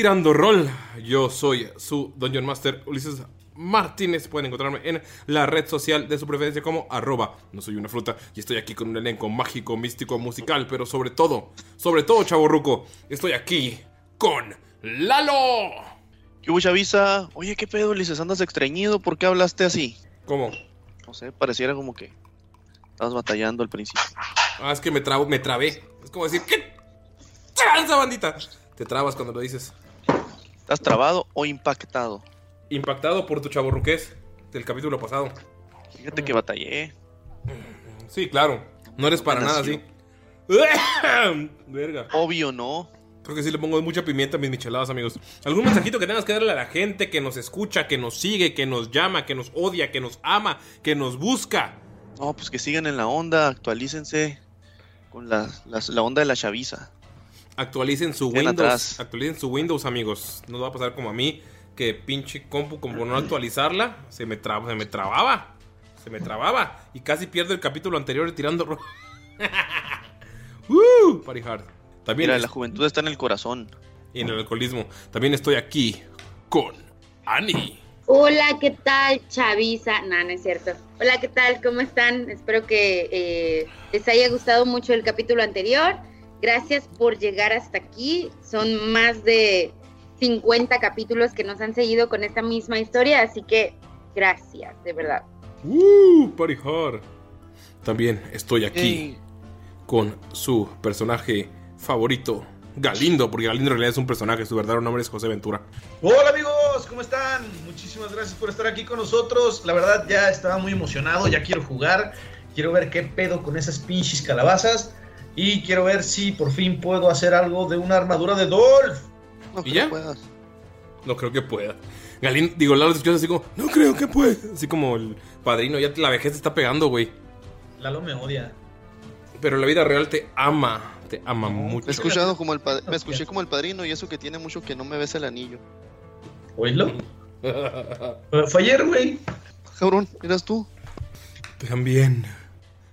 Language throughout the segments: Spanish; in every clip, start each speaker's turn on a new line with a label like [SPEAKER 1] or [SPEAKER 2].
[SPEAKER 1] Tirando Rol. Yo soy su Dungeon Master Ulises Martínez. Pueden encontrarme en la red social de su preferencia como arroba no soy una fruta. Y estoy aquí con un elenco mágico, místico, musical, pero sobre todo, sobre todo, chavo ruco, estoy aquí con Lalo.
[SPEAKER 2] ¿Qué hubo, Chavisa? Oye, ¿qué pedo, Ulises? ¿Andas extrañido? ¿Por qué hablaste así?
[SPEAKER 1] ¿Cómo?
[SPEAKER 2] No sé, pareciera como que estabas batallando al principio.
[SPEAKER 1] Ah, es que me trabo, me trabé. Es como decir, ¿qué tranza, bandita? Te trabas cuando lo dices.
[SPEAKER 2] ¿Estás trabado o impactado?
[SPEAKER 1] Impactado por tu chaborruqués del capítulo pasado.
[SPEAKER 2] Fíjate que batallé.
[SPEAKER 1] Sí, claro. No eres para nada así. Verga.
[SPEAKER 2] Obvio, no.
[SPEAKER 1] Creo que sí le pongo mucha pimienta a mis micheladas, amigos. ¿Algún mensajito que tengas que darle a la gente que nos escucha, que nos sigue, que nos llama, que nos odia, que nos ama, que nos busca?
[SPEAKER 2] No, pues que sigan en la onda, actualícense con la, la, la onda de la chaviza.
[SPEAKER 1] Actualicen su Windows.
[SPEAKER 2] atrás.
[SPEAKER 1] Actualicen su Windows, amigos. No va a pasar como a mí, que pinche compu, como por no actualizarla, se me, traba, se me trababa. Se me trababa. Y casi pierdo el capítulo anterior tirando. ro- ¡Uh! Party hard. También
[SPEAKER 2] Mira,
[SPEAKER 1] es-
[SPEAKER 2] la juventud está en el corazón.
[SPEAKER 1] y en el alcoholismo. También estoy aquí con Ani.
[SPEAKER 3] Hola, ¿qué tal, Chavisa? No, no es cierto. Hola, ¿qué tal? ¿Cómo están? Espero que eh, les haya gustado mucho el capítulo anterior. Gracias por llegar hasta aquí. Son más de 50 capítulos que nos han seguido con esta misma historia, así que gracias, de verdad.
[SPEAKER 1] ¡Uh! Party hard. También estoy aquí con su personaje favorito, Galindo, porque Galindo en realidad es un personaje, su verdadero nombre es José Ventura.
[SPEAKER 4] Hola amigos, ¿cómo están? Muchísimas gracias por estar aquí con nosotros. La verdad ya estaba muy emocionado, ya quiero jugar, quiero ver qué pedo con esas pinches calabazas y quiero ver si por fin puedo hacer algo de una armadura de Dolph.
[SPEAKER 2] no
[SPEAKER 1] ¿Y
[SPEAKER 2] creo
[SPEAKER 1] ya?
[SPEAKER 2] que puedas.
[SPEAKER 1] No creo que pueda. Galindo, digo, Lalo escuchas así como, no creo que pueda. Así como el padrino, ya la vejez te está pegando, güey.
[SPEAKER 4] Lalo me odia.
[SPEAKER 1] Pero la vida real te ama, te ama mucho.
[SPEAKER 2] Me he escuchado como el pad- me escuché como el padrino y eso que tiene mucho que no me ves el anillo.
[SPEAKER 4] ¿Oílo? Fue ayer, güey.
[SPEAKER 2] Cabrón, eras tú.
[SPEAKER 1] También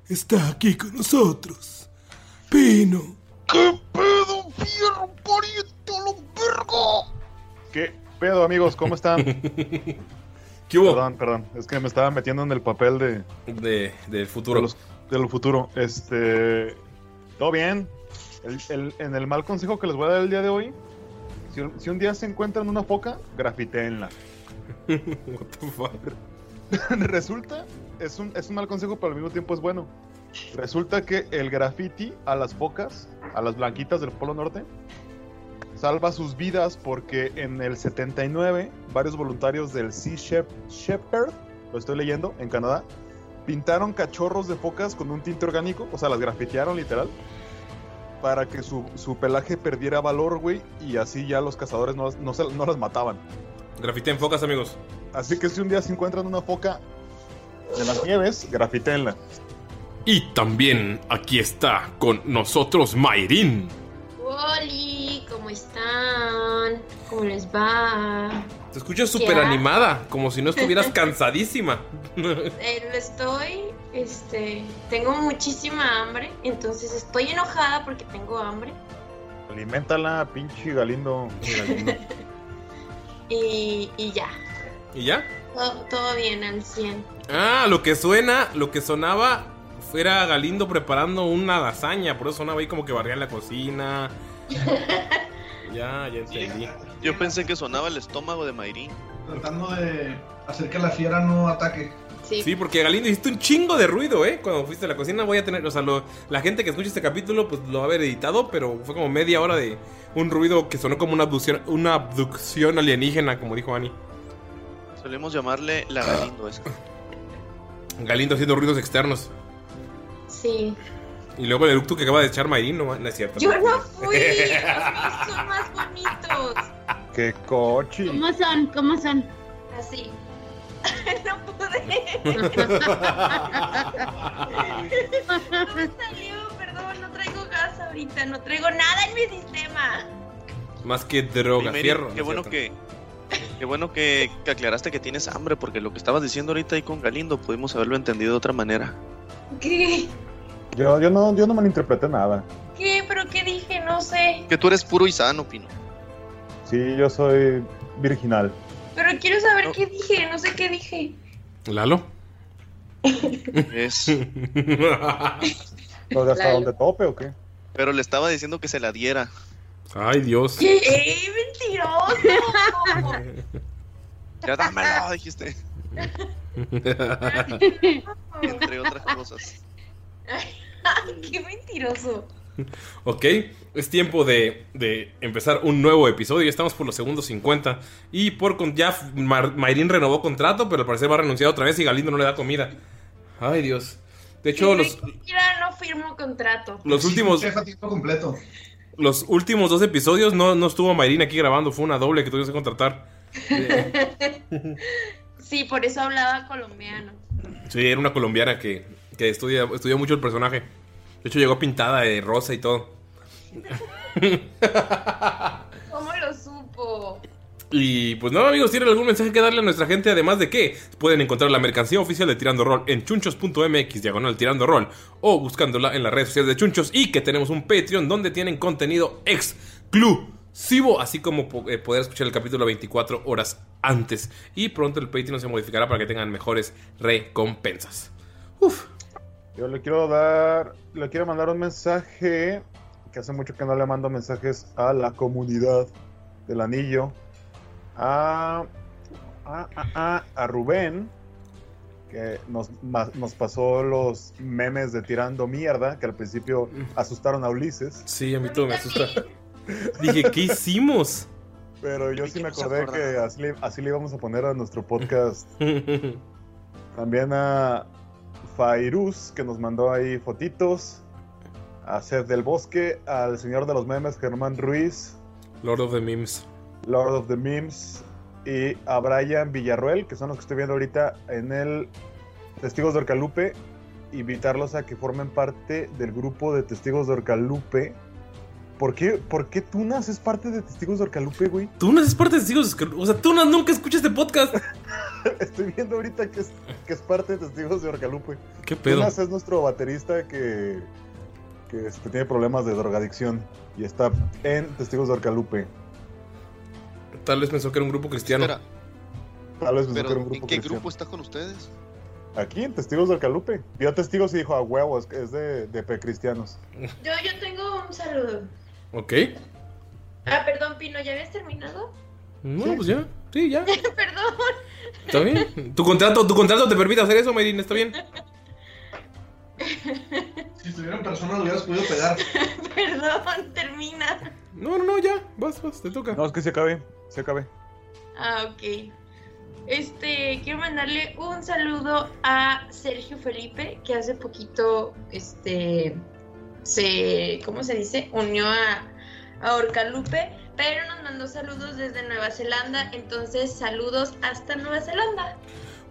[SPEAKER 1] está aquí con nosotros, Pino.
[SPEAKER 2] ¿Qué pedo, fierro pariente a lo verga?
[SPEAKER 5] ¿Qué pedo, amigos? ¿Cómo están?
[SPEAKER 1] ¿Qué hubo?
[SPEAKER 5] perdón, perdón. Es que me estaba metiendo en el papel de,
[SPEAKER 1] De, del
[SPEAKER 5] de
[SPEAKER 1] futuro.
[SPEAKER 5] los- del futuro. Este. Todo bien. El- el- en el mal consejo que les voy a dar el día de hoy. Si, si un día se encuentran una foca, grafiteenla.
[SPEAKER 1] What the fuck?
[SPEAKER 5] Resulta, es un, es un mal consejo, pero al mismo tiempo es bueno. Resulta que el graffiti a las focas, a las blanquitas del Polo Norte, salva sus vidas porque en el 79 varios voluntarios del Sea Shep- Shepherd, lo estoy leyendo, en Canadá, pintaron cachorros de focas con un tinte orgánico, o sea, las grafitearon literal, para que su, su pelaje perdiera valor, güey, y así ya los cazadores no, no, se- no las mataban.
[SPEAKER 1] Grafité en focas, amigos.
[SPEAKER 5] Así que si un día se encuentran una foca de las nieves, grafitenla.
[SPEAKER 1] Y también aquí está con nosotros Mayrin.
[SPEAKER 6] Oli, ¿cómo están? ¿Cómo les va?
[SPEAKER 1] Te escuchas súper animada, como si no estuvieras cansadísima.
[SPEAKER 6] Eh, lo estoy, este, tengo muchísima hambre, entonces estoy enojada porque tengo hambre
[SPEAKER 5] Aliméntala, pinche Galindo.
[SPEAKER 6] y, y ya,
[SPEAKER 1] ¿Y ya?
[SPEAKER 6] todo, todo bien al 100.
[SPEAKER 1] Ah, lo que suena, lo que sonaba fuera Galindo preparando una lasaña, por eso sonaba ahí como que barría la cocina. Ya, ya entendí.
[SPEAKER 2] Yo pensé que sonaba el estómago de Mayrin.
[SPEAKER 4] Tratando de hacer que la fiera no ataque.
[SPEAKER 1] Sí. porque Galindo hiciste un chingo de ruido, ¿eh? Cuando fuiste a la cocina voy a tener, o sea, lo- la gente que escucha este capítulo pues lo va a haber editado, pero fue como media hora de un ruido que sonó como una abducción, una abducción alienígena, como dijo Ani.
[SPEAKER 2] Solemos llamarle la Galindo esa.
[SPEAKER 1] Galindo haciendo ruidos externos.
[SPEAKER 6] Sí.
[SPEAKER 1] Y luego el eructo que acaba de echar Mayrin, no, no es cierto.
[SPEAKER 6] Yo no fui, los míos son más bonitos.
[SPEAKER 5] ¡Qué cochi!
[SPEAKER 3] ¿Cómo son? ¿Cómo son?
[SPEAKER 6] Así. no pude. no salió, perdón, no traigo gas ahorita, no traigo nada en mi sistema.
[SPEAKER 1] Más que droga,
[SPEAKER 2] Mary,
[SPEAKER 1] fierro.
[SPEAKER 2] Qué bueno que. Qué bueno que, que aclaraste que tienes hambre, porque lo que estabas diciendo ahorita ahí con Galindo pudimos haberlo entendido de otra manera.
[SPEAKER 6] ¿Qué?
[SPEAKER 5] Yo, yo, no, yo no malinterpreté nada.
[SPEAKER 6] ¿Qué? ¿Pero qué dije? No sé.
[SPEAKER 2] Que tú eres puro y sano, Pino.
[SPEAKER 5] Sí, yo soy virginal.
[SPEAKER 6] Pero quiero saber qué dije, no sé qué dije.
[SPEAKER 1] ¿Lalo?
[SPEAKER 2] Es.
[SPEAKER 5] ¿Lo de hasta
[SPEAKER 2] Lalo.
[SPEAKER 5] donde tope o qué?
[SPEAKER 2] Pero le estaba diciendo que se la diera.
[SPEAKER 1] Ay, Dios.
[SPEAKER 6] ¿Qué? ¡Eh, mentiroso!
[SPEAKER 2] Ya dámelo, dijiste. Entre otras cosas.
[SPEAKER 6] ¡Qué mentiroso!
[SPEAKER 1] Ok, es tiempo de, de empezar un nuevo episodio. Ya estamos por los segundos 50. Y por con- ya Mar- Mayrin renovó contrato, pero al parecer va a renunciar otra vez y Galindo no le da comida. Ay, Dios. De hecho, los,
[SPEAKER 6] Mira, no firmo contrato.
[SPEAKER 1] los últimos.
[SPEAKER 4] Jefa tiempo completo.
[SPEAKER 1] Los últimos dos episodios no, no estuvo Mayrin aquí grabando, fue una doble que tuvimos que contratar.
[SPEAKER 6] Sí, por eso hablaba colombiano.
[SPEAKER 1] Sí, era una colombiana que, que estudia, estudió mucho el personaje. De hecho, llegó pintada de rosa y todo.
[SPEAKER 6] ¿Cómo lo supo?
[SPEAKER 1] Y pues no, amigos, ¿tienen algún mensaje que darle a nuestra gente? Además de que pueden encontrar la mercancía oficial de Tirando Roll en chunchos.mx, diagonal Tirando Roll, o buscándola en las redes sociales de Chunchos. Y que tenemos un Patreon donde tienen contenido exclusivo, así como eh, poder escuchar el capítulo 24 horas antes. Y pronto el Patreon se modificará para que tengan mejores recompensas.
[SPEAKER 5] Yo le quiero dar, le quiero mandar un mensaje que hace mucho que no le mando mensajes a la comunidad del anillo. A, a, a- a- a Rubén, que nos, ma- nos pasó los memes de tirando mierda, que al principio asustaron a Ulises.
[SPEAKER 1] Sí, a mí todo me asusta. Dije, ¿qué hicimos?
[SPEAKER 5] Pero yo sí me
[SPEAKER 1] se
[SPEAKER 5] acordé que así así le íbamos a poner a nuestro podcast. También a Fairuz, que nos mandó ahí fotitos. A Seth del Bosque, al señor de los memes, Germán Ruiz,
[SPEAKER 1] Lord of the Memes.
[SPEAKER 5] Lord of the Memes, y a Brian Villarruel, que son los que estoy viendo ahorita en el Testigos de Orcalupe. Invitarlos a que formen parte del grupo de Testigos de Orcalupe. ¿Por qué, ¿Por qué Tunas es parte de Testigos de Orcalupe, güey?
[SPEAKER 1] Tú no eres parte de Testigos de Orcalupe. O sea, no- nunca escuchas este podcast.
[SPEAKER 5] Estoy viendo ahorita que es, que es parte de Testigos de Orcalupe.
[SPEAKER 1] ¿Qué pedo?
[SPEAKER 5] Tunas es nuestro baterista que, que este, tiene problemas de drogadicción y está en Testigos de Orcalupe.
[SPEAKER 1] Tal vez pensó que era un grupo cristiano.
[SPEAKER 2] Espera,
[SPEAKER 5] Tal vez pensó que era un
[SPEAKER 2] ¿en
[SPEAKER 5] grupo
[SPEAKER 2] qué
[SPEAKER 5] cristiano.
[SPEAKER 2] grupo está con ustedes?
[SPEAKER 5] Aquí en Testigos de Orcalupe. Vio Testigos y dijo a huevos, es de, de pre-cristianos.
[SPEAKER 6] Yo, yo tengo un saludo.
[SPEAKER 1] Ok.
[SPEAKER 6] Ah, perdón, Pino, ¿ya habías terminado?
[SPEAKER 1] No, pues ya. Sí, ya.
[SPEAKER 6] Perdón.
[SPEAKER 1] ¿Está bien? ¿Tu contrato, ¿Tu contrato te permite hacer eso, Mayrin? ¿Está bien?
[SPEAKER 4] Si estuvieran personas, lo hubieras podido pegar.
[SPEAKER 6] Perdón, termina.
[SPEAKER 1] No, no, no, ya. Vas, vas, te toca.
[SPEAKER 5] No, es que se acabe, se acabe.
[SPEAKER 6] Ah, ok. Este, quiero mandarle un saludo a Sergio Felipe, que hace poquito, este, se, ¿cómo se dice? Unió a, a Orcalupe, pero nos mandó saludos desde Nueva Zelanda, entonces saludos hasta Nueva Zelanda.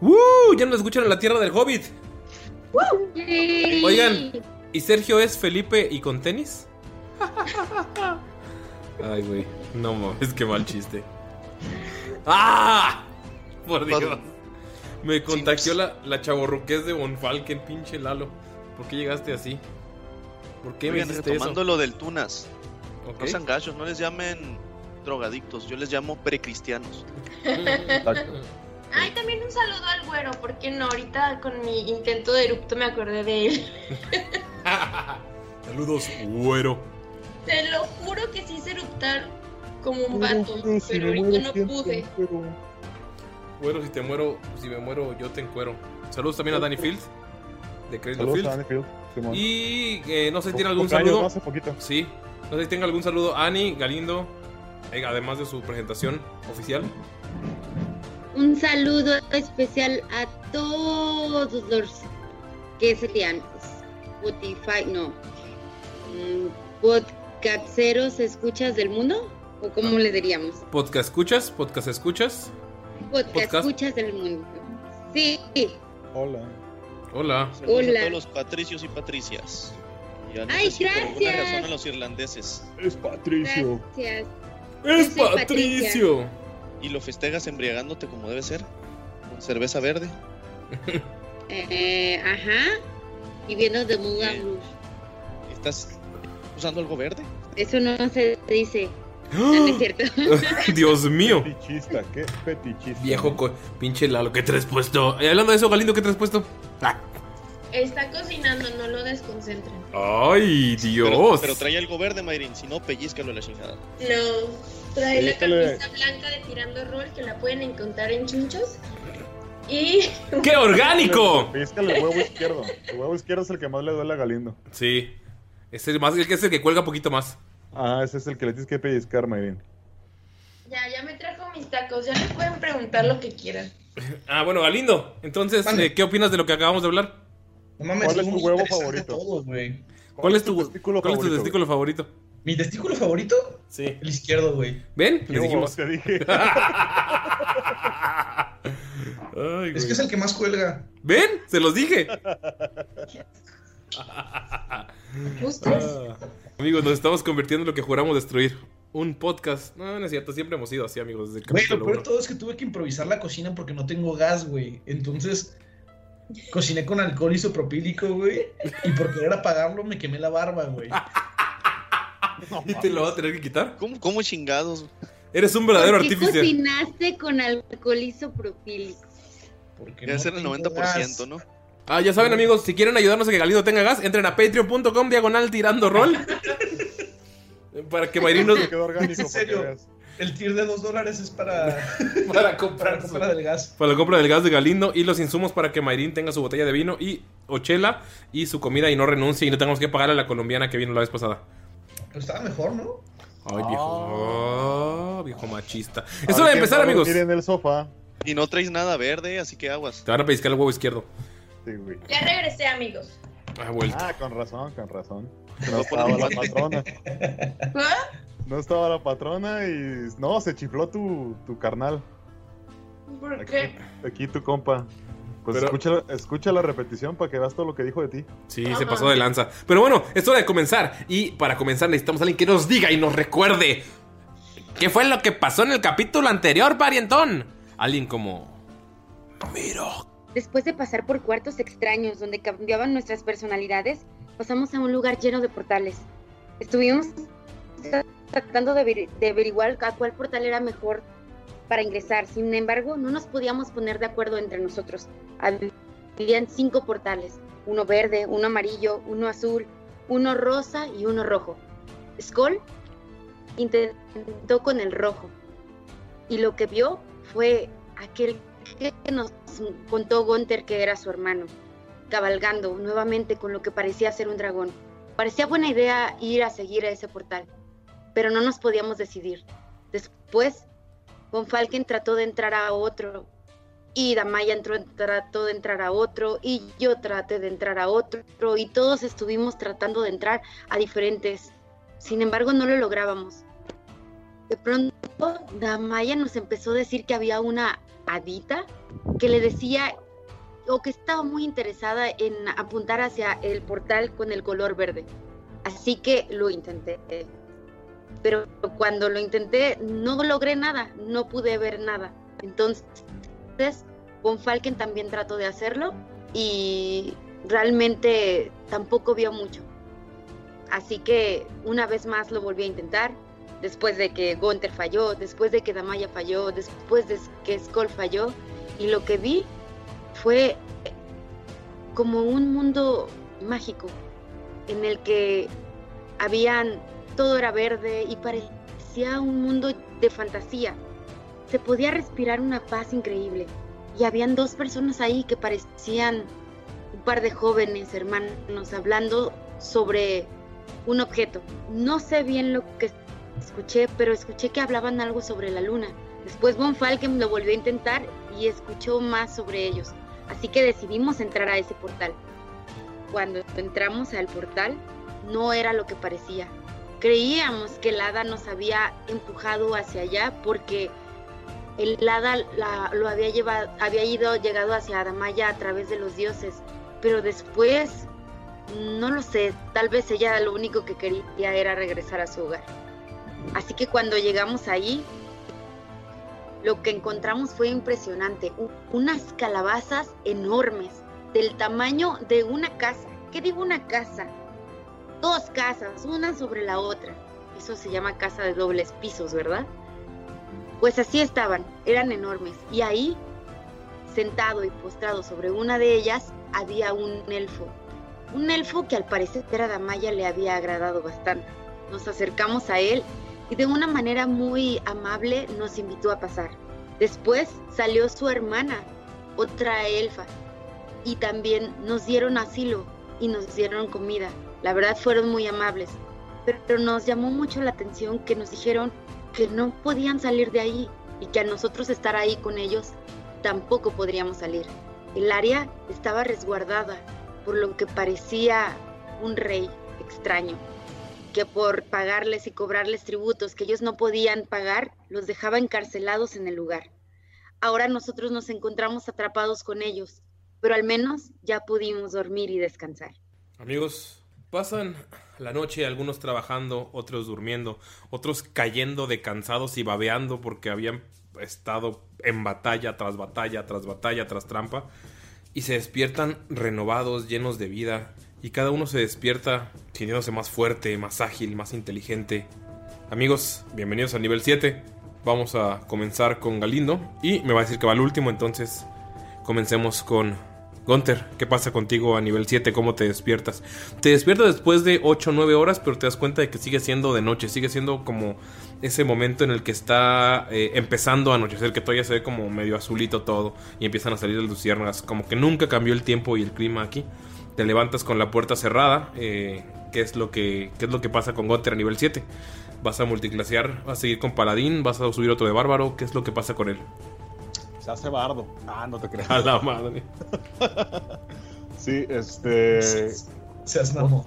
[SPEAKER 1] ¡Uh! Ya nos escuchan en la tierra del Hobbit. Oigan, ¿y Sergio es Felipe y con tenis? Ay, güey. No mames, qué mal chiste. ¡Ah! Por Dios. Me contagió la, la chaborruquez de Bonfalken, pinche Lalo. ¿Por qué llegaste así? ¿Por qué me hiciste
[SPEAKER 2] retomando
[SPEAKER 1] eso?
[SPEAKER 2] lo del Tunas. No sean gachos, no les llamen drogadictos, yo les llamo precristianos.
[SPEAKER 6] Ay, también un saludo al güero, ¿por qué no? Ahorita con mi intento de erupto me acordé de él.
[SPEAKER 1] Saludos, güero.
[SPEAKER 6] Te lo juro que sí hice eruptar como un vato, pero ahorita no pude.
[SPEAKER 1] Güero, si te muero, si me muero, yo te encuero. Saludos también a Danny Field, de Cradle
[SPEAKER 5] Saludos
[SPEAKER 1] Field.
[SPEAKER 5] a Danny Field, Simón.
[SPEAKER 1] Y eh, no sé si tiene algún saludo.
[SPEAKER 5] ¿no? Hace poquito.
[SPEAKER 1] Sí. No sé si tenga algún saludo a Ani, Galindo, eh, además de su presentación oficial.
[SPEAKER 3] Un saludo especial a todos los que serían Spotify, no, mm, podcasteros escuchas del mundo, o cómo le diríamos,
[SPEAKER 1] Podcast escuchas, podcast escuchas.
[SPEAKER 3] podcast,
[SPEAKER 1] Podcast.
[SPEAKER 3] escuchas del mundo. Sí,
[SPEAKER 5] Hola.
[SPEAKER 1] Hola.
[SPEAKER 2] Saludos
[SPEAKER 3] Hola.
[SPEAKER 2] a todos los patricios y patricias.
[SPEAKER 3] Ay,
[SPEAKER 2] si por alguna
[SPEAKER 3] gracias.
[SPEAKER 2] razón a los irlandeses.
[SPEAKER 5] Es Patricio.
[SPEAKER 3] gracias.
[SPEAKER 1] ¡Es Patricio!
[SPEAKER 2] Y lo festegas embriagándote como debe ser. Con cerveza verde.
[SPEAKER 3] Eh, ajá. Y viendo de Moulin Rouge.
[SPEAKER 2] ¿Estás usando algo verde?
[SPEAKER 3] Eso no se dice. No, no es cierto.
[SPEAKER 1] Dios mío.
[SPEAKER 5] Fetichista, qué fetichista.
[SPEAKER 1] Viejo co- pinche Lalo, ¿qué traes puesto? Eh, hablando de eso, Galindo, ¿qué traes puesto? Ah.
[SPEAKER 6] Está cocinando, no lo desconcentren.
[SPEAKER 1] ¡Ay,
[SPEAKER 2] Pero,
[SPEAKER 1] Dios!
[SPEAKER 2] pero trae algo verde, Mayrin. Si no, pellizcalo a la chingada.
[SPEAKER 6] No, trae la camisa blanca de Tirando Rol que la pueden encontrar en Chunchos. Y
[SPEAKER 1] ¡Qué orgánico!
[SPEAKER 5] Pellizcale el huevo izquierdo. El huevo izquierdo es el que más le duele a Galindo.
[SPEAKER 1] Sí. Es el, más, el que es el que cuelga poquito más.
[SPEAKER 5] Ah, ese es el que le tienes que pellizcar, Mayrin.
[SPEAKER 6] ya, ya me trajo mis tacos, ya me pueden preguntar lo que quieran.
[SPEAKER 1] Ah, bueno, Galindo. Entonces, eh, ¿qué opinas de lo que acabamos de hablar?
[SPEAKER 4] No mames,
[SPEAKER 5] ¿Cuál es tu huevo favorito?
[SPEAKER 4] Todos, güey.
[SPEAKER 1] ¿Cuál es tu,
[SPEAKER 5] testículo
[SPEAKER 1] ¿cuál es tu
[SPEAKER 5] favorito,
[SPEAKER 1] testículo favorito?
[SPEAKER 4] Mi testículo favorito,
[SPEAKER 1] Sí.
[SPEAKER 4] el izquierdo, güey.
[SPEAKER 1] ¿Ven?
[SPEAKER 5] ¿Qué
[SPEAKER 1] Les dijimos.
[SPEAKER 5] Te dije.
[SPEAKER 1] Ay,
[SPEAKER 4] Es que es el que más cuelga.
[SPEAKER 1] ¿Ven? Se los dije. Ah. Amigos, nos estamos convirtiendo en lo que juramos destruir. Un podcast. No, no es cierto. Siempre hemos sido así, amigos. Desde el
[SPEAKER 4] Güey, lo peor de todo es que tuve que improvisar la cocina porque no tengo gas, güey. Entonces, cociné con alcohol isopropílico, güey. Y por querer apagarlo me quemé la barba, güey.
[SPEAKER 1] ¿Y te lo vas a tener que quitar?
[SPEAKER 2] ¿Cómo, cómo chingados?
[SPEAKER 1] Eres un verdadero
[SPEAKER 3] ¿Por qué
[SPEAKER 1] artífice.
[SPEAKER 3] cocinaste con alcohol isopropílico?
[SPEAKER 4] Porque
[SPEAKER 2] Debe ser el
[SPEAKER 4] tengo
[SPEAKER 2] 90%,
[SPEAKER 4] gas.
[SPEAKER 2] ¿no?
[SPEAKER 1] Ah, ya saben, amigos, si quieren ayudarnos a que Galindo tenga gas, entren a patreon.com diagonal tirando rol. para que Mayrin nos.
[SPEAKER 5] Orgánico.
[SPEAKER 4] En
[SPEAKER 5] para que
[SPEAKER 4] serio.
[SPEAKER 5] veas.
[SPEAKER 4] El tier de dos dólares es para,
[SPEAKER 1] para
[SPEAKER 4] para
[SPEAKER 1] comprar
[SPEAKER 4] la compra del gas.
[SPEAKER 1] Para la compra del gas de Galindo y los insumos para que Mayrin tenga su botella de vino y ochela y su comida y no renuncie y no tengamos que pagar a la colombiana que vino la vez pasada.
[SPEAKER 4] Pero estaba mejor, ¿no?
[SPEAKER 1] Ay, viejo. Ah, viejo machista. Es
[SPEAKER 5] Ahora
[SPEAKER 1] hora de empezar, amigos.
[SPEAKER 5] dormir en el sofá.
[SPEAKER 2] Y no traes nada verde, así que aguas.
[SPEAKER 1] Te van a pellizcar el huevo izquierdo.
[SPEAKER 5] Sí, güey.
[SPEAKER 6] Ya regresé, amigos.
[SPEAKER 1] Ha vuelto.
[SPEAKER 5] Ah, con razón, con razón.
[SPEAKER 2] No
[SPEAKER 5] estaba la patrona.
[SPEAKER 6] ¿Ah?
[SPEAKER 5] No estaba la patrona y. No, se chifló tu, tu carnal.
[SPEAKER 6] ¿Por
[SPEAKER 5] Aquí,
[SPEAKER 6] qué?
[SPEAKER 5] aquí tu compa. Pues
[SPEAKER 1] Pero-
[SPEAKER 5] escucha, escucha la repetición para que veas todo lo que dijo de ti.
[SPEAKER 1] Sí, se pasó de lanza. Pero bueno, es hora de comenzar. Y para comenzar necesitamos a alguien que nos diga y nos recuerde. ¿Qué fue lo que pasó en el capítulo anterior, parientón? Alguien como... Miro.
[SPEAKER 3] Después de pasar por cuartos extraños donde cambiaban nuestras personalidades, pasamos a un lugar lleno de portales. Estuvimos tratando de, averi- de averiguar a cuál portal era mejor para ingresar. Sin embargo, no nos podíamos poner de acuerdo entre nosotros. Habían cinco portales, uno verde, uno amarillo, uno azul, uno rosa y uno rojo. Skull intentó con el rojo y lo que vio fue aquel que nos contó Gunther que era su hermano, cabalgando nuevamente con lo que parecía ser un dragón. Parecía buena idea ir a seguir a ese portal, pero no nos podíamos decidir. Después, Von Falken trató de entrar a otro, y Damaya entró, trató de entrar a otro, y yo traté de entrar a otro, y todos estuvimos tratando de entrar a diferentes. Sin embargo, no lo lográbamos. De pronto, Damaya nos empezó a decir que había una hadita que le decía o que estaba muy interesada en apuntar hacia el portal con el color verde. Así que lo intenté. Pero cuando lo intenté no logré nada, no pude ver nada. Entonces, Von Falken también trató de hacerlo y realmente tampoco vio mucho. Así que una vez más lo volví a intentar, después de que Gunther falló, después de que Damaya falló, después de que Skoll falló, y lo que vi fue como un mundo mágico en el que habían todo era verde y parecía un mundo de fantasía. Se podía respirar una paz increíble y habían dos personas ahí que parecían un par de jóvenes hermanos hablando sobre un objeto. No sé bien lo que escuché, pero escuché que hablaban algo sobre la luna. Después Von Falken lo volvió a intentar y escuchó más sobre ellos. Así que decidimos entrar a ese portal. Cuando entramos al portal, no era lo que parecía. Creíamos que el hada nos había empujado hacia allá porque el hada lo había llevado, había ido llegado hacia Adamaya a través de los dioses, pero después no lo sé, tal vez ella lo único que quería era regresar a su hogar. Así que cuando llegamos ahí, lo que encontramos fue impresionante. Unas calabazas enormes, del tamaño de una casa. ¿Qué digo una casa? Dos casas, una sobre la otra. Eso se llama casa de dobles pisos, ¿verdad? Pues así estaban, eran enormes. Y ahí, sentado y postrado sobre una de ellas, había un elfo. Un elfo que al parecer a Damaya le había agradado bastante. Nos acercamos a él y de una manera muy amable nos invitó a pasar. Después salió su hermana, otra elfa, y también nos dieron asilo y nos dieron comida. La verdad fueron muy amables, pero nos llamó mucho la atención que nos dijeron que no podían salir de ahí y que a nosotros estar ahí con ellos tampoco podríamos salir. El área estaba resguardada por lo que parecía un rey extraño que por pagarles y cobrarles tributos que ellos no podían pagar, los dejaba encarcelados en el lugar. Ahora nosotros nos encontramos atrapados con ellos, pero al menos ya pudimos dormir y descansar.
[SPEAKER 1] Amigos, pasan la noche algunos trabajando, otros durmiendo, otros cayendo de cansados y babeando porque habían estado en batalla tras batalla, tras batalla, tras trampa, y se despiertan renovados, llenos de vida, y cada uno se despierta sintiéndose más fuerte, más ágil, más inteligente. Amigos, bienvenidos al nivel 7. Vamos a comenzar con Galindo y me va a decir que va el último, entonces comencemos con Gunter. ¿Qué pasa contigo a nivel 7? ¿Cómo te despiertas? Te despiertas después de 8 o 9 horas, pero te das cuenta de que sigue siendo de noche, sigue siendo como ese momento en el que está eh, empezando a anochecer, que todavía se ve como medio azulito todo y empiezan a salir las luciérnagas, como que nunca cambió el tiempo y el clima aquí te levantas con la puerta cerrada, eh, ¿qué, es lo que, es lo que pasa con Gunter a nivel 7. Vas a multiclasear, vas a seguir con Paladín, vas a subir otro de Bárbaro, ¿qué es lo que pasa con él?
[SPEAKER 5] Se hace bardo. Ah, no te creas.
[SPEAKER 1] A la madre.
[SPEAKER 5] sí, este.
[SPEAKER 4] Se hace mamón.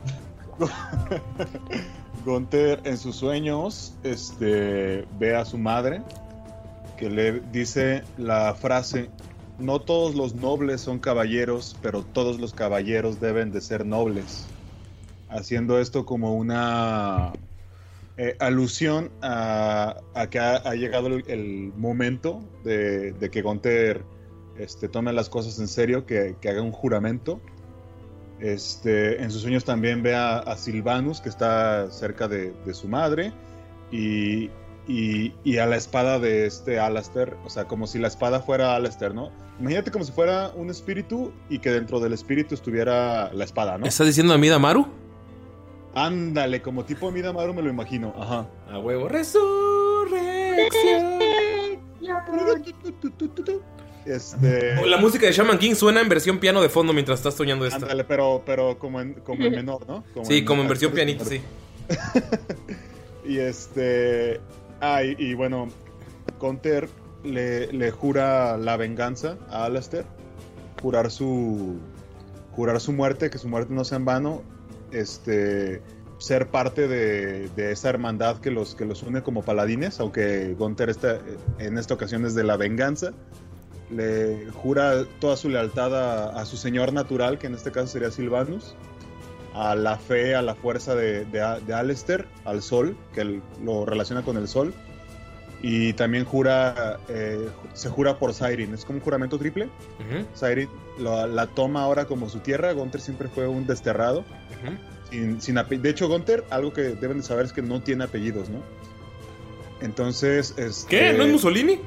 [SPEAKER 5] Gunter en sus sueños este, ve a su madre que le dice la frase no todos los nobles son caballeros, pero todos los caballeros deben de ser nobles. Haciendo esto como una eh, alusión a, que ha, llegado el, momento de, que Gonter este, tome las cosas en serio, que, haga un juramento. Este, en sus sueños también ve a, Silvanus, que está cerca de, su madre, y, y, a la espada de este Alastair, o sea, como si la espada fuera Alastair, ¿no? Imagínate como si fuera un espíritu y que dentro del espíritu estuviera la espada, ¿no?
[SPEAKER 1] ¿Estás diciendo a Midamaru?
[SPEAKER 5] Ándale, como tipo Midamaru me lo imagino, ajá.
[SPEAKER 1] A huevo. Resurrección.
[SPEAKER 5] Este.
[SPEAKER 1] La música de Shaman King suena en versión piano de fondo mientras estás soñando esta.
[SPEAKER 5] Ándale, pero, pero como en, como en menor, ¿no?
[SPEAKER 1] Sí, como en versión pianito, sí.
[SPEAKER 5] Y este. Ah, y, y bueno, Conter le, le jura la venganza a Alastair. Jurar su. Jurar su muerte, que su muerte no sea en vano. Este. Ser parte de, esa hermandad que los, que los une como paladines, aunque Gunther está, en esta ocasión es de la venganza. Le jura toda su lealtad a, su señor natural, que en este caso sería Silvanus a la fe, a la fuerza de, de, de al sol, que lo relaciona con el sol. Y también jura, eh, se jura por Siren, es como un juramento triple.
[SPEAKER 1] Ujú,
[SPEAKER 5] Siren la toma ahora como su tierra. Gunther siempre fue un desterrado.
[SPEAKER 1] ujú.
[SPEAKER 5] Sin, sin de hecho, Gunther, algo que deben de saber es que no tiene apellidos, ¿no? Entonces, este,
[SPEAKER 1] ¿Qué? ¿No es Mussolini?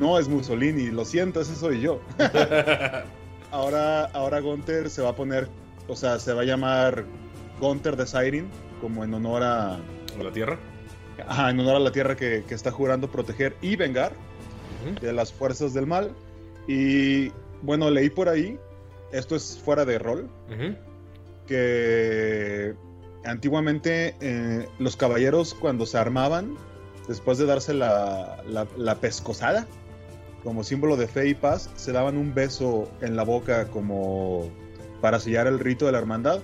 [SPEAKER 5] No es Mussolini, lo siento, ese soy yo. ahora, ahora Gunther se va a poner, o sea, se va a llamar Gunther de Siren, como en honor a,
[SPEAKER 1] ¿A la tierra?
[SPEAKER 5] Ajá, en honor a la tierra que, que está jurando proteger y vengar de las fuerzas del mal. Y bueno, leí por ahí, esto es fuera de rol, que antiguamente eh, los caballeros cuando se armaban, después de darse la, la, la pescosada, como símbolo de fe y paz, se daban un beso en la boca como para sellar el rito de la hermandad.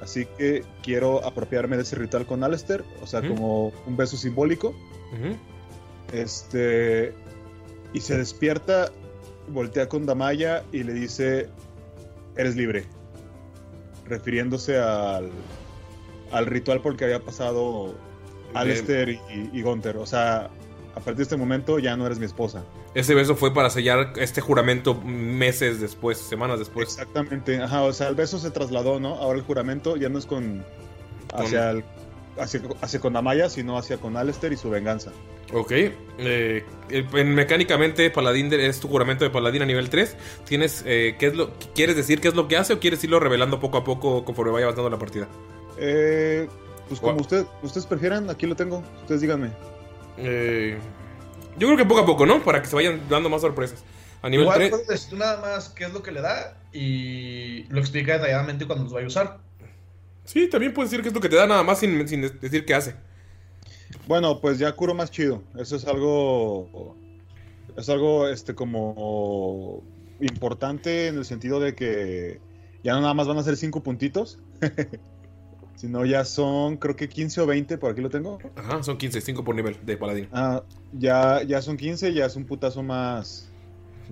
[SPEAKER 5] Así que quiero apropiarme de ese ritual con Alistair, o sea, como un beso simbólico. Este. Y se despierta, voltea con Damaya y le dice: Eres libre. Refiriéndose al, al ritual por el que había pasado Alistair y, y Gunther. O sea, a partir de este momento ya no eres mi esposa.
[SPEAKER 1] Ese beso fue para sellar este juramento meses después, semanas después.
[SPEAKER 5] Exactamente. Ajá, o sea, el beso se trasladó, ¿no? Ahora el juramento ya no es con. hacia, el- hacia, hacia con Damaya, sino hacia con Alistair y su venganza.
[SPEAKER 1] Ok. eh, en- mecánicamente, Paladín de- es tu juramento de Paladín a nivel 3. Tienes, eh, ¿qué es lo, ¿Quieres decir qué es lo que hace o quieres irlo revelando poco a poco conforme vaya avanzando la partida?
[SPEAKER 5] Eh, pues como usted, ustedes prefieran, aquí lo tengo. Ustedes díganme.
[SPEAKER 1] Eh, yo creo que poco a poco, ¿no? Para que se vayan dando más sorpresas. A nivel
[SPEAKER 4] Igual
[SPEAKER 1] 3.
[SPEAKER 4] puedes decir tú nada más qué es lo que le da y lo explica detalladamente cuando los vaya a usar.
[SPEAKER 1] Sí, también puedes decir que es lo que te da nada más sin, sin decir qué hace.
[SPEAKER 5] Bueno, pues ya curo más chido. Eso es algo. Es algo, este, como. Importante en el sentido de que ya no nada más van a ser cinco puntitos. sino ya son, creo que 15 o 20, por aquí lo tengo.
[SPEAKER 1] Ajá, son 15, 5 por nivel de Paladín.
[SPEAKER 5] Ah, ya, ya son 15, ya es un putazo más.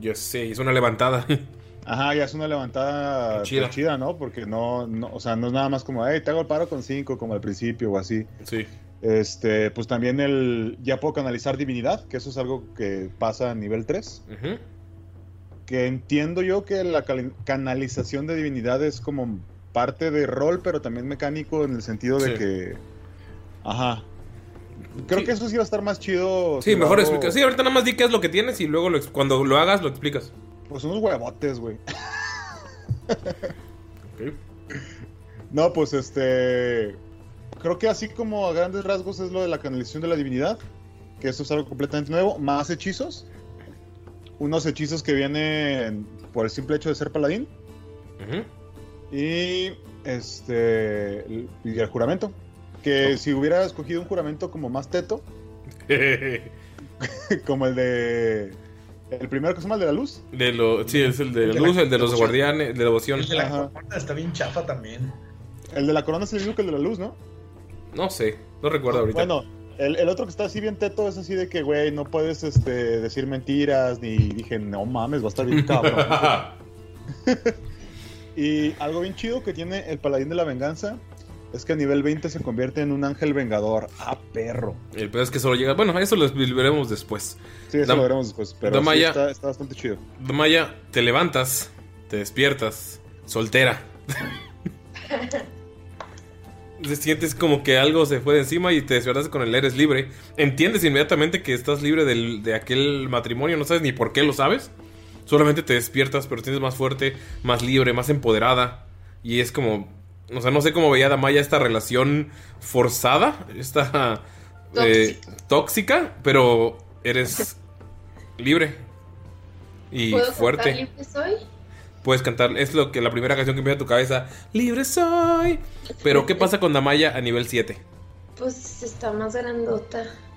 [SPEAKER 1] Yo sé, es una levantada.
[SPEAKER 5] Ajá, ya es una levantada
[SPEAKER 1] Chida.
[SPEAKER 5] chida, ¿no? Porque no, no, o sea, no es nada más como, hey, te hago el paro con 5, como al principio o así.
[SPEAKER 1] Sí.
[SPEAKER 5] Este, pues también el, ya puedo canalizar divinidad, que eso es algo que pasa a nivel 3.
[SPEAKER 1] Ujú.
[SPEAKER 5] Que entiendo yo que la canalización de divinidad es como parte de rol, pero también mecánico en el sentido de
[SPEAKER 1] Sí.
[SPEAKER 5] que, ajá. Creo
[SPEAKER 1] Sí.
[SPEAKER 5] que eso sí va a estar más chido.
[SPEAKER 1] Sí,
[SPEAKER 5] si
[SPEAKER 1] mejor
[SPEAKER 5] hago-
[SPEAKER 1] explica. Sí, ahorita nada más di qué es lo que tienes y luego lo cuando lo hagas lo explicas.
[SPEAKER 5] Pues unos huevotes, güey.
[SPEAKER 1] Ok.
[SPEAKER 5] No, pues este. Creo que así como a grandes rasgos es lo de la canalización de la divinidad. Que esto es algo completamente nuevo. Más hechizos. Unos hechizos que vienen por el simple hecho de ser paladín.
[SPEAKER 1] Ujú.
[SPEAKER 5] Y este. Y el juramento. Que si hubiera escogido un juramento como más teto, como el de. El primero que se llama el de la luz.
[SPEAKER 1] De lo, sí, es el de la luz,
[SPEAKER 4] la
[SPEAKER 1] el de los guardianes, de devoción.
[SPEAKER 4] El de la
[SPEAKER 5] Ajá.
[SPEAKER 4] corona está bien chafa también.
[SPEAKER 5] El de la corona es el mismo que el de la luz, ¿no?
[SPEAKER 1] No sé, no recuerdo ahorita.
[SPEAKER 5] Bueno, el, el otro que está así bien teto es así de que, güey, no puedes este, decir mentiras, ni dije, no mames, va a estar bien cabrón. y algo bien chido que tiene el paladín de la venganza es que a nivel 20 se convierte en un ángel vengador. ¡Ah, perro!
[SPEAKER 1] El peor es que solo llega. Bueno, eso lo veremos después.
[SPEAKER 5] Sí, eso
[SPEAKER 1] Dam-
[SPEAKER 5] lo veremos después, pero sí
[SPEAKER 1] Damaya-
[SPEAKER 5] está, está bastante chido.
[SPEAKER 1] Maya, te levantas, te despiertas, soltera. Te sientes como que algo se fue de encima y te despiertas con el eres libre. Entiendes inmediatamente que estás libre del- de aquel matrimonio, no sabes ni por qué lo sabes. Solamente te despiertas, pero te sientes más fuerte, más libre, más empoderada. Y es como. O sea, no sé cómo veía Damaya esta relación forzada, esta. eh, tóxica, pero eres libre y
[SPEAKER 6] ¿Puedo
[SPEAKER 1] fuerte.
[SPEAKER 6] cantar libre soy?
[SPEAKER 1] Puedes cantar, es lo que la primera canción que viene a tu cabeza, libre soy. Pero ¿qué pasa con Damaya a nivel 7?
[SPEAKER 6] Pues está más grandota.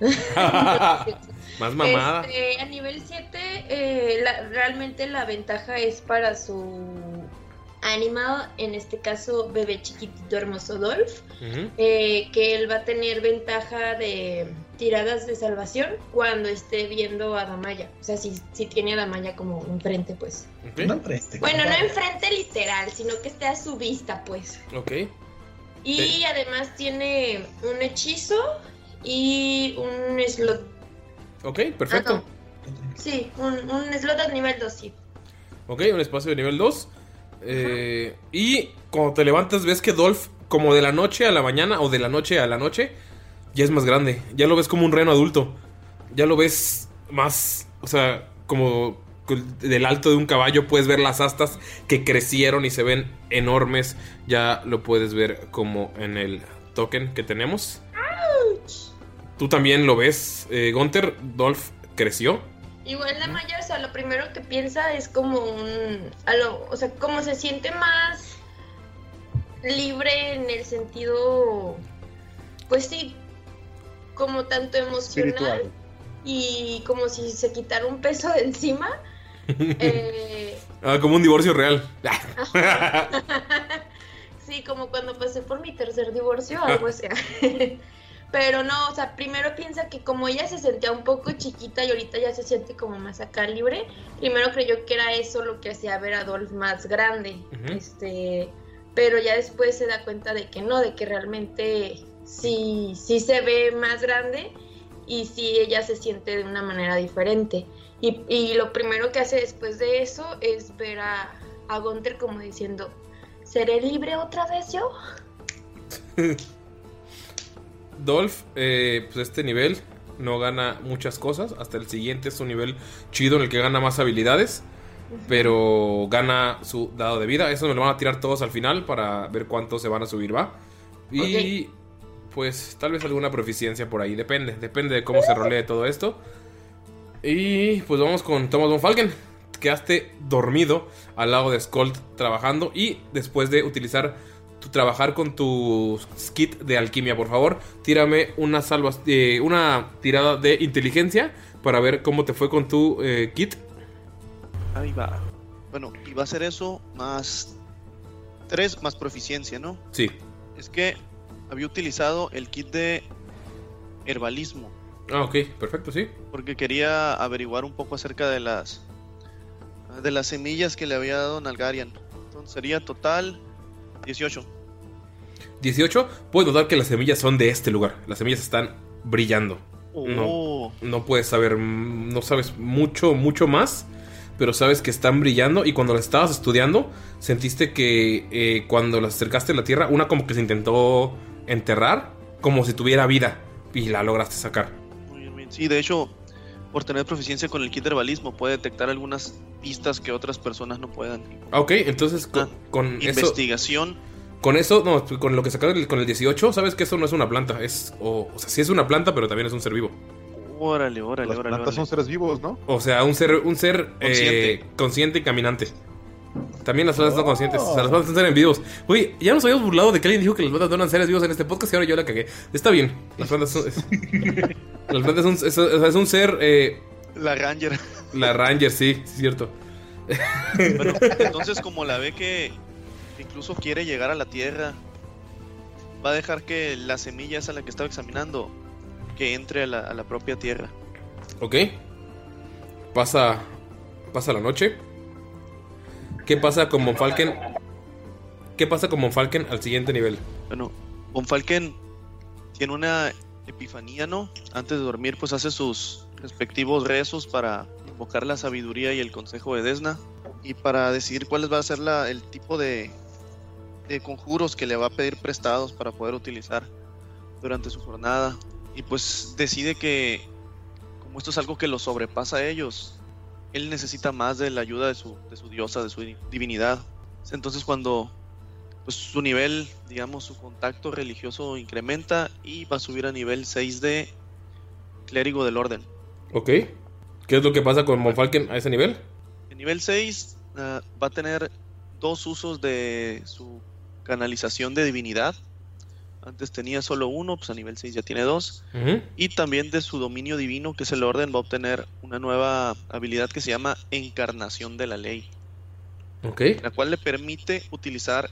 [SPEAKER 1] Más mamada.
[SPEAKER 6] Este, a nivel 7, eh, la- realmente la ventaja es para su animal, en este caso bebé chiquitito hermoso Dolph, eh, que él va a tener ventaja de tiradas de salvación cuando esté viendo a Damaya. O sea, si, si tiene a Damaya como enfrente, pues.
[SPEAKER 4] No enfrente.
[SPEAKER 6] Bueno, no enfrente literal, sino que esté a su vista, pues.
[SPEAKER 1] Ok.
[SPEAKER 6] Y además tiene un hechizo y un slot.
[SPEAKER 1] Ok, perfecto.
[SPEAKER 6] Sí, un, un slot a nivel 2, sí.
[SPEAKER 1] Ok, un espacio de nivel 2. Eh, y cuando te levantas ves que Dolph, como de la noche a la mañana o de la noche a la noche, ya es más grande. Ya lo ves como un reno adulto. Ya lo ves más, o sea, como del alto de un caballo puedes ver las astas que crecieron y se ven enormes. Ya lo puedes ver como en el token que tenemos. Tú también lo ves, eh, Gunther. Dolph creció.
[SPEAKER 6] Igual la Maya, o sea, lo primero que piensa es como un. a lo- o sea, como se siente más libre en el sentido. Pues sí, como tanto emocional
[SPEAKER 5] Espiritual.
[SPEAKER 6] Y como si se quitara un peso de encima. eh,
[SPEAKER 1] Ah, como un divorcio real.
[SPEAKER 6] Sí, como cuando pasé por mi tercer divorcio, algo así. Pero no, o sea, primero piensa que como ella se sentía un poco chiquita y ahorita ya se siente como más acá libre, primero creyó que era eso lo que hacía ver a Dolph más grande. Este, pero ya después se da cuenta de que no, de que realmente sí, sí se ve más grande y sí ella se siente de una manera diferente. Y, y lo primero que hace después de eso es ver a, a Gunther como diciendo, ¿seré libre otra vez yo?
[SPEAKER 1] Dolph, eh, pues este nivel no gana muchas cosas. Hasta el siguiente es un nivel chido en el que gana más habilidades. Pero gana su dado de vida. Eso me lo van a tirar todos al final para ver cuánto se van a subir, ¿va? Y pues tal vez alguna proficiencia por ahí. Depende, depende de cómo se rolee todo esto. Y pues vamos con Thomas Von Falken. Quedaste dormido al lado de Skold trabajando. Y después de utilizar tu trabajar con tu kit de alquimia, por favor, tírame una salva, eh, una tirada de inteligencia para ver cómo te fue con tu eh, kit.
[SPEAKER 2] Ahí va. Bueno, y va a ser eso más 3 más proficiencia, ¿no?
[SPEAKER 1] Sí.
[SPEAKER 2] Es que había utilizado el kit de herbalismo.
[SPEAKER 1] Ah, ok, perfecto, sí.
[SPEAKER 2] Porque quería averiguar un poco acerca de las de las semillas que le había dado Nalgarian. Entonces sería total 18.
[SPEAKER 1] 18. Puedes notar que las semillas son de este lugar. Las semillas están brillando.
[SPEAKER 2] Oh.
[SPEAKER 1] No, no puedes saber, no sabes mucho, mucho más. Pero sabes que están brillando y cuando las estabas estudiando, sentiste que eh, cuando las acercaste a la tierra, una como que se intentó enterrar, como si tuviera vida. Y la lograste sacar.
[SPEAKER 2] Muy bien. Sí, de hecho, por tener proficiencia con el kit de herbalismo, puede detectar algunas pistas que otras personas no puedan.
[SPEAKER 1] Ah, Ok, entonces con, con eso...
[SPEAKER 2] Investigación.
[SPEAKER 1] Con eso, no, con lo que sacaron con el 18, sabes que eso no es una planta. Es, o, o sea, sí es una planta, pero también es un ser vivo.
[SPEAKER 2] Órale, órale,
[SPEAKER 5] Las
[SPEAKER 2] órale.
[SPEAKER 5] plantas son seres vivos, ¿no?
[SPEAKER 1] O sea, un ser, un ser
[SPEAKER 2] Consciente.
[SPEAKER 1] eh, consciente y caminante. También las plantas son conscientes. O sea, las plantas son seres vivos. Uy, ya nos habíamos burlado de que alguien dijo que las plantas no eran seres vivos en este podcast y ahora yo la cagué. Está bien. Las plantas son. es- las plantas son. Es, o sea, es un ser. eh,
[SPEAKER 2] La Ranger.
[SPEAKER 1] la Ranger, sí, sí, es cierto.
[SPEAKER 2] Bueno, entonces como la ve que incluso quiere llegar a la Tierra, va a dejar que la semilla esa la que estaba examinando, que entre a la, a la propia Tierra.
[SPEAKER 1] Ok. Pasa. Pasa la noche. ¿Qué pasa con Monfalken? ¿Qué pasa con Monfalken al siguiente nivel?
[SPEAKER 2] Bueno, Von Falken tiene una epifanía, ¿no? Antes de dormir, pues hace sus respectivos rezos para invocar la sabiduría y el consejo de Desna y para decidir cuál va a ser el tipo de, de conjuros que le va a pedir prestados para poder utilizar durante su jornada. Y pues decide que, como esto es algo que lo sobrepasa a ellos, él necesita más de la ayuda de su, de su diosa, de su di- divinidad. Entonces cuando pues su nivel, digamos, su contacto religioso incrementa y va a subir a nivel 6 de clérigo del orden.
[SPEAKER 1] Ok. ¿Qué es lo que pasa con Monfalken a ese nivel?
[SPEAKER 2] En nivel 6 ah, va a tener dos usos de su canalización de divinidad. Antes tenía solo uno, pues a nivel 6 ya tiene dos. Y también de su dominio divino, que es el orden, va a obtener una nueva habilidad que se llama Encarnación de la Ley,
[SPEAKER 1] Ok.
[SPEAKER 2] la cual le permite utilizar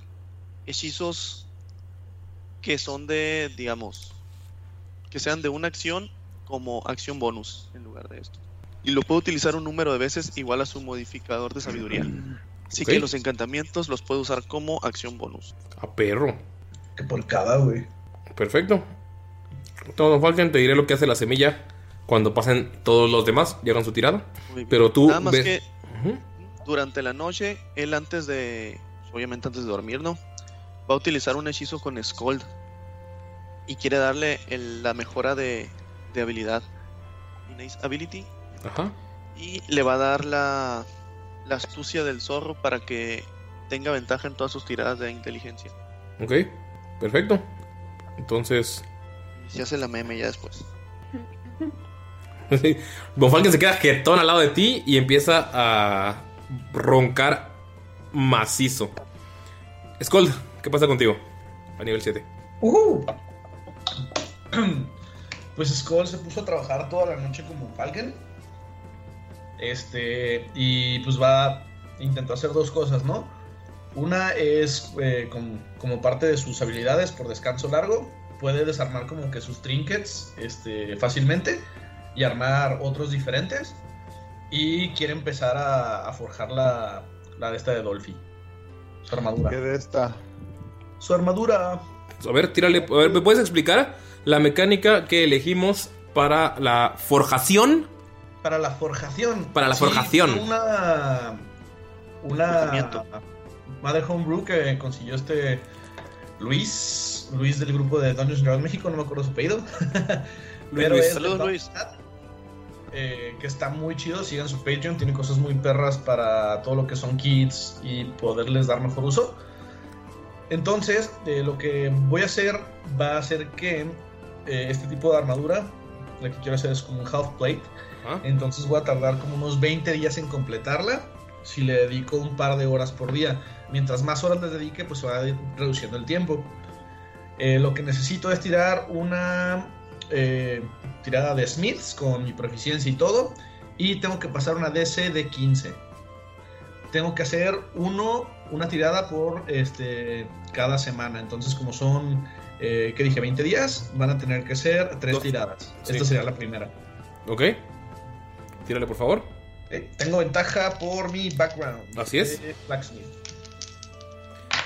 [SPEAKER 2] hechizos que son de, digamos, que sean de una acción como acción bonus en lugar de esto. Y lo puede utilizar un número de veces igual a su modificador de sabiduría. Así que los encantamientos los puede usar como acción bonus.
[SPEAKER 1] A perro.
[SPEAKER 4] Que por cada, güey.
[SPEAKER 1] Perfecto. Todo Monfalken, te diré lo que hace la semilla cuando pasen todos los demás, llegan su tirada. Pero tú
[SPEAKER 2] Nada más
[SPEAKER 1] ves-
[SPEAKER 2] que durante la noche, él antes de, obviamente antes de dormir, ¿no? Va a utilizar un hechizo con Scold. Y quiere darle el- la mejora de, de habilidad. Innate Ability.
[SPEAKER 1] Ajá.
[SPEAKER 2] Y le va a dar la, la astucia del zorro para que tenga ventaja en todas sus tiradas de inteligencia.
[SPEAKER 1] Ok. Perfecto. Entonces,
[SPEAKER 2] se hace la meme ya después.
[SPEAKER 1] Bonfalken se queda jetón al lado de ti y empieza a roncar macizo. Skold, ¿qué pasa contigo? A nivel 7.
[SPEAKER 4] Ujú. Pues Skull se puso a trabajar toda la noche como Falcon. Este, y pues va, intentó hacer dos cosas, ¿no? Una es eh, com- como parte de sus habilidades por descanso largo, puede desarmar como que sus trinkets este, fácilmente y armar otros diferentes. Y quiere empezar a, a forjar la, la de esta de Dolphy. Su armadura.
[SPEAKER 5] ¿Qué de esta?
[SPEAKER 4] Su armadura.
[SPEAKER 1] A ver, tírale. A ver, ¿me puedes explicar la mecánica que elegimos para la forjación?
[SPEAKER 4] Para la forjación.
[SPEAKER 1] Para la
[SPEAKER 4] Sí,
[SPEAKER 1] forjación.
[SPEAKER 4] Una. Una. Madre Homebrew que consiguió este. Luis. Luis del grupo de Dungeons Dragons México, no me acuerdo su apellido. Pero
[SPEAKER 1] Luis.
[SPEAKER 2] Saludos, Luis.
[SPEAKER 4] Eh, que está muy chido. Sigan su Patreon, tiene cosas muy perras para todo lo que son kits y poderles dar mejor uso. Entonces, eh, lo que voy a hacer va a ser que eh, este tipo de armadura, la que quiero hacer es como un half plate. Entonces voy a tardar como unos 20 días en completarla. Si le dedico un par de horas por día. Mientras más horas le dedique, pues se va a ir reduciendo el tiempo. Eh, lo que necesito es tirar una eh, tirada de Smiths con mi proficiencia y todo. Y tengo que pasar una DC de 15. Tengo que hacer uno, una tirada por este, cada semana. Entonces, como son, eh, ¿qué dije? 20 días, van a tener que ser tres
[SPEAKER 1] Dos.
[SPEAKER 4] tiradas.
[SPEAKER 1] Sí.
[SPEAKER 4] Esta sería la primera.
[SPEAKER 1] Ok. Tírale, por favor.
[SPEAKER 4] Tengo ventaja por mi background.
[SPEAKER 1] Así es.
[SPEAKER 4] Blacksmith.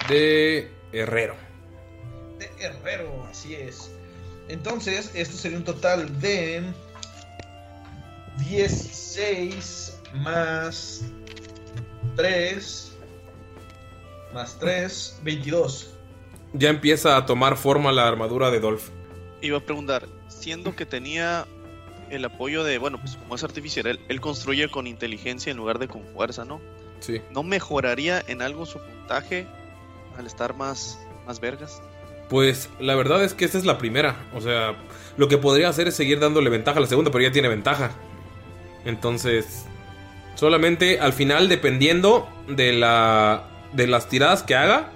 [SPEAKER 1] De Herrero.
[SPEAKER 4] De herrero, así es. Entonces, esto sería un total de 16 más 3 más 3, 22.
[SPEAKER 1] Ya empieza a tomar forma la armadura de Dolph.
[SPEAKER 2] Iba a preguntar, siendo que tenía el apoyo de, bueno, pues como es artificial, él, él construye con inteligencia en lugar de con fuerza, ¿no?
[SPEAKER 1] Sí.
[SPEAKER 2] ¿No mejoraría en algo su puntaje al estar más, más vergas?
[SPEAKER 1] Pues la verdad es que esta es la primera. O sea, lo que podría hacer es seguir dándole ventaja a la segunda, pero ya tiene ventaja. Entonces, solamente al final, dependiendo de la de las tiradas que haga,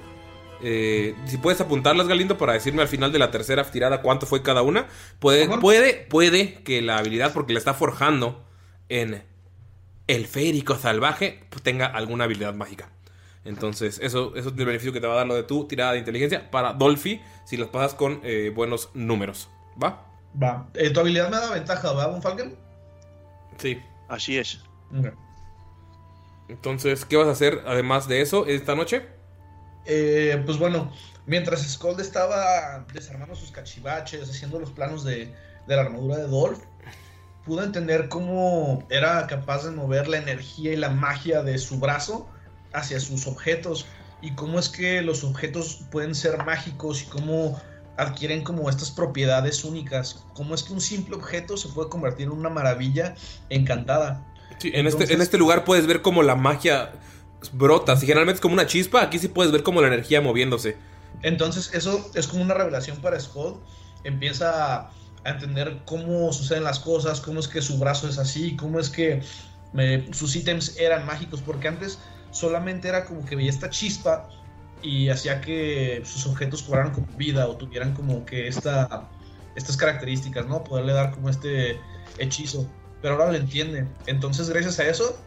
[SPEAKER 1] eh, si puedes apuntarlas, Galindo, para decirme al final de la tercera tirada cuánto fue cada una, puede, puede, puede que la habilidad, porque la está forjando en el férico salvaje, tenga alguna habilidad mágica. Entonces, eso, eso es el beneficio que te va a dar lo de tu tirada de inteligencia para Dolphy si las pasas con eh, buenos números. ¿Va?
[SPEAKER 4] Va. Eh, tu habilidad me da ventaja, ¿va, un Falcon?
[SPEAKER 1] Sí.
[SPEAKER 2] Así es.
[SPEAKER 1] Entonces, ¿qué vas a hacer además de eso esta noche?
[SPEAKER 4] Eh, pues bueno, mientras Skold estaba desarmando sus cachivaches, haciendo los planos de, de la armadura de Dolph, pudo entender cómo era capaz de mover la energía y la magia de su brazo hacia sus objetos y cómo es que los objetos pueden ser mágicos y cómo adquieren como estas propiedades únicas, cómo es que un simple objeto se puede convertir en una maravilla encantada.
[SPEAKER 1] Sí, en, este, en este lugar puedes ver cómo la magia brota. Si generalmente es como una chispa, aquí sí puedes ver como la energía moviéndose.
[SPEAKER 4] Entonces, eso es como una revelación para Skull. Empieza a, a entender cómo suceden las cosas, cómo es que su brazo es así, cómo es que eh, sus ítems eran mágicos, porque antes solamente era como que veía esta chispa y hacía que sus objetos cobraran como vida o tuvieran como que esta, estas características, ¿no? Poderle dar como este hechizo. Pero ahora lo entiende. Entonces, gracias a eso,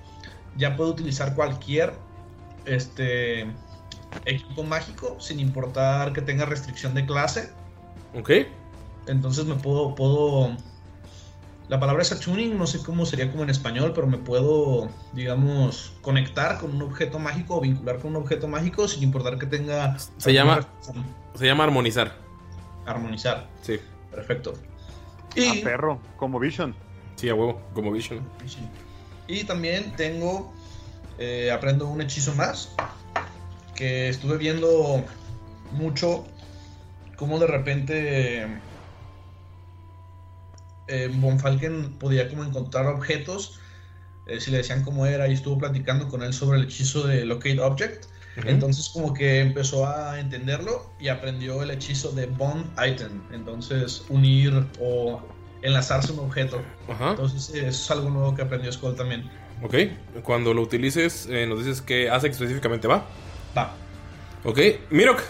[SPEAKER 4] ya puedo utilizar cualquier este equipo mágico sin importar que tenga restricción de clase.
[SPEAKER 1] Ok.
[SPEAKER 4] Entonces me puedo, puedo. La palabra es attuning, no sé cómo sería como en español, pero me puedo, digamos, conectar con un objeto mágico o vincular con un objeto mágico sin importar que tenga.
[SPEAKER 1] Se llama, se llama armonizar.
[SPEAKER 4] Armonizar.
[SPEAKER 1] Sí.
[SPEAKER 4] Perfecto.
[SPEAKER 5] Y... perro, como Vision.
[SPEAKER 1] Sí, a huevo, como Vision.
[SPEAKER 4] Y también tengo. eh, aprendo un hechizo más. Que estuve viendo mucho. Cómo de repente. Eh, Von Falken podía como encontrar objetos. eh, si le decían cómo era. Y estuvo platicando con él sobre el hechizo de Locate Object. Entonces como que empezó a entenderlo y aprendió el hechizo de Bond Item. Entonces unir o enlazarse un objeto.
[SPEAKER 1] Ajá.
[SPEAKER 4] Entonces eso es algo nuevo que aprendió Skull también.
[SPEAKER 1] Ok. Cuando lo utilices, eh, nos dices qué hace específicamente, ¿va?
[SPEAKER 4] Va.
[SPEAKER 1] Ok. Mirok,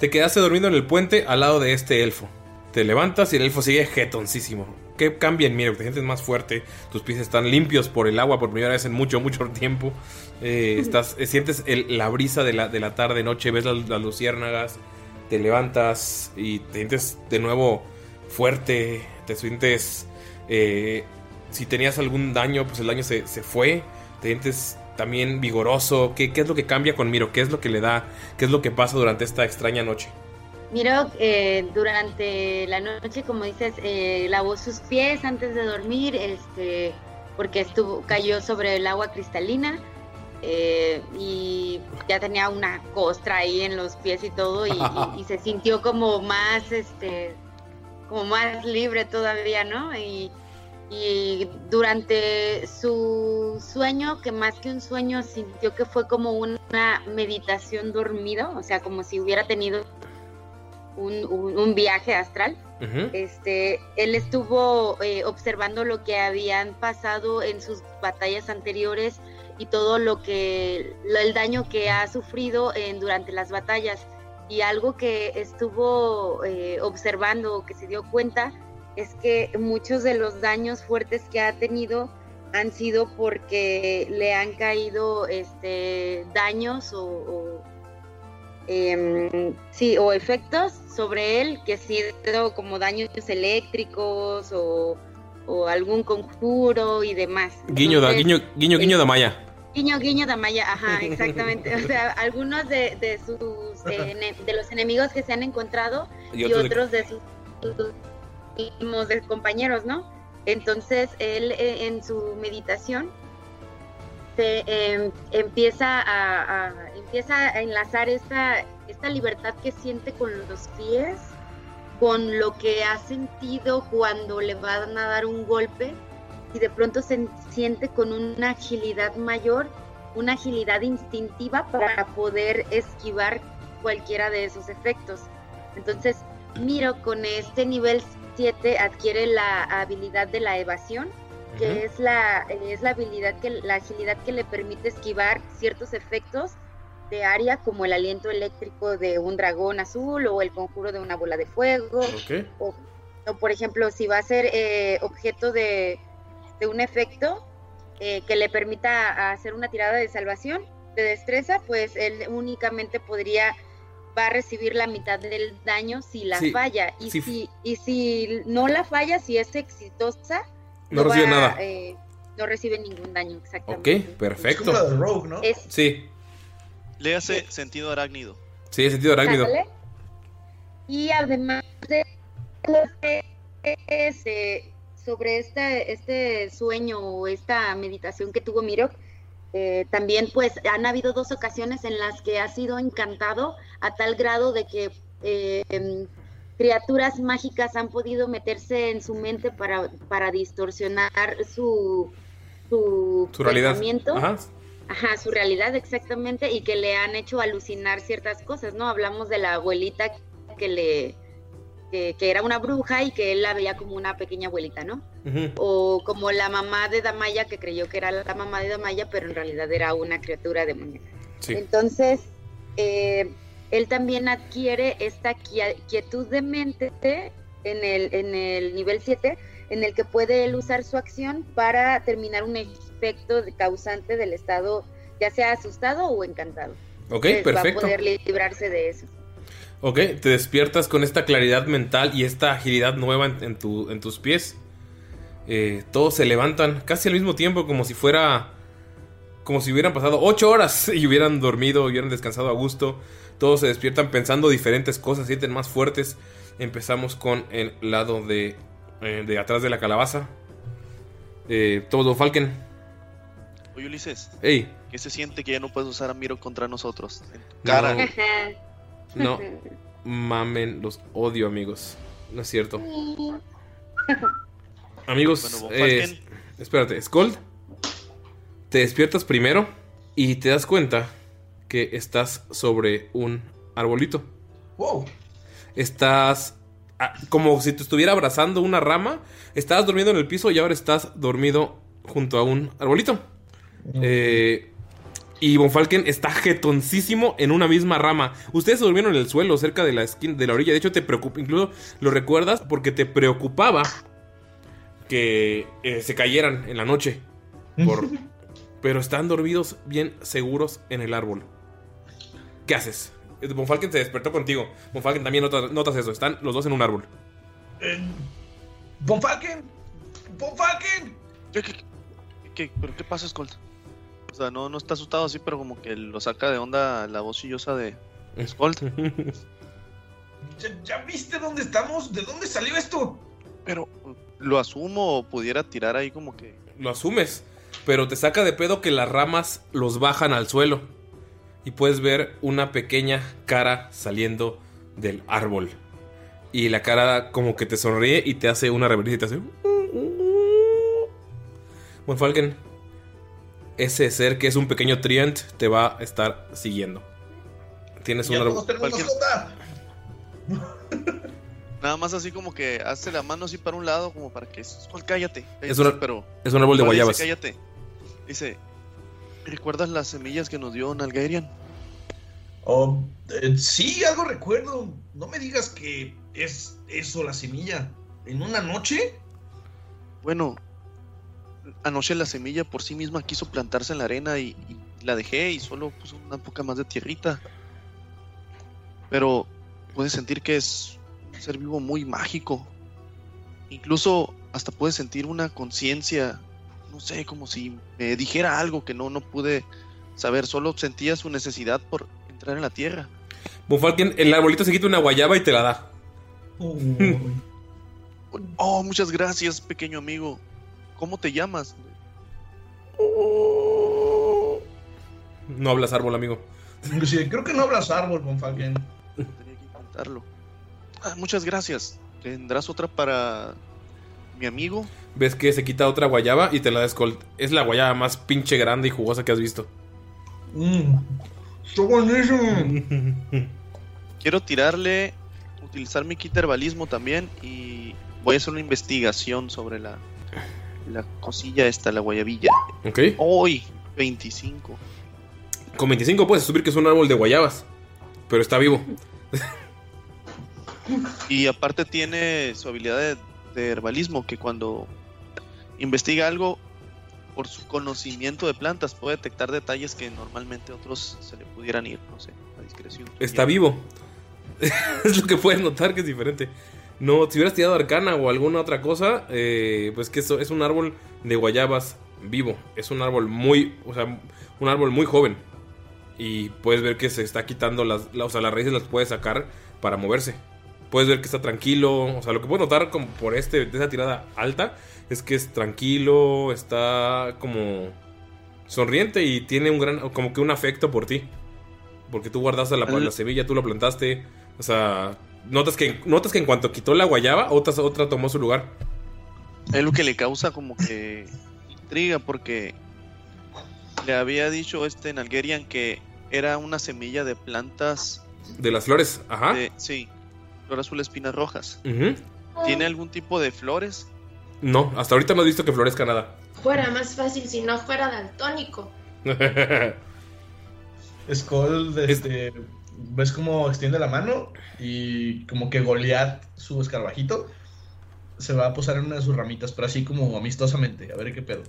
[SPEAKER 1] te quedaste dormido en el puente al lado de este elfo. Te levantas y el elfo sigue jetoncísimo. ¿Qué cambia en Mirok? Te sientes más fuerte. Tus pies están limpios por el agua por primera vez en mucho, mucho tiempo. Eh, estás, eh, sientes el- la brisa de la, de la tarde, noche. Ves las, las luciérnagas. Te levantas y te sientes de nuevo fuerte. Te sientes. eh, si tenías algún daño, pues el daño se, se fue. Te sientes también vigoroso. ¿Qué, ¿Qué es lo que cambia con Miro? ¿Qué es lo que le da? ¿Qué es lo que pasa durante esta extraña noche?
[SPEAKER 3] Miro, eh, durante la noche, como dices, eh, lavó sus pies antes de dormir, este, porque estuvo, cayó sobre el agua cristalina eh, y ya tenía una costra ahí en los pies y todo y, y- y se sintió como más, este, como más libre todavía, ¿no? Y, y durante su sueño, que más que un sueño, sintió que fue como una meditación dormido, o sea, como si hubiera tenido un, un- un viaje astral. Este, él estuvo eh, observando lo que habían pasado en sus batallas anteriores y todo lo que lo- el daño que ha sufrido en, durante las batallas y algo que estuvo eh, observando que se dio cuenta es que muchos de los daños fuertes que ha tenido han sido porque le han caído este daños o, o, em, sí, o efectos sobre él que ha sido como daños eléctricos o, o algún conjuro y demás.
[SPEAKER 1] Guiño,
[SPEAKER 3] Entonces,
[SPEAKER 1] guiño, guiño, guiño de Maya.
[SPEAKER 3] Guiño, guiño, Damaya, ajá, exactamente. O sea, algunos de, de sus eh, de los enemigos que se han encontrado
[SPEAKER 1] Y
[SPEAKER 3] y,
[SPEAKER 1] otros de-
[SPEAKER 3] de sus, sus de compañeros, ¿no? Entonces él eh, en su meditación a, a- empieza a enlazar esta esta libertad que siente con los pies con lo que ha sentido cuando le van a dar un golpe y de pronto se siente con una agilidad mayor, una agilidad instintiva para poder esquivar cualquiera de esos efectos. Entonces, Miro con este nivel 7 adquiere la habilidad de la evasión, que es la es la habilidad que la agilidad que le permite esquivar ciertos efectos de área como el aliento eléctrico de un dragón azul o el conjuro de una bola de fuego o, o, por ejemplo, si va a ser eh, objeto de, de un efecto eh, que le permita hacer una tirada de salvación, de destreza, pues él únicamente podría, va a recibir la mitad del daño si la
[SPEAKER 1] Sí,
[SPEAKER 3] falla. Y,
[SPEAKER 1] sí.
[SPEAKER 3] si, y si no la falla, si es exitosa,
[SPEAKER 1] No recibe nada.
[SPEAKER 3] eh, no recibe ningún daño, exactamente.
[SPEAKER 1] Ok, perfecto.
[SPEAKER 4] Es como la de Rogue, ¿no?
[SPEAKER 3] Es,
[SPEAKER 1] Sí,
[SPEAKER 2] Le hace sentido arácnido.
[SPEAKER 1] sí, es sentido arácnido.
[SPEAKER 3] Y además de ese- sobre esta, este sueño o esta meditación que tuvo Mirok, eh, también pues han habido dos ocasiones en las que ha sido encantado a tal grado de que eh, criaturas mágicas han podido meterse en su mente para, para distorsionar su, su,
[SPEAKER 1] Su realidad.
[SPEAKER 3] pensamiento.
[SPEAKER 1] Ajá.
[SPEAKER 3] Ajá, su realidad exactamente y que le han hecho alucinar ciertas cosas, ¿no? Hablamos de la abuelita que le que, que era una bruja y que él la veía como una pequeña abuelita, ¿no? O como la mamá de Damaya, que creyó que era la mamá de Damaya, pero en realidad era una criatura demoníaca.
[SPEAKER 1] Sí.
[SPEAKER 3] Entonces, eh, él también adquiere esta quietud de mente en el, en el nivel 7, en el que puede él usar su acción para terminar un efecto causante del estado, ya sea asustado o encantado.
[SPEAKER 1] Ok,
[SPEAKER 3] Entonces,
[SPEAKER 1] perfecto.
[SPEAKER 3] Va a poder librarse de eso.
[SPEAKER 1] Ok, te despiertas con esta claridad mental y esta agilidad nueva en, en tu- en tus pies. Eh, todos se levantan casi al mismo tiempo, como si fuera. Como si hubieran pasado ocho horas y hubieran dormido, hubieran descansado a gusto. Todos se despiertan pensando diferentes cosas, sienten más fuertes. Empezamos con el lado de, eh, de atrás de la calabaza. Eh, todo Falken.
[SPEAKER 2] Oye, Ulises.
[SPEAKER 1] Ey.
[SPEAKER 2] ¿Qué se siente que ya no puedes usar a Miro contra nosotros?
[SPEAKER 1] No.
[SPEAKER 2] cara.
[SPEAKER 1] No, mamen, los odio, amigos. No es cierto. Amigos,
[SPEAKER 2] Bueno,
[SPEAKER 1] eh, espérate, Skold, te despiertas primero y te das cuenta que estás sobre un arbolito.
[SPEAKER 4] Wow.
[SPEAKER 1] Estás ah, como si te estuviera abrazando una rama. Estabas durmiendo en el piso y ahora estás dormido junto a un arbolito. Eh, y Von Falken está jetoncísimo en una misma rama. Ustedes se durmieron en el suelo, cerca de la esquina, de la orilla. De hecho, te preocupa, incluso lo recuerdas porque te preocupaba que eh, se cayeran en la noche. Por- pero están dormidos bien seguros en el árbol. ¿Qué haces? Eh, Von Falken se despertó contigo. Von Falken también notas, notas eso. Están los dos en un árbol.
[SPEAKER 4] Eh, Von Falken. Von Falken.
[SPEAKER 2] ¿Qué, qué, qué- pero qué pasa, Skold? O sea, no, no está asustado así, pero como que lo saca de onda la voz chillosa de Skold.
[SPEAKER 4] ¿Ya, ya viste dónde estamos? ¿De dónde salió esto?
[SPEAKER 2] Pero lo asumo o pudiera tirar ahí como que.
[SPEAKER 1] Lo asumes, pero te saca de pedo que las ramas los bajan al suelo. Y puedes ver una pequeña cara saliendo del árbol. Y la cara como que te sonríe y te hace una reverencia y te hace... Von Falken, ese ser que es un pequeño Trient te va a estar siguiendo. Tienes un árbol.
[SPEAKER 2] Nada más así como que hace la mano así para un lado, como para que. Cállate. cállate",
[SPEAKER 1] Es una-
[SPEAKER 2] pero.
[SPEAKER 1] es un árbol de
[SPEAKER 2] dice,
[SPEAKER 1] guayabas.
[SPEAKER 2] cállate. Dice. ¿Recuerdas las semillas que nos dio Nalgarian?
[SPEAKER 4] Oh, eh, sí, algo recuerdo. No me digas que es eso la semilla. ¿En una noche?
[SPEAKER 2] Bueno, anoche la semilla por sí misma quiso plantarse en la arena y, y la dejé y solo puso una poca más de tierrita. Pero puedes sentir que es un ser vivo muy mágico. Incluso hasta puedes sentir una conciencia, no sé, como si me dijera algo que no, no pude saber, solo sentía su necesidad por entrar en la tierra.
[SPEAKER 1] Von Falken, el arbolito se quita una guayaba y te la da.
[SPEAKER 2] Oh, muchas gracias, pequeño amigo. ¿Cómo te llamas?
[SPEAKER 1] No hablas árbol, amigo.
[SPEAKER 4] Sí, creo que no hablas árbol, Von Falken.
[SPEAKER 2] Tenía que intentarlo. Ah, muchas gracias. ¿Tendrás otra para mi amigo?
[SPEAKER 1] Ves que se quita otra guayaba y te la da Skold. Es la guayaba más pinche grande y jugosa que has visto.
[SPEAKER 4] Mm, está buenísimo.
[SPEAKER 2] Quiero tirarle, utilizar mi kit herbalismo también y voy a hacer una investigación sobre la, la cosilla esta, la guayabilla.
[SPEAKER 1] Ok.
[SPEAKER 2] Hoy, 25.
[SPEAKER 1] Con 25 puedes subir que es un árbol de guayabas. Pero está vivo.
[SPEAKER 2] Y aparte tiene su habilidad de, de herbalismo, que cuando investiga algo, por su conocimiento de plantas, puede detectar detalles que normalmente otros se le pudieran ir, no sé, a discreción.
[SPEAKER 1] Está vivo. es lo que puedes notar que es diferente. No, si hubieras tirado arcana o alguna otra cosa, eh, pues que eso es un árbol de guayabas vivo. Es un árbol muy, o sea, un árbol muy joven. Y puedes ver que se está quitando las, la- o sea, las raíces las puede sacar para moverse. Puedes ver que está tranquilo. O sea, lo que puedes notar como por este, de esa tirada alta es que es tranquilo, está como sonriente y tiene un gran, como que un afecto por ti. Porque tú guardaste la, la semilla, tú la plantaste. O sea, notas que, notas que en cuanto quitó la guayaba, otra, otra tomó su lugar.
[SPEAKER 2] Es lo que le causa como que intriga porque le había dicho este Nalgerian que era una semilla de plantas.
[SPEAKER 1] De las flores, ajá.
[SPEAKER 2] de- sí, flor azul espinas rojas. ¿Tiene algún tipo de flores?
[SPEAKER 1] No, hasta ahorita no he visto que florezca nada.
[SPEAKER 6] Fuera más fácil si no fuera daltónico.
[SPEAKER 4] Skull, este, ves cómo extiende la mano y como que Goliath, su escarabajito, se va a posar en una de sus ramitas, pero así como amistosamente, a ver qué pedo.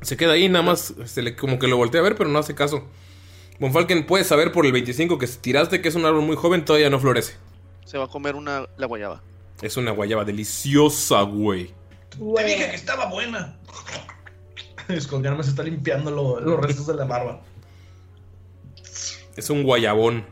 [SPEAKER 1] Se queda ahí, nada más se le, como que lo voltea a ver, pero no hace caso. Bonfalken puede saber por el 25 que si tiraste que es un árbol muy joven, todavía no florece.
[SPEAKER 2] Se va a comer una, la guayaba.
[SPEAKER 1] Es una guayaba deliciosa, güey.
[SPEAKER 4] Te dije que estaba buena. No se está limpiando lo- los restos de la barba.
[SPEAKER 1] Es un guayabón.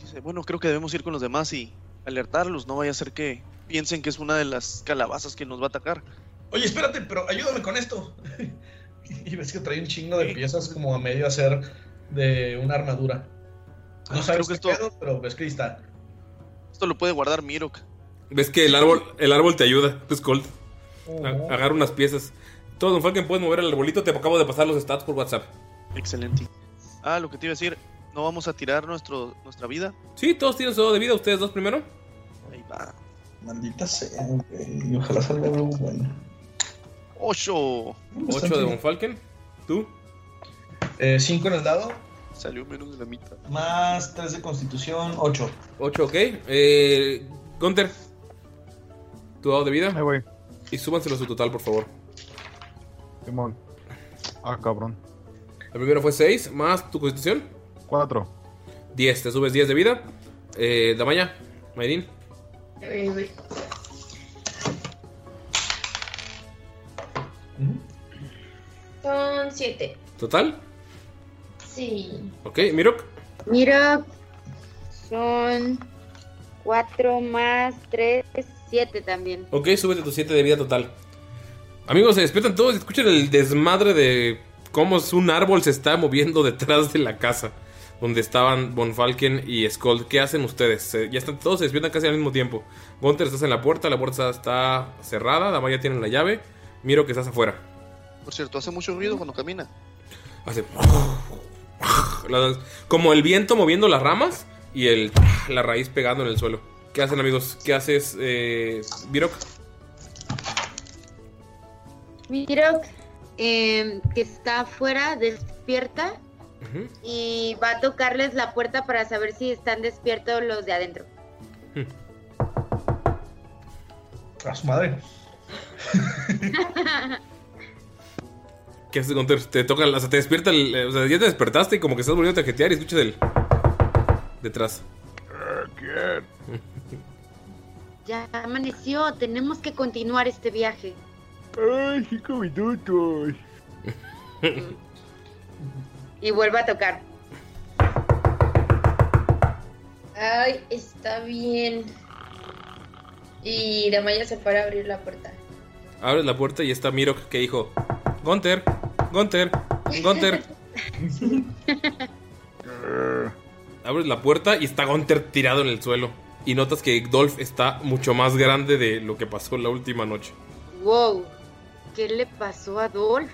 [SPEAKER 2] Dice, bueno, creo que debemos ir con los demás y alertarlos. No vaya a ser que piensen que es una de las calabazas que nos va a atacar.
[SPEAKER 4] Oye, espérate, pero ayúdame con esto. y ves que trae un chingo de piezas como a medio hacer de una armadura. No
[SPEAKER 2] Ah,
[SPEAKER 4] sabes
[SPEAKER 2] creo
[SPEAKER 4] qué
[SPEAKER 2] que esto-
[SPEAKER 4] pedo, pero ves que ahí está.
[SPEAKER 2] Esto lo puede guardar Mirok.
[SPEAKER 1] Ves que el árbol, el árbol te ayuda, Skull.
[SPEAKER 4] Oh.
[SPEAKER 1] A- Agarra unas piezas. Todo, Bonfalken, puedes mover el arbolito. Te acabo de pasar los stats por WhatsApp.
[SPEAKER 2] Excelente. Ah, lo que te iba a decir, ¿no vamos a tirar nuestro, nuestra vida?
[SPEAKER 1] Sí, todos tienen su dado de vida. Ustedes dos primero.
[SPEAKER 2] Ahí va.
[SPEAKER 4] Maldita sea, güey. Ojalá salga algo bueno.
[SPEAKER 2] ¡Ocho!
[SPEAKER 1] 8 de Bonfalken. ¿Tú?
[SPEAKER 4] Eh, 5 en el dado,
[SPEAKER 2] Salió menos de la mitad.
[SPEAKER 4] más 3 de constitución, 8.
[SPEAKER 1] 8, ok. Eh, Gunter. Tu dado de vida.
[SPEAKER 5] Ahí voy.
[SPEAKER 1] Y súbanselo a su total, por favor.
[SPEAKER 5] Simón. Ah, cabrón.
[SPEAKER 1] El primero fue 6, más tu constitución.
[SPEAKER 5] 4.
[SPEAKER 1] 10, te subes 10 de vida. Eh, Damaya, Mayrin.
[SPEAKER 6] Son siete.
[SPEAKER 1] ¿Total?
[SPEAKER 6] Sí.
[SPEAKER 1] Ok, Mirok.
[SPEAKER 3] Mira, son 4 más 3, 7 también.
[SPEAKER 1] Ok, súbete tu 7 de vida total. Amigos, se despiertan todos y escuchan el desmadre de cómo es un árbol se está moviendo detrás de la casa donde estaban Bonfalken y Skold. ¿Qué hacen ustedes? Ya están todos se despiertan casi al mismo tiempo. Gunter estás en la puerta, la puerta está cerrada, Damaya tiene la llave, Miro que estás afuera.
[SPEAKER 2] Por cierto, hace mucho ruido cuando camina.
[SPEAKER 1] Hace las- como el viento moviendo las ramas y el la raíz pegando en el suelo. ¿Qué hacen amigos? ¿Qué haces, eh, Virok?
[SPEAKER 3] Mira, eh, que está afuera, despierta y va a tocarles la puerta para saber si están despiertos los de adentro.
[SPEAKER 4] A su madre.
[SPEAKER 1] ¿Qué haces, Gunter? Te toca, o sea, te despierta, el- eh, o sea, ya te despertaste y como que estás volviendo a jetear y escuchas el detrás.
[SPEAKER 3] Ya amaneció, tenemos que continuar este viaje.
[SPEAKER 5] Ay, cinco minutos.
[SPEAKER 3] Y vuelve a tocar.
[SPEAKER 6] Ay, está bien. Y Damaya se para a abrir la puerta.
[SPEAKER 1] Abres la puerta y está Mirok que dijo, Gunter, Gunter, Gunter. Abres la puerta y está Gunter tirado en el suelo. Y notas que Dolph está mucho más grande de lo que pasó la última noche.
[SPEAKER 3] Wow, ¿qué le pasó a Dolph?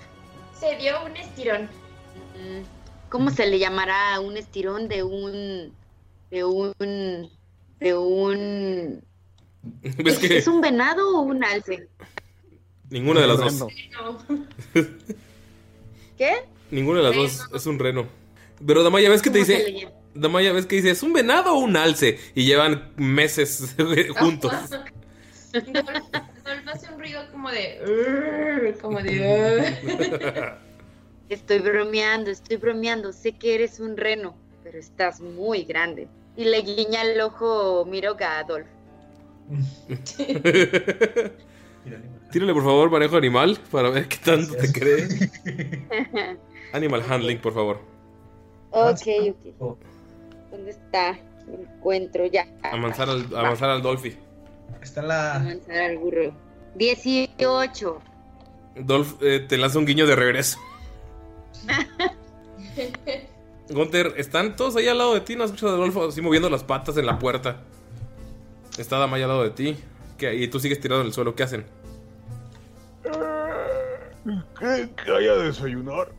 [SPEAKER 6] Se dio un estirón.
[SPEAKER 3] Mm, ¿Cómo se le llamará a un estirón de un... de un... de un...
[SPEAKER 1] ¿Ves que
[SPEAKER 3] ¿Es un venado o un alce?
[SPEAKER 1] ninguna de las dos?
[SPEAKER 6] No.
[SPEAKER 3] ¿Qué?
[SPEAKER 1] Ninguna de las dos es un reno. Pero Damaya, ¿ves que te
[SPEAKER 3] ¿Cómo se
[SPEAKER 1] dice? Damaya, ¿ves que dice? ¿Es un venado o un alce? Y llevan meses juntos.
[SPEAKER 6] Dolph hace un ruido como de. Como de.
[SPEAKER 3] Estoy bromeando, estoy bromeando. Sé que eres un reno, pero estás muy grande. Y le guiña el ojo Miroga a Adolf.
[SPEAKER 1] Tírale por favor manejo animal para ver qué tanto te cree. Animal handling, por favor.
[SPEAKER 3] ok, ok. ¿Dónde está? Lo encuentro ya.
[SPEAKER 1] Avanzar al, avanzar al Dolphy.
[SPEAKER 4] Está en la.
[SPEAKER 3] Avanzar al burro. 18.
[SPEAKER 1] Dolph eh, te lanza un guiño de regreso. Gunter, están todos ahí al lado de ti. No escuchas a Dolph así moviendo las patas en la puerta. Está Damaya al lado de ti. ¿Qué? Y tú sigues tirado en el suelo. ¿Qué hacen?
[SPEAKER 5] Que, que vaya a desayunar.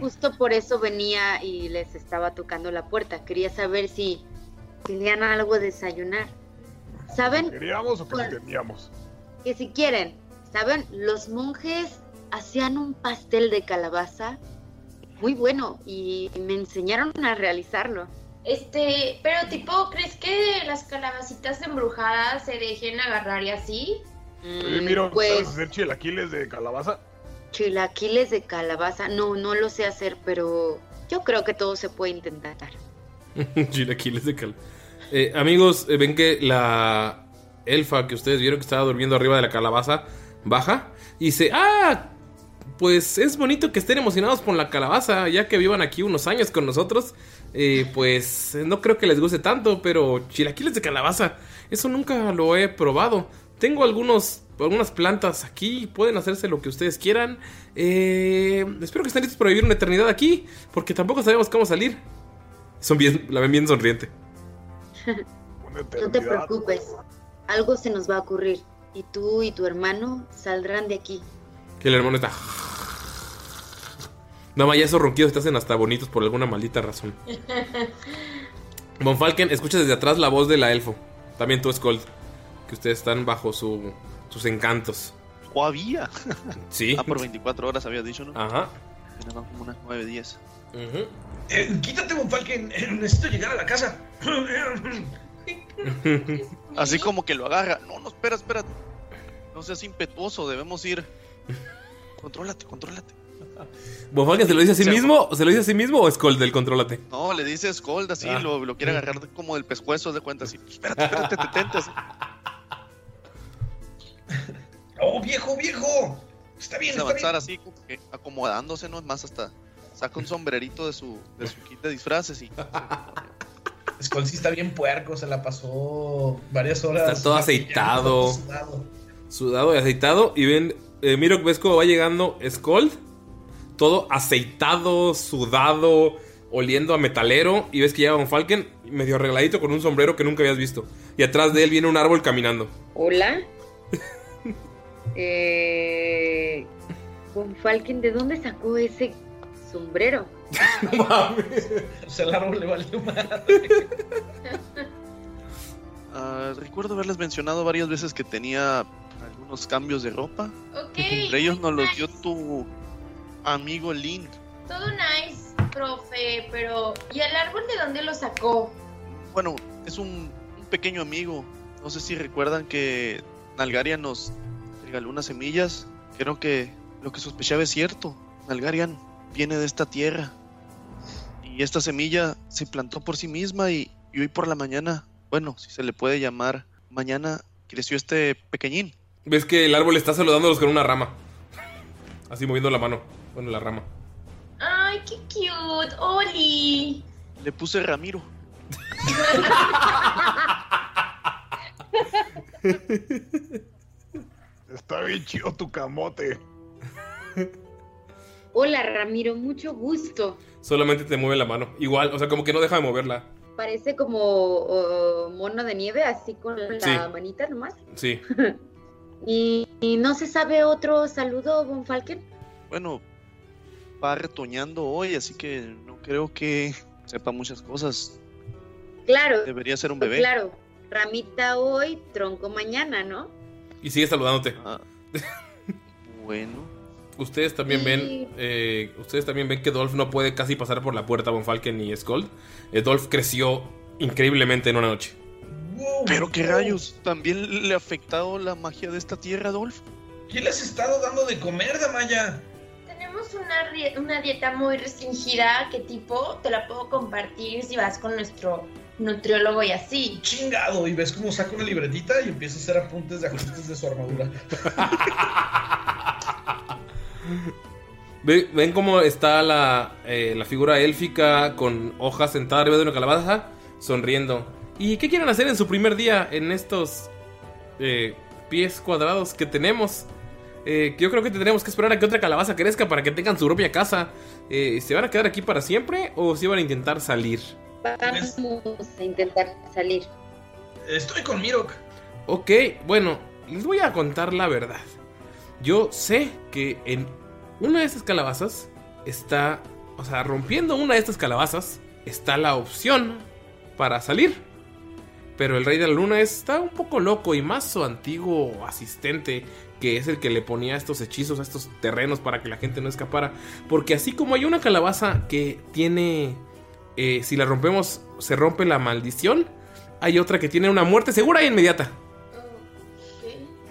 [SPEAKER 3] Justo por eso venía y les estaba tocando la puerta. Quería saber si querían algo de desayunar. ¿Saben?
[SPEAKER 5] ¿Queríamos o que
[SPEAKER 3] Con-
[SPEAKER 5] teníamos?
[SPEAKER 3] Que si quieren, ¿saben? Los monjes hacían un pastel de calabaza muy bueno y me enseñaron a realizarlo.
[SPEAKER 6] Este, pero tipo, ¿crees que las calabacitas embrujadas se dejen agarrar y así?
[SPEAKER 5] Oye,
[SPEAKER 3] Mm,
[SPEAKER 5] mira,
[SPEAKER 3] pues
[SPEAKER 5] ¿sabes hacer chilaquiles de calabaza?
[SPEAKER 3] chilaquiles de calabaza, no, no lo sé hacer, pero yo creo que todo se puede intentar.
[SPEAKER 1] Chilaquiles de cal. Eh, amigos, eh, ven que la elfa que ustedes vieron que estaba durmiendo arriba de la calabaza baja y dice: ¡Ah! Pues es bonito que estén emocionados por la calabaza, ya que vivan aquí unos años con nosotros. Eh, pues no creo que les guste tanto, pero chilaquiles de calabaza, eso nunca lo he probado. Tengo algunos, algunas plantas aquí, pueden hacerse lo que ustedes quieran. Eh, espero que estén listos para vivir una eternidad aquí, porque tampoco sabemos cómo salir. Son bien, la ven bien sonriente.
[SPEAKER 3] No te preocupes, algo se nos va a ocurrir y tú y tu hermano saldrán de aquí.
[SPEAKER 1] Que el hermano está. No, ma, ya esos ronquidos te hacen hasta bonitos por alguna maldita razón. Von Falken, escuchas desde atrás la voz de la elfo. También tú, Skold. Que ustedes están bajo su, sus encantos.
[SPEAKER 2] ¿O había?
[SPEAKER 1] Sí.
[SPEAKER 2] Ah, por 24 horas habías dicho, ¿no?
[SPEAKER 1] Ajá.
[SPEAKER 2] Eran como unas 9, 10.
[SPEAKER 4] Eh, quítate, Von Falken. eh, necesito llegar a la casa.
[SPEAKER 2] Así como que lo agarra. No, no, espera, espera. No seas impetuoso, debemos ir. Contrólate, contrólate.
[SPEAKER 1] ¿Von Falken se lo dice a sí mismo? ¿Se lo dice a sí mismo o Skold del contrólate?
[SPEAKER 2] No, le dice Scold así,
[SPEAKER 1] Ah.
[SPEAKER 2] lo, lo quiere agarrar como del pescuezo de cuenta así. Espérate, espérate, detente. así.
[SPEAKER 4] ¡Oh, viejo, viejo! Está bien, está
[SPEAKER 2] avanzar
[SPEAKER 4] bien.
[SPEAKER 2] así, como que acomodándose, ¿no? Es más, hasta saca un sombrerito de su, de su kit de disfraces y.
[SPEAKER 4] Skull sí está bien puerco, se la pasó varias horas.
[SPEAKER 1] Está todo aceitado.
[SPEAKER 4] sudado.
[SPEAKER 1] Sudado y aceitado. Y ven, eh, Miro, ves cómo va llegando Skold. Todo aceitado, sudado, oliendo a metalero. Y ves que llega Von Falken medio arregladito con un sombrero que nunca habías visto. Y atrás de él viene un árbol caminando.
[SPEAKER 3] Hola. Eh, Von Falken, ¿de dónde sacó ese sombrero?
[SPEAKER 4] O sea, el árbol le valió madre.
[SPEAKER 2] Ah, recuerdo haberles mencionado varias veces que tenía algunos cambios de ropa.
[SPEAKER 6] Ok.
[SPEAKER 2] Entre ellos nos los dio tu amigo Link.
[SPEAKER 6] Todo nice, profe, pero ¿y el árbol de dónde lo sacó?
[SPEAKER 2] Bueno, es un, un pequeño amigo. No sé si recuerdan que Nalgarian nos regaló unas semillas. Creo que lo que sospechaba es cierto. Nalgarian viene de esta tierra. Y esta semilla se plantó por sí misma y, y hoy por la mañana, bueno, si se le puede llamar, mañana creció este pequeñín.
[SPEAKER 1] Ves que el árbol está saludándolos con una rama. Así moviendo la mano. Bueno, la rama.
[SPEAKER 6] Ay, qué cute, Oli.
[SPEAKER 2] Le puse Ramiro.
[SPEAKER 5] Está bien chido tu camote.
[SPEAKER 3] Hola, Ramiro, mucho gusto.
[SPEAKER 1] Solamente te mueve la mano. Igual, o sea, como que no deja de moverla.
[SPEAKER 3] Parece como mono de nieve, así con la
[SPEAKER 1] Sí.
[SPEAKER 3] manita nomás.
[SPEAKER 1] Sí.
[SPEAKER 3] ¿Y, y no se sabe otro saludo, Von Falken?
[SPEAKER 2] Bueno, va retoñando hoy, así que no creo que sepa muchas cosas.
[SPEAKER 3] Claro.
[SPEAKER 2] Debería ser un
[SPEAKER 3] pues
[SPEAKER 2] bebé.
[SPEAKER 3] Claro, ramita hoy, tronco mañana, ¿no?
[SPEAKER 1] Y sigue saludándote.
[SPEAKER 2] Ah, bueno.
[SPEAKER 1] Ustedes también
[SPEAKER 3] Sí.
[SPEAKER 1] ven. eh, ustedes también ven que Dolph no puede casi pasar por la puerta Von Falken ni Skold. Eh, Dolph creció increíblemente en una noche.
[SPEAKER 2] Pero qué rayos, ¿también le ha afectado la magia de esta tierra, Dolph?
[SPEAKER 4] ¿Qué les has estado dando de comer, Damaya?
[SPEAKER 6] Tenemos una, una dieta muy restringida que tipo te la puedo compartir si vas con nuestro nutriólogo y así.
[SPEAKER 4] Chingado, y ves cómo saca una libretita y empieza a hacer apuntes de ajustes de su armadura.
[SPEAKER 1] Ve- ¿Ven cómo está la, eh, la figura élfica con hojas sentada arriba de una calabaza? Sonriendo. ¿Y qué quieren hacer en su primer día en estos eh, pies cuadrados que tenemos? Eh, yo creo que tendremos que esperar a que otra calabaza crezca para que tengan su propia casa. Eh, ¿Se van a quedar aquí para siempre o se van a intentar salir?
[SPEAKER 3] Vamos a intentar salir.
[SPEAKER 4] Estoy con Mirok.
[SPEAKER 1] Ok, bueno, les voy a contar la verdad. Yo sé que en una de estas calabazas está, o sea, rompiendo una de estas calabazas está la opción para salir. Pero el Rey de la Luna está un poco loco y más su antiguo asistente, que es el que le ponía estos hechizos a estos terrenos para que la gente no escapara. Porque así como hay una calabaza que tiene, eh, si la rompemos, se rompe la maldición, hay otra que tiene una muerte segura e inmediata.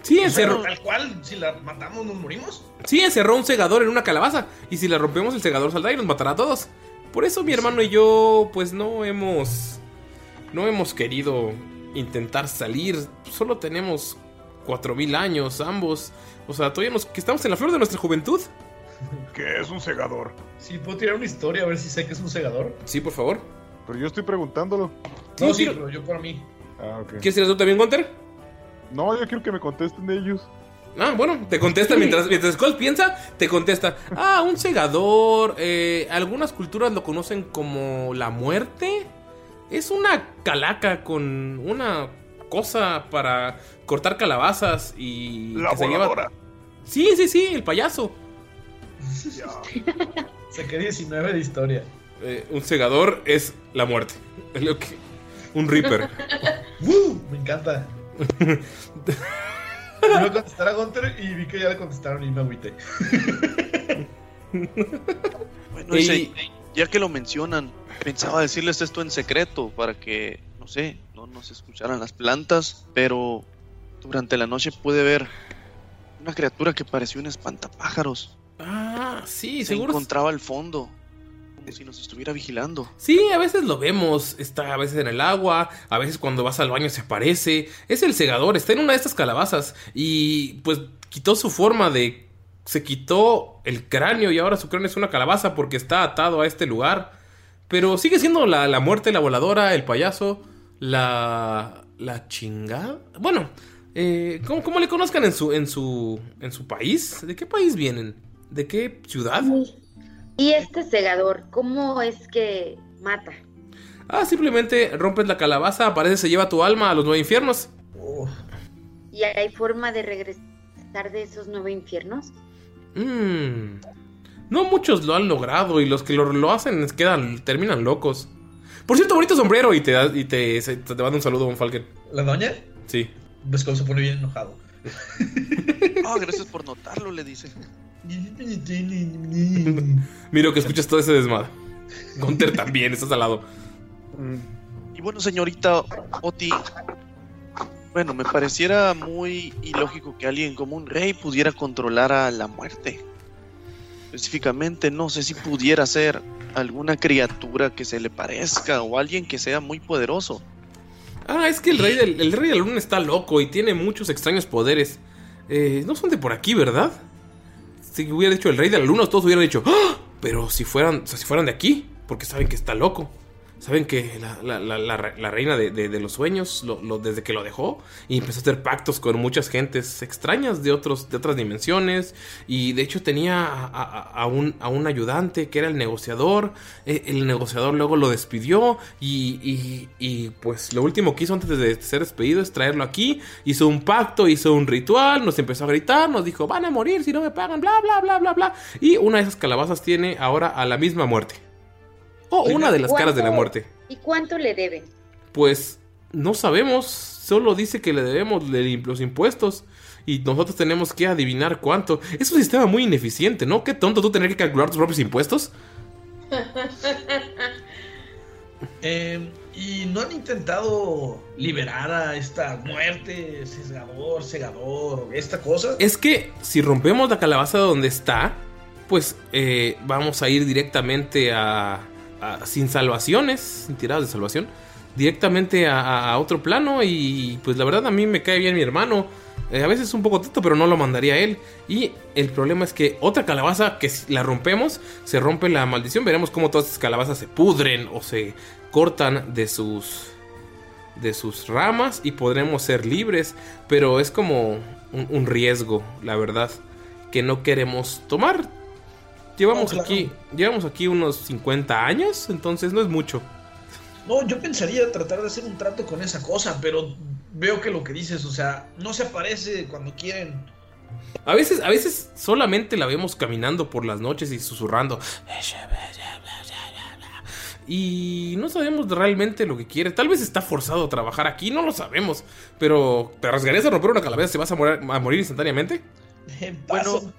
[SPEAKER 1] Sí, encerró,
[SPEAKER 4] Tal cual, si la matamos, nos morimos.
[SPEAKER 1] sí, encerró un segador en una calabaza. Y si la rompemos, el segador saldrá y nos matará a todos. Por eso mi hermano y yo, pues no hemos. No hemos querido intentar salir. Solo tenemos 4000 años, ambos. O sea, todavía nos, que estamos en la flor de nuestra juventud.
[SPEAKER 5] ¿Qué es un segador?
[SPEAKER 4] Sí, puedo tirar una historia a ver si sé que es un segador.
[SPEAKER 1] Sí, por favor.
[SPEAKER 5] Pero yo estoy preguntándolo.
[SPEAKER 4] No, sí, pero yo para mí.
[SPEAKER 5] Ah, ok.
[SPEAKER 1] ¿Quieres ir tú también, Gunter?
[SPEAKER 5] No, yo quiero que me contesten ellos.
[SPEAKER 1] Ah, bueno, te contesta mientras, mientras Skull piensa, te contesta. Ah, un segador. eh, algunas culturas lo conocen como la muerte. Es una calaca con una cosa para cortar calabazas y.
[SPEAKER 5] La
[SPEAKER 1] que se. Sí, sí, sí, el payaso.
[SPEAKER 4] Saqué 19 de historia.
[SPEAKER 1] Eh, un segador es la muerte. Es lo que. Un reaper.
[SPEAKER 4] Me encanta. Iba a contestar a Gunter y vi que ya le contestaron y me agüité.
[SPEAKER 2] Bueno, ese- ya que lo mencionan, pensaba decirles esto en secreto para que, no sé, no nos escucharan las plantas, pero durante la noche pude ver una criatura que parecía un espantapájaros.
[SPEAKER 1] Ah, sí,
[SPEAKER 2] Se
[SPEAKER 1] seguro.
[SPEAKER 2] encontraba al fondo, como si nos estuviera vigilando.
[SPEAKER 1] Sí, a veces lo vemos. Está a veces en el agua, a veces cuando vas al baño se aparece. Es el segador, está en una de estas calabazas. Y pues quitó su forma de. Se quitó el cráneo y ahora su cráneo es una calabaza porque está atado a este lugar. Pero sigue siendo la, la muerte, la voladora, el payaso, la. la chingada. Bueno, eh, ¿cómo, cómo le conozcan en su, en, su, en su país? ¿De qué país vienen? ¿De qué ciudad?
[SPEAKER 3] Y este segador, ¿cómo es que mata?
[SPEAKER 1] Ah, simplemente rompes la calabaza, aparece, se lleva tu alma a los nueve infiernos.
[SPEAKER 3] ¿Y hay forma de regresar de esos nueve infiernos?
[SPEAKER 1] Mm. No muchos lo han logrado y los que lo, lo hacen quedan, terminan locos. Por cierto, bonito sombrero y te da- y te, se- te manda un saludo, Von Falken.
[SPEAKER 4] ¿La doña?
[SPEAKER 1] Sí.
[SPEAKER 4] Vescol se pone bien enojado.
[SPEAKER 2] Ah, gracias por notarlo, le dice.
[SPEAKER 1] Miro que escuchas todo ese desmadre. Gunter también, estás al lado.
[SPEAKER 2] Y bueno, señorita Oti, bueno, me pareciera muy ilógico que alguien como un rey pudiera controlar a la muerte. Específicamente, no sé si pudiera ser alguna criatura que se le parezca o alguien que sea muy poderoso.
[SPEAKER 1] Ah, es que el rey, del, el rey de la luna está loco y tiene muchos extraños poderes. Eh, no son de por aquí, ¿verdad? Si hubiera dicho el rey de la luna, todos hubieran dicho, ¡Ah! Pero si fueran, o sea, si fueran de aquí, porque saben que está loco. Saben que la, la- la- la re- la reina de, de- los sueños, desde que lo dejó, y empezó a hacer pactos con muchas gentes extrañas de, otros, de otras dimensiones. Y de hecho tenía a, un, a un ayudante que era el negociador. Eh, el negociador luego lo despidió. Y, y- y, pues lo último que hizo antes de ser despedido es traerlo aquí. Hizo un pacto, hizo un ritual, nos empezó a gritar, nos dijo, van a morir si no me pagan, bla, bla, bla, bla, bla. Y una de esas calabazas tiene ahora a la misma muerte. O una de las caras de la
[SPEAKER 3] ¿Cuánto-
[SPEAKER 1] muerte.
[SPEAKER 3] ¿Y cuánto le deben?
[SPEAKER 1] Pues no sabemos, solo dice que le debemos los impuestos y nosotros tenemos que adivinar cuánto. Es un sistema muy ineficiente, ¿no? Qué tonto tú tener que calcular tus propios impuestos.
[SPEAKER 4] Eh, ¿Y no han intentado liberar a esta muerte, segador, segador, esta cosa?
[SPEAKER 1] Es que si rompemos la calabaza donde está, pues eh, vamos a ir directamente a, sin salvaciones, sin tiradas de salvación, directamente a, otro plano y pues la verdad a mí me cae bien mi hermano. Eh, a veces es un poco tonto, pero no lo mandaría a él. Y el problema es que otra calabaza, que la rompemos, se rompe la maldición. Veremos cómo todas estas calabazas se pudren o se cortan de sus de sus ramas y podremos ser libres, pero es como un riesgo, la verdad, que no queremos tomar. Llevamos
[SPEAKER 4] No, claro.
[SPEAKER 1] aquí, llevamos aquí unos 50 años, entonces no es mucho.
[SPEAKER 4] No, yo pensaría tratar de hacer un trato con esa cosa, pero veo que lo que dices, o sea, no se aparece cuando quieren.
[SPEAKER 1] A veces, a veces solamente la vemos caminando por las noches y susurrando. Y no sabemos realmente lo que quiere. Tal vez está forzado a trabajar aquí, no lo sabemos. Pero, ¿te arriesgarías a romper una calabaza si vas a morir, a morir instantáneamente?
[SPEAKER 2] Bueno,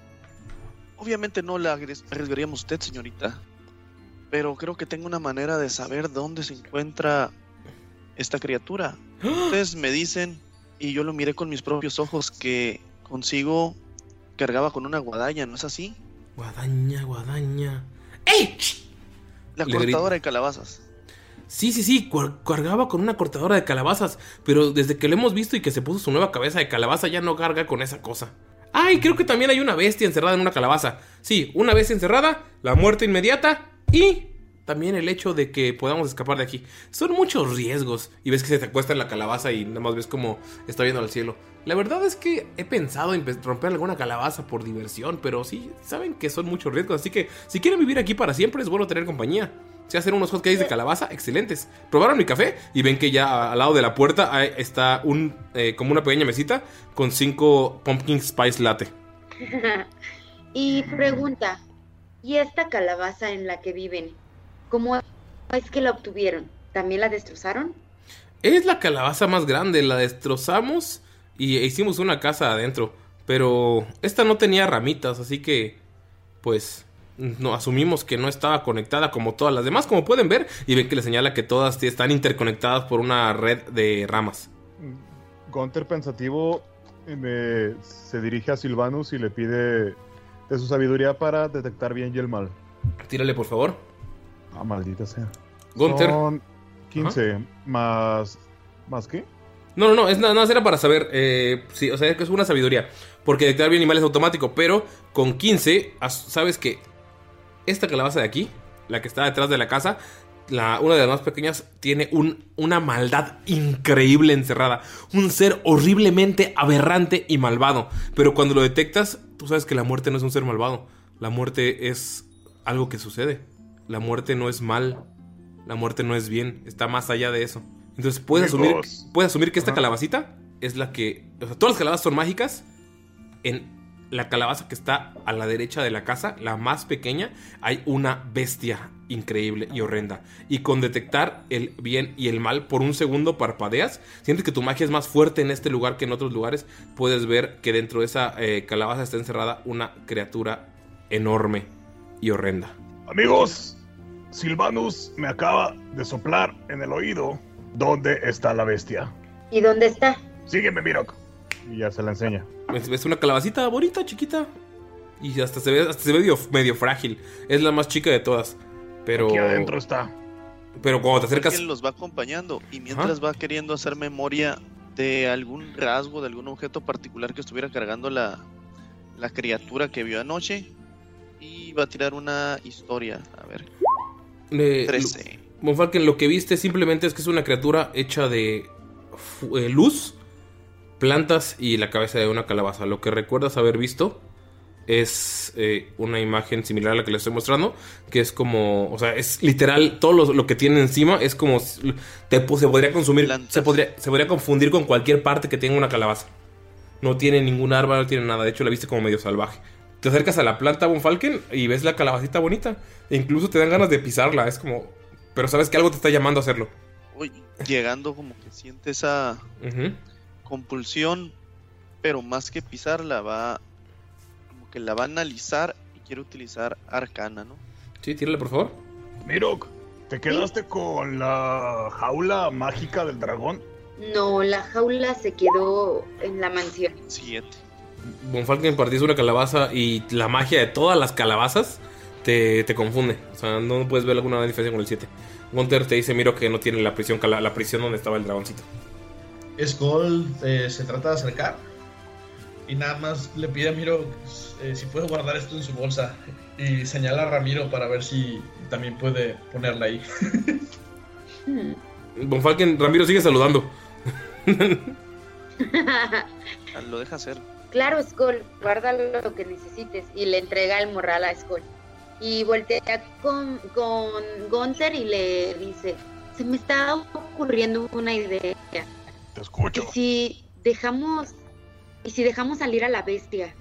[SPEAKER 2] obviamente no la arriesgaríamos usted, señorita. Pero creo que tengo una manera de saber dónde se encuentra esta criatura. Ustedes me dicen, y yo lo miré con mis propios ojos, que consigo cargaba con una guadaña, ¿no es así?
[SPEAKER 1] Guadaña, guadaña. ¡Ey!
[SPEAKER 2] La
[SPEAKER 1] Le grito.
[SPEAKER 2] cortadora de calabazas.
[SPEAKER 1] Sí, sí, sí, cargaba con una cortadora de calabazas, pero desde que lo hemos visto y que se puso su nueva cabeza de calabaza ya no carga con esa cosa. Ay, creo que también hay una bestia encerrada en una calabaza. Sí, una bestia encerrada, la muerte inmediata y también el hecho de que podamos escapar de aquí. Son muchos riesgos y ves que se te acuesta en la calabaza y nada más ves como está viendo al cielo. La verdad es que he pensado en pe- romper alguna calabaza por diversión, pero sí, saben que son muchos riesgos, así que si quieren vivir aquí para siempre es bueno tener compañía. Si hacen unos hotcakes de calabaza, excelentes. Probaron mi café y ven que ya al lado de la puerta hay- está un eh, como una pequeña mesita con cinco pumpkin spice latte.
[SPEAKER 3] y pregunta, ¿y esta calabaza en la que viven, cómo es que la obtuvieron? ¿También la destrozaron?
[SPEAKER 1] Es la calabaza más grande, la destrozamos y hicimos una casa adentro. Pero esta no tenía ramitas, así que pues no asumimos que no estaba conectada como todas las demás, como pueden ver, y ven que le señala que todas están interconectadas por una red de ramas.
[SPEAKER 5] Gunter pensativo eh, me- se dirige a Silvanus y le pide de su sabiduría para detectar bien y el mal.
[SPEAKER 1] Tírale, por favor.
[SPEAKER 5] Ah, maldita sea.
[SPEAKER 1] Gunther.
[SPEAKER 5] Son 15 más... ¿Más qué?
[SPEAKER 1] No, no, no, es nada más era para saber, eh, sí, o sea, es una sabiduría, porque detectar bien y mal es automático, pero con 15 as- sabes que esta calabaza de aquí, la que está detrás de la casa, la, una de las más pequeñas, tiene un, una maldad increíble encerrada, un ser horriblemente aberrante y malvado, pero cuando lo detectas, tú sabes que la muerte no es un ser malvado, la muerte es algo que sucede, la muerte no es mal, la muerte no es bien, está más allá de eso. Entonces puedes asumir, puedes asumir que esta calabacita es la que. O sea, todas las calabazas son mágicas. En la calabaza que está a la derecha de la casa, la más pequeña, hay una bestia increíble y horrenda. Y con detectar el bien y el mal por un segundo parpadeas, sientes que tu magia es más fuerte en este lugar que en otros lugares. Puedes ver que dentro de esa eh, calabaza está encerrada una criatura enorme y horrenda.
[SPEAKER 7] Amigos, Silvanus me acaba de soplar en el oído dónde está la bestia.
[SPEAKER 3] ¿Y dónde está?
[SPEAKER 7] Sígueme, Mirok.
[SPEAKER 5] Y ya se la enseña.
[SPEAKER 1] Es, es una calabacita bonita, chiquita. Y hasta se ve, hasta se ve medio, medio frágil. Es la más chica de todas. Pero.
[SPEAKER 7] Aquí adentro está.
[SPEAKER 1] Pero cuando te acercas.
[SPEAKER 2] Alguien los va acompañando y mientras va queriendo hacer memoria de algún rasgo, de algún objeto particular que estuviera cargando la, la criatura que vio anoche. Y va a tirar una historia. A ver.
[SPEAKER 1] eh,
[SPEAKER 2] 13.
[SPEAKER 1] Lu- Von Falken, lo que viste simplemente es que es una criatura hecha de eh, luz, plantas y la cabeza de una calabaza. Lo que recuerdas haber visto es eh, una imagen similar a la que les estoy mostrando, que es como, o sea, es literal, todo lo, lo que tiene encima es como, te, se podría consumir, se podría, se podría confundir con cualquier parte que tenga una calabaza. No tiene ningún árbol, no tiene nada, de hecho la viste como medio salvaje. Te acercas a la planta Von Falken y ves la calabacita bonita, e incluso te dan ganas de pisarla, es como, pero sabes que algo te está llamando a hacerlo.
[SPEAKER 2] Uy, llegando como que siente esa. Compulsión, pero más que pisarla va como que la va a analizar y quiere utilizar arcana, ¿no?
[SPEAKER 1] Sí, tírale por favor.
[SPEAKER 7] Mirok, ¿te quedaste con la jaula mágica del dragón?
[SPEAKER 3] No, la jaula se quedó en la mansión.
[SPEAKER 2] Siete.
[SPEAKER 1] Von Falken partiste una calabaza y la magia de todas las calabazas te, te confunde. O sea, no puedes ver alguna diferencia con el 7. Gunter te dice, miro que no tiene la prisión, la prisión donde estaba el dragoncito.
[SPEAKER 4] Skull eh, se trata de acercar y nada más le pide a Miro eh, si puede guardar esto en su bolsa y señala a Ramiro para ver si también puede ponerla ahí.
[SPEAKER 1] Von Falken, Ramiro sigue saludando.
[SPEAKER 2] Ah, Lo deja hacer.
[SPEAKER 3] Claro, Skull, guarda lo que necesites. Y le entrega el morral a Skull. Y voltea con, con Gunther y le dice, se me está ocurriendo una idea.
[SPEAKER 7] Te escucho.
[SPEAKER 3] ¿Y si dejamos, y si dejamos salir a la bestia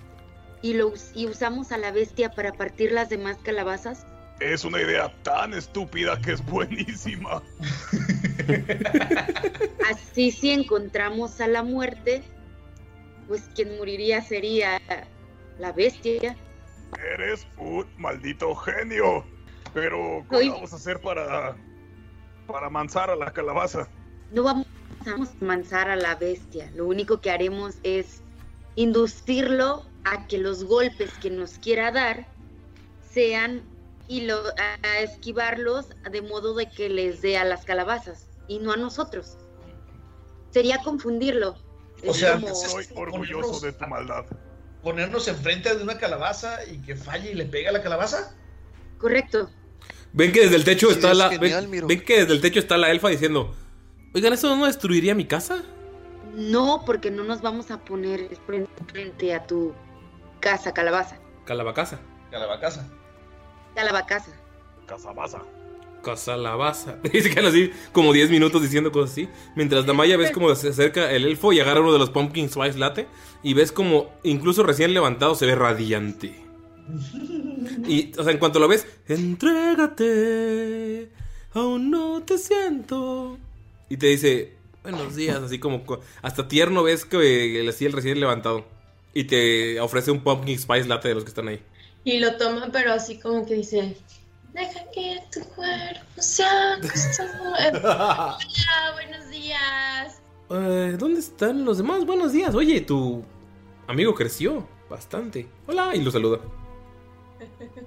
[SPEAKER 3] y, lo, y usamos a la bestia para partir las demás calabazas?
[SPEAKER 7] Es una idea tan estúpida que es buenísima.
[SPEAKER 3] Así si encontramos a la muerte, pues quien moriría sería la bestia.
[SPEAKER 7] Eres un maldito genio. Pero, ¿cómo
[SPEAKER 3] Soy-
[SPEAKER 7] vamos a hacer para. para manzar a la calabaza?
[SPEAKER 3] No vamos a mansar a la bestia. Lo único que haremos es inducirlo a que los golpes que nos quiera dar sean y lo, a, esquivarlos de modo de que les dé a las calabazas y no a nosotros. Sería confundirlo.
[SPEAKER 4] O
[SPEAKER 3] Es
[SPEAKER 4] sea,
[SPEAKER 3] como-
[SPEAKER 7] Estoy orgulloso de tu maldad.
[SPEAKER 4] Ponernos enfrente de una calabaza y que falle y le pegue a la calabaza.
[SPEAKER 3] correcto.
[SPEAKER 1] Ven que desde el techo
[SPEAKER 2] Sí,
[SPEAKER 1] está
[SPEAKER 2] es
[SPEAKER 1] la.
[SPEAKER 2] genial,
[SPEAKER 1] ven,
[SPEAKER 2] Miro.
[SPEAKER 1] ven que desde el techo está la elfa diciendo. Oigan, ¿eso no destruiría mi casa?
[SPEAKER 3] No, porque no nos vamos a poner frente a tu casa, calabaza.
[SPEAKER 1] Calabacasa.
[SPEAKER 4] Calabacasa.
[SPEAKER 3] Calabacasa.
[SPEAKER 7] Casabaza.
[SPEAKER 1] Casalabaza. Y se quedan así como 10 minutos diciendo cosas así. Mientras Damaya ves como se acerca el elfo y agarra uno de los pumpkin spice latte. Y ves como incluso recién levantado se ve radiante. Y, o sea, en cuanto lo ves, entrégate, aún no te siento. Y te dice, buenos días, así como co- hasta tierno ves que el, así el recién levantado. Y te ofrece un pumpkin spice latte de los que están ahí.
[SPEAKER 6] Y lo toma, pero así como que dice, deja que tu cuerpo se acostumbre. Hola, buenos días.
[SPEAKER 1] Eh, ¿Dónde están los demás? Buenos días. Oye, tu amigo creció bastante. Hola, y lo saluda.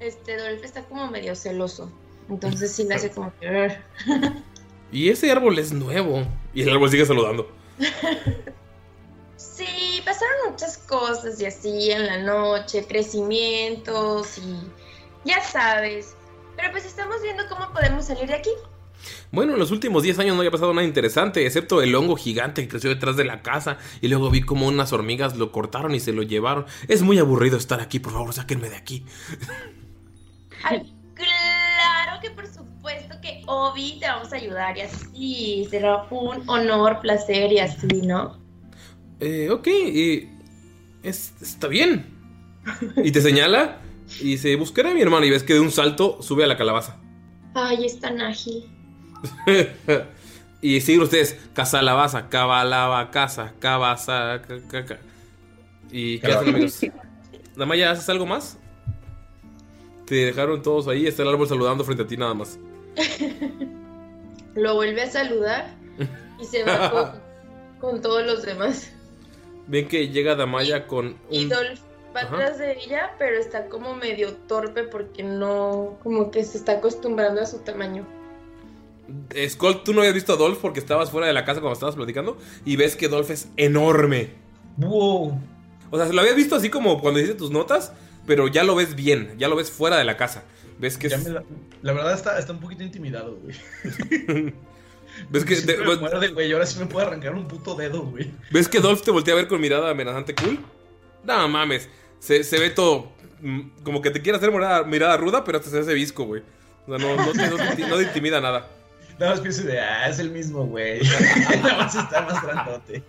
[SPEAKER 6] Este, Dolph está como medio celoso. Entonces sí le hace como que...
[SPEAKER 1] Y ese árbol es nuevo. Y el árbol sigue saludando.
[SPEAKER 6] Sí, pasaron muchas cosas y así en la noche, crecimientos y ya sabes. Pero pues estamos viendo cómo podemos salir de aquí.
[SPEAKER 1] Bueno, en los últimos 10 años no había pasado nada interesante, excepto el hongo gigante que creció detrás de la casa. Y luego vi como unas hormigas lo cortaron y se lo llevaron. Es muy aburrido estar aquí, por favor, sáquenme de aquí.
[SPEAKER 6] Ay, claro que por supuesto que Obi te vamos a ayudar y así. Será un honor, placer y así, ¿no?
[SPEAKER 1] Eh, ok, eh, es- está bien. Y te señala y dice, buscaré a mi hermano. Y ves que de un salto sube a la calabaza.
[SPEAKER 6] Ay, es tan ágil.
[SPEAKER 1] y siguen ustedes, casalabaza, cabalaba, casa, cabaza, ca- ca- ca- ¿Y qué hacen, amigos? Damaya, ¿haces algo más? Te dejaron todos ahí, está el árbol saludando frente a ti nada más.
[SPEAKER 6] Lo vuelve a saludar y se va con, con todos los demás.
[SPEAKER 1] Ven que llega Damaya con
[SPEAKER 6] Y
[SPEAKER 1] un...
[SPEAKER 6] Dolph va
[SPEAKER 1] Ajá.
[SPEAKER 6] atrás de ella, pero está como medio torpe porque no, como que se está acostumbrando a su tamaño.
[SPEAKER 1] Skull, tú no habías visto a Dolph porque estabas fuera de la casa cuando estabas platicando y ves que Dolph es enorme.
[SPEAKER 4] Wow.
[SPEAKER 1] O sea, lo habías visto así como cuando hiciste tus notas, pero ya lo ves bien, ya lo ves fuera de la casa. Ves que
[SPEAKER 4] Ya
[SPEAKER 1] es-
[SPEAKER 4] me la, la verdad está, está un poquito intimidado, güey.
[SPEAKER 1] ves que te-
[SPEAKER 4] me muerde, güey. y Ahora sí me puede arrancar un puto dedo, güey.
[SPEAKER 1] ves que Dolph te voltea a ver con mirada amenazante cool. No mames, se, se ve todo mm, como que te quiere hacer mirada, mirada ruda, pero hasta se hace visco, güey. O sea, no, no, te no te intimida nada.
[SPEAKER 4] Nada más pienso de, ah, es el mismo, güey. Nada más está más grandote.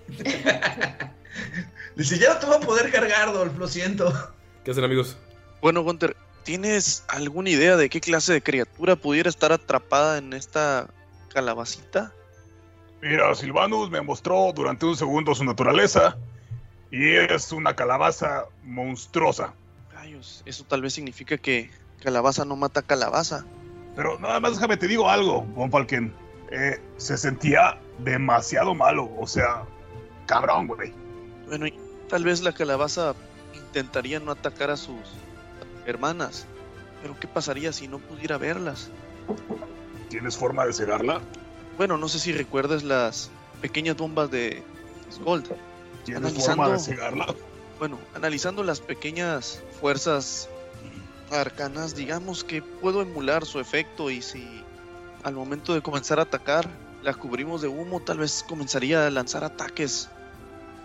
[SPEAKER 4] Dice, ya no te voy a poder cargar, Dolph, lo siento.
[SPEAKER 1] ¿Qué hacen, amigos?
[SPEAKER 2] Bueno, Gunter, ¿tienes alguna idea de qué clase de criatura pudiera estar atrapada en esta calabacita?
[SPEAKER 7] Mira, Silvanus me mostró durante un segundo su naturaleza. Y es una calabaza monstruosa.
[SPEAKER 2] Rayos, eso tal vez significa que calabaza no mata calabaza.
[SPEAKER 7] Pero nada más déjame te digo algo, Von Falken. Eh, se sentía demasiado malo. O sea, cabrón, güey.
[SPEAKER 2] Bueno, y tal vez la calabaza intentaría no atacar a sus hermanas. Pero ¿qué pasaría si no pudiera verlas?
[SPEAKER 7] ¿Tienes forma de cegarla?
[SPEAKER 2] Bueno, no sé si recuerdas las pequeñas bombas de Skold.
[SPEAKER 7] ¿Tienes forma de cegarla?
[SPEAKER 2] Bueno, analizando las pequeñas fuerzas arcanas, digamos que puedo emular su efecto y si al momento de comenzar a atacar la cubrimos de humo, tal vez comenzaría a lanzar ataques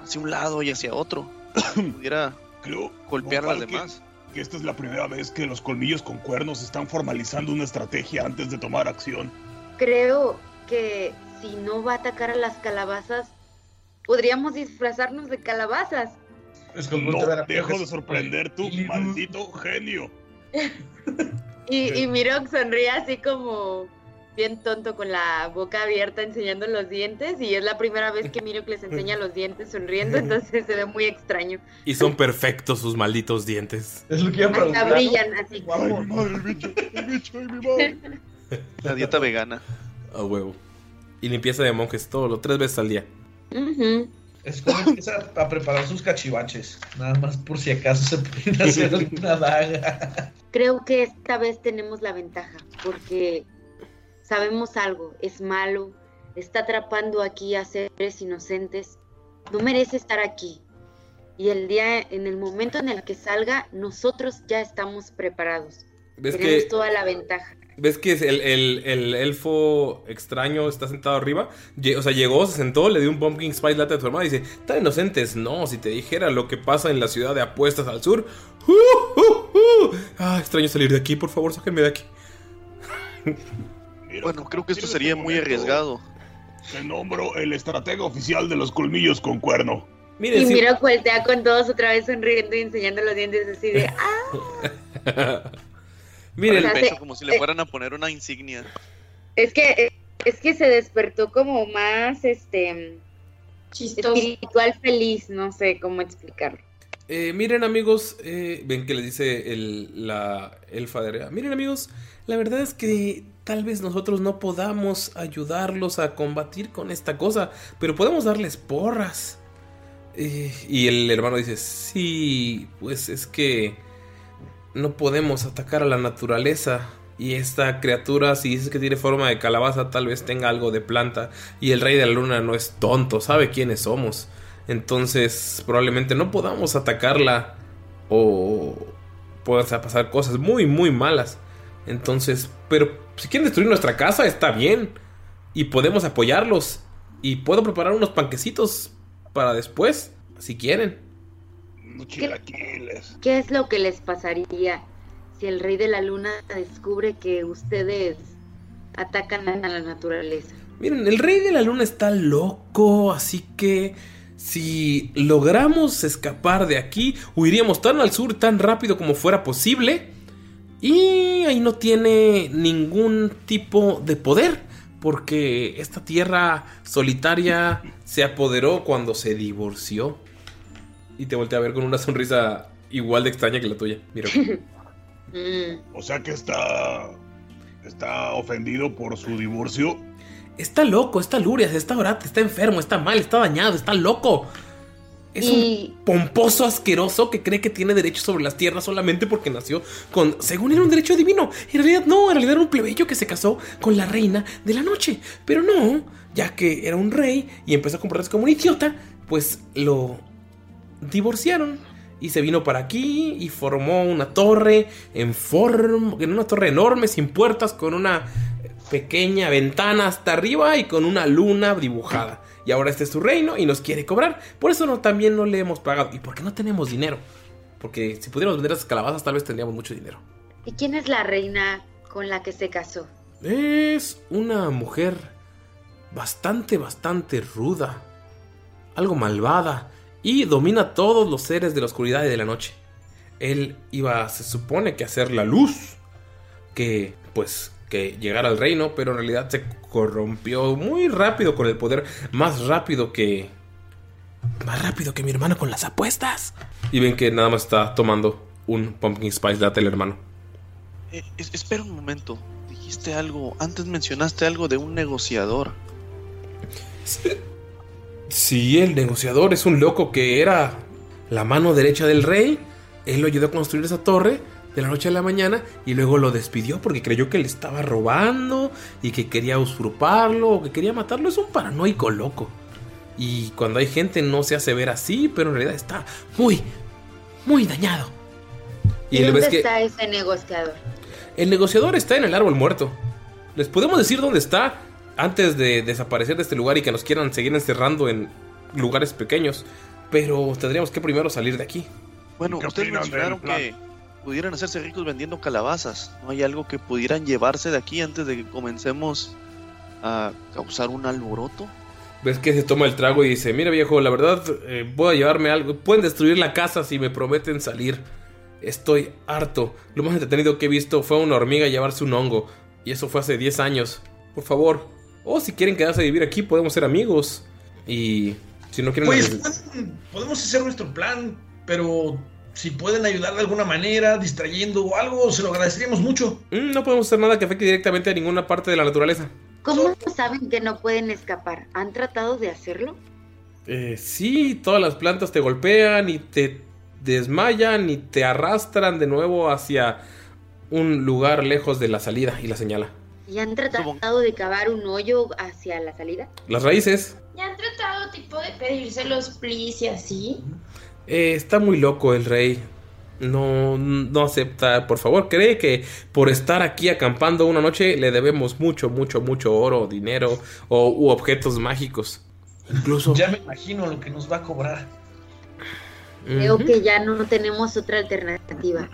[SPEAKER 2] hacia un lado y hacia otro. Pudiera
[SPEAKER 7] Creo,
[SPEAKER 2] golpear a las demás.
[SPEAKER 7] Que esta es la primera vez que los colmillos con cuernos están formalizando una estrategia antes de tomar acción.
[SPEAKER 3] Creo que si no va a atacar a las calabazas, podríamos disfrazarnos de calabazas.
[SPEAKER 4] Es que
[SPEAKER 7] No dejo de sorprender tu maldito genio.
[SPEAKER 3] Y, y Mirok sonríe así como bien tonto con la boca abierta enseñando los dientes y es la primera vez que Mirok les enseña los dientes sonriendo, entonces se ve muy extraño.
[SPEAKER 1] Y son perfectos sus malditos dientes.
[SPEAKER 4] Es lo que
[SPEAKER 3] Hasta brillan así.
[SPEAKER 7] Ay, mi madre, el bicho, el bicho, ay, mi madre.
[SPEAKER 2] La dieta vegana.
[SPEAKER 1] A huevo. Y limpieza de monjes todo lo tres veces al día.
[SPEAKER 4] Es como empieza a preparar sus cachivaches. Nada más por si acaso se pueden hacer alguna daga.
[SPEAKER 3] Creo que esta vez tenemos la ventaja porque sabemos algo, es malo, está atrapando aquí a seres inocentes, no merece estar aquí. Y el día, en el momento en el que salga, nosotros ya estamos preparados.
[SPEAKER 1] ¿Ves
[SPEAKER 3] Tenemos
[SPEAKER 1] que,
[SPEAKER 3] toda la ventaja.
[SPEAKER 1] ¿Ves que el, el- el elfo extraño está sentado arriba? O sea, llegó, se sentó, le dio un pumpkin spice latte a tu hermana y dice: Tan inocentes, no, si te dijera lo que pasa en la ciudad de apuestas al sur. ¡Uh, uh, uh! Ah, extraño salir de aquí, por favor, sáquenme de aquí.
[SPEAKER 2] Bueno, creo que esto sería muy arriesgado.
[SPEAKER 7] Te nombro el estratega oficial de los colmillos con cuerno.
[SPEAKER 1] Miren,
[SPEAKER 3] Y
[SPEAKER 1] sí-
[SPEAKER 3] Miro voltea con todos otra vez sonriendo y enseñando los dientes así de, ah, sea,
[SPEAKER 2] El pecho como si le fueran a poner una insignia.
[SPEAKER 3] es que es que se despertó como más este
[SPEAKER 6] Chistoso.
[SPEAKER 3] espiritual feliz, no sé cómo explicarlo.
[SPEAKER 1] Eh, miren amigos, eh, ven que le dice el- la elfa de arriba. Miren amigos, la verdad es que tal vez nosotros no podamos ayudarlos a combatir con esta cosa, pero podemos darles porras. Eh, y el hermano dice, sí, pues es que no podemos atacar a la naturaleza. Y esta criatura, si dices que tiene forma de calabaza, tal vez tenga algo de planta. Y el rey de la luna no es tonto, sabe quiénes somos. Entonces, probablemente no podamos atacarla o puedan pasar cosas muy, muy malas. Entonces, pero si quieren destruir nuestra casa, está bien. Y podemos apoyarlos. Y puedo preparar unos panquecitos para después, si quieren.
[SPEAKER 7] Chilaquiles.
[SPEAKER 3] ¿Qué es lo que les pasaría si el rey de la luna descubre que ustedes atacan a la naturaleza?
[SPEAKER 1] Miren, el rey de la luna está loco, así que si logramos escapar de aquí, huiríamos tan al sur, tan rápido como fuera posible. Y ahí no tiene ningún tipo de poder, porque esta tierra solitaria se apoderó cuando se divorció. Y te volteé a ver con una sonrisa igual de extraña que la tuya. Mira.
[SPEAKER 7] O sea que está. Está ofendido por su divorcio.
[SPEAKER 1] Está loco, está lurias, está orate, está enfermo, está mal, está dañado, está loco. Es
[SPEAKER 3] Y-
[SPEAKER 1] un pomposo asqueroso que cree que tiene derecho sobre las tierras solamente porque nació con, según era un derecho divino. En realidad no, en realidad era un plebeyo que se casó con la reina de la noche. Pero no, ya que era un rey y empezó a comportarse como un idiota, pues lo divorciaron. Y se vino para aquí y formó una torre en forma, en una torre enorme, sin puertas, con una pequeña ventana hasta arriba y con una luna dibujada. Y ahora este es su reino y nos quiere cobrar. Por eso no, también no le hemos pagado. Y porque no tenemos dinero. Porque si pudiéramos vender esas calabazas, tal vez tendríamos mucho dinero.
[SPEAKER 3] ¿Y quién es la reina con la que se casó?
[SPEAKER 1] Es una mujer bastante, bastante ruda. Algo malvada. Y domina todos los seres de la oscuridad y de la noche. Él iba, se supone que a hacer la luz. Que, pues, que llegara al reino. Pero en realidad se corrompió muy rápido con el poder. Más rápido que... Más rápido que mi hermano con las apuestas. Y ven que nada más está tomando un pumpkin spice latte el hermano.
[SPEAKER 2] Eh, es- espera un momento. Dijiste algo. Antes mencionaste algo de un negociador.
[SPEAKER 1] Sí, el negociador es un loco que era la mano derecha del rey. Él lo ayudó a construir esa torre de la noche a la mañana y luego lo despidió porque creyó que le estaba robando y que quería usurparlo o que quería matarlo. Es un paranoico loco. Y cuando hay gente no se hace ver así, pero en realidad está muy, muy dañado.
[SPEAKER 3] ¿Y, dónde
[SPEAKER 1] ves que
[SPEAKER 3] está ese negociador?
[SPEAKER 1] el negociador está en el árbol muerto. ¿Les podemos decir dónde está antes de desaparecer de este lugar y que nos quieran seguir encerrando en lugares pequeños? Pero tendríamos que primero salir de aquí.
[SPEAKER 2] Bueno,
[SPEAKER 7] ¿Qué
[SPEAKER 2] ustedes mencionaron que pudieran hacerse ricos vendiendo calabazas. ¿No hay algo que pudieran llevarse de aquí antes de que comencemos a causar un alboroto?
[SPEAKER 1] Ves que se toma el trago y dice, mira viejo, la verdad, eh, voy a llevarme algo. Pueden destruir la casa si me prometen salir. Estoy harto. Lo más entretenido que he visto fue una hormiga llevarse un hongo. Y eso fue hace 10 años. Por favor. O si quieren quedarse a vivir aquí, podemos ser amigos. Y si no quieren...
[SPEAKER 4] Pues podemos hacer nuestro plan, pero si pueden ayudar de alguna manera, distrayendo o algo, se lo agradeceríamos mucho.
[SPEAKER 1] Mm, no podemos hacer nada que afecte directamente a ninguna parte de la naturaleza.
[SPEAKER 3] ¿Cómo saben que no pueden escapar? ¿Han tratado de hacerlo?
[SPEAKER 1] Eh, sí, todas las plantas te golpean y te desmayan y te arrastran de nuevo hacia un lugar lejos de la salida y la señala.
[SPEAKER 3] ¿Y han tratado de cavar un hoyo hacia la salida?
[SPEAKER 1] Las raíces.
[SPEAKER 6] ¿Ya han tratado tipo de pedírselos, please, y así?
[SPEAKER 1] Eh, está muy loco el rey. No, no acepta. Por favor, cree que por estar aquí acampando una noche le debemos mucho, mucho, mucho oro, dinero o, u objetos mágicos. Incluso.
[SPEAKER 4] Ya me imagino lo que nos va a cobrar.
[SPEAKER 3] Creo que ya no tenemos otra alternativa.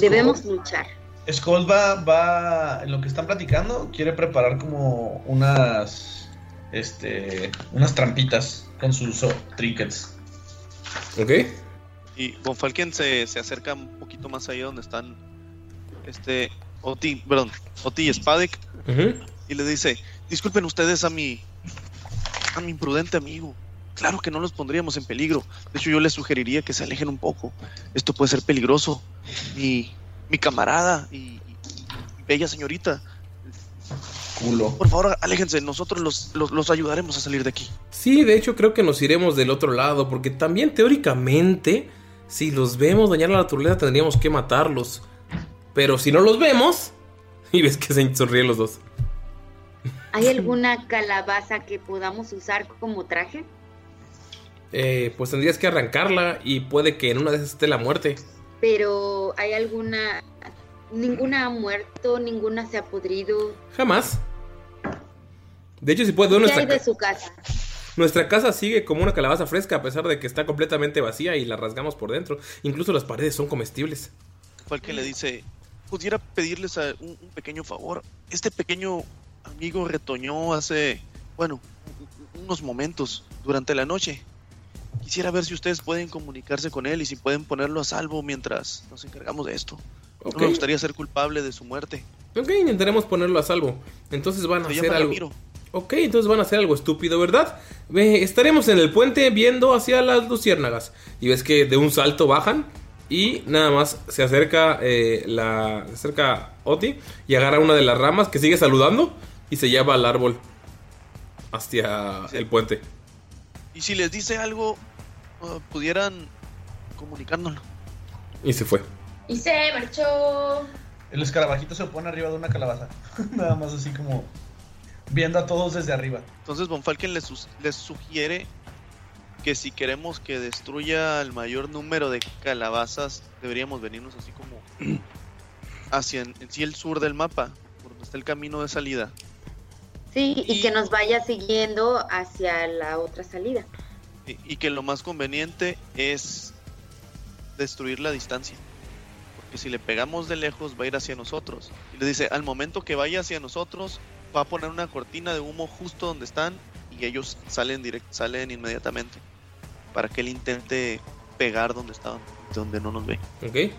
[SPEAKER 3] Debemos luchar.
[SPEAKER 4] Skull va, va, en lo que están platicando, quiere preparar como unas, este, unas trampitas con sus oh, trinkets.
[SPEAKER 1] Ok.
[SPEAKER 2] Y Von Falken se, se acerca un poquito más allá donde están este Oti, perdón, Oti y Spadek y le dice, disculpen ustedes a mi a mi imprudente amigo. Claro que no los pondríamos en peligro. De hecho, yo les sugeriría que se alejen un poco. Esto puede ser peligroso. Mi, mi camarada y, y- y bella señorita.
[SPEAKER 4] Culo.
[SPEAKER 2] Por favor, aléjense. Nosotros los, los, los ayudaremos a salir de aquí.
[SPEAKER 1] Sí, de hecho creo que nos iremos del otro lado, porque también teóricamente, si los vemos dañar la naturaleza, tendríamos que matarlos. Pero si no los vemos, y ves que se sonríen los dos.
[SPEAKER 3] ¿Hay alguna calabaza que podamos usar como traje?
[SPEAKER 1] Eh, pues tendrías que arrancarla y puede que en una de esas esté la muerte.
[SPEAKER 3] Pero ¿hay alguna... Ninguna ha muerto, ninguna se ha podrido.
[SPEAKER 1] Jamás. De hecho, si puedes ver
[SPEAKER 3] ¿Qué
[SPEAKER 1] nuestra,
[SPEAKER 3] hay de
[SPEAKER 1] ca-
[SPEAKER 3] su casa?
[SPEAKER 1] nuestra casa sigue como una calabaza fresca a pesar de que está completamente vacía y la rasgamos por dentro. Incluso las paredes son comestibles.
[SPEAKER 2] Falken le dice, pudiera pedirles a un, un pequeño favor. Este pequeño amigo retoñó hace, bueno, unos momentos durante la noche. Quisiera ver si ustedes pueden comunicarse con él y si pueden ponerlo a salvo mientras nos encargamos de esto.
[SPEAKER 1] Ok.
[SPEAKER 2] No me gustaría ser culpable de su muerte.
[SPEAKER 1] Ok, intentaremos ponerlo a salvo. Entonces van a
[SPEAKER 2] Se
[SPEAKER 1] hacer algo.
[SPEAKER 2] Ramiro.
[SPEAKER 1] Ok, entonces van a hacer algo estúpido, ¿verdad? Ve, estaremos en el puente viendo hacia las luciérnagas. Y ves que de un salto bajan. Y nada más se acerca eh, la. Se acerca Oti y agarra una de las ramas que sigue saludando. Y se lleva al árbol. Hacia el puente.
[SPEAKER 2] Y si les dice algo, uh, pudieran comunicárnoslo.
[SPEAKER 1] Y se fue.
[SPEAKER 6] Y se marchó.
[SPEAKER 4] El escarabajito se pone arriba de una calabaza. Nada más así como viendo a todos desde arriba.
[SPEAKER 2] Entonces Von Falken les, sus- les sugiere que si queremos que destruya el mayor número de calabazas, deberíamos venirnos así como hacia en, en sí el sur del mapa, por donde está el camino de salida.
[SPEAKER 3] Sí, y que nos vaya siguiendo hacia la otra salida.
[SPEAKER 2] Y, y que lo más conveniente es destruir la distancia. Porque si le pegamos de lejos va a ir hacia nosotros. Y le dice, al momento que vaya hacia nosotros, va a poner una cortina de humo justo donde están y ellos salen direct, salen inmediatamente. Para que él intente pegar donde estaban, donde no nos ve.
[SPEAKER 1] Ok,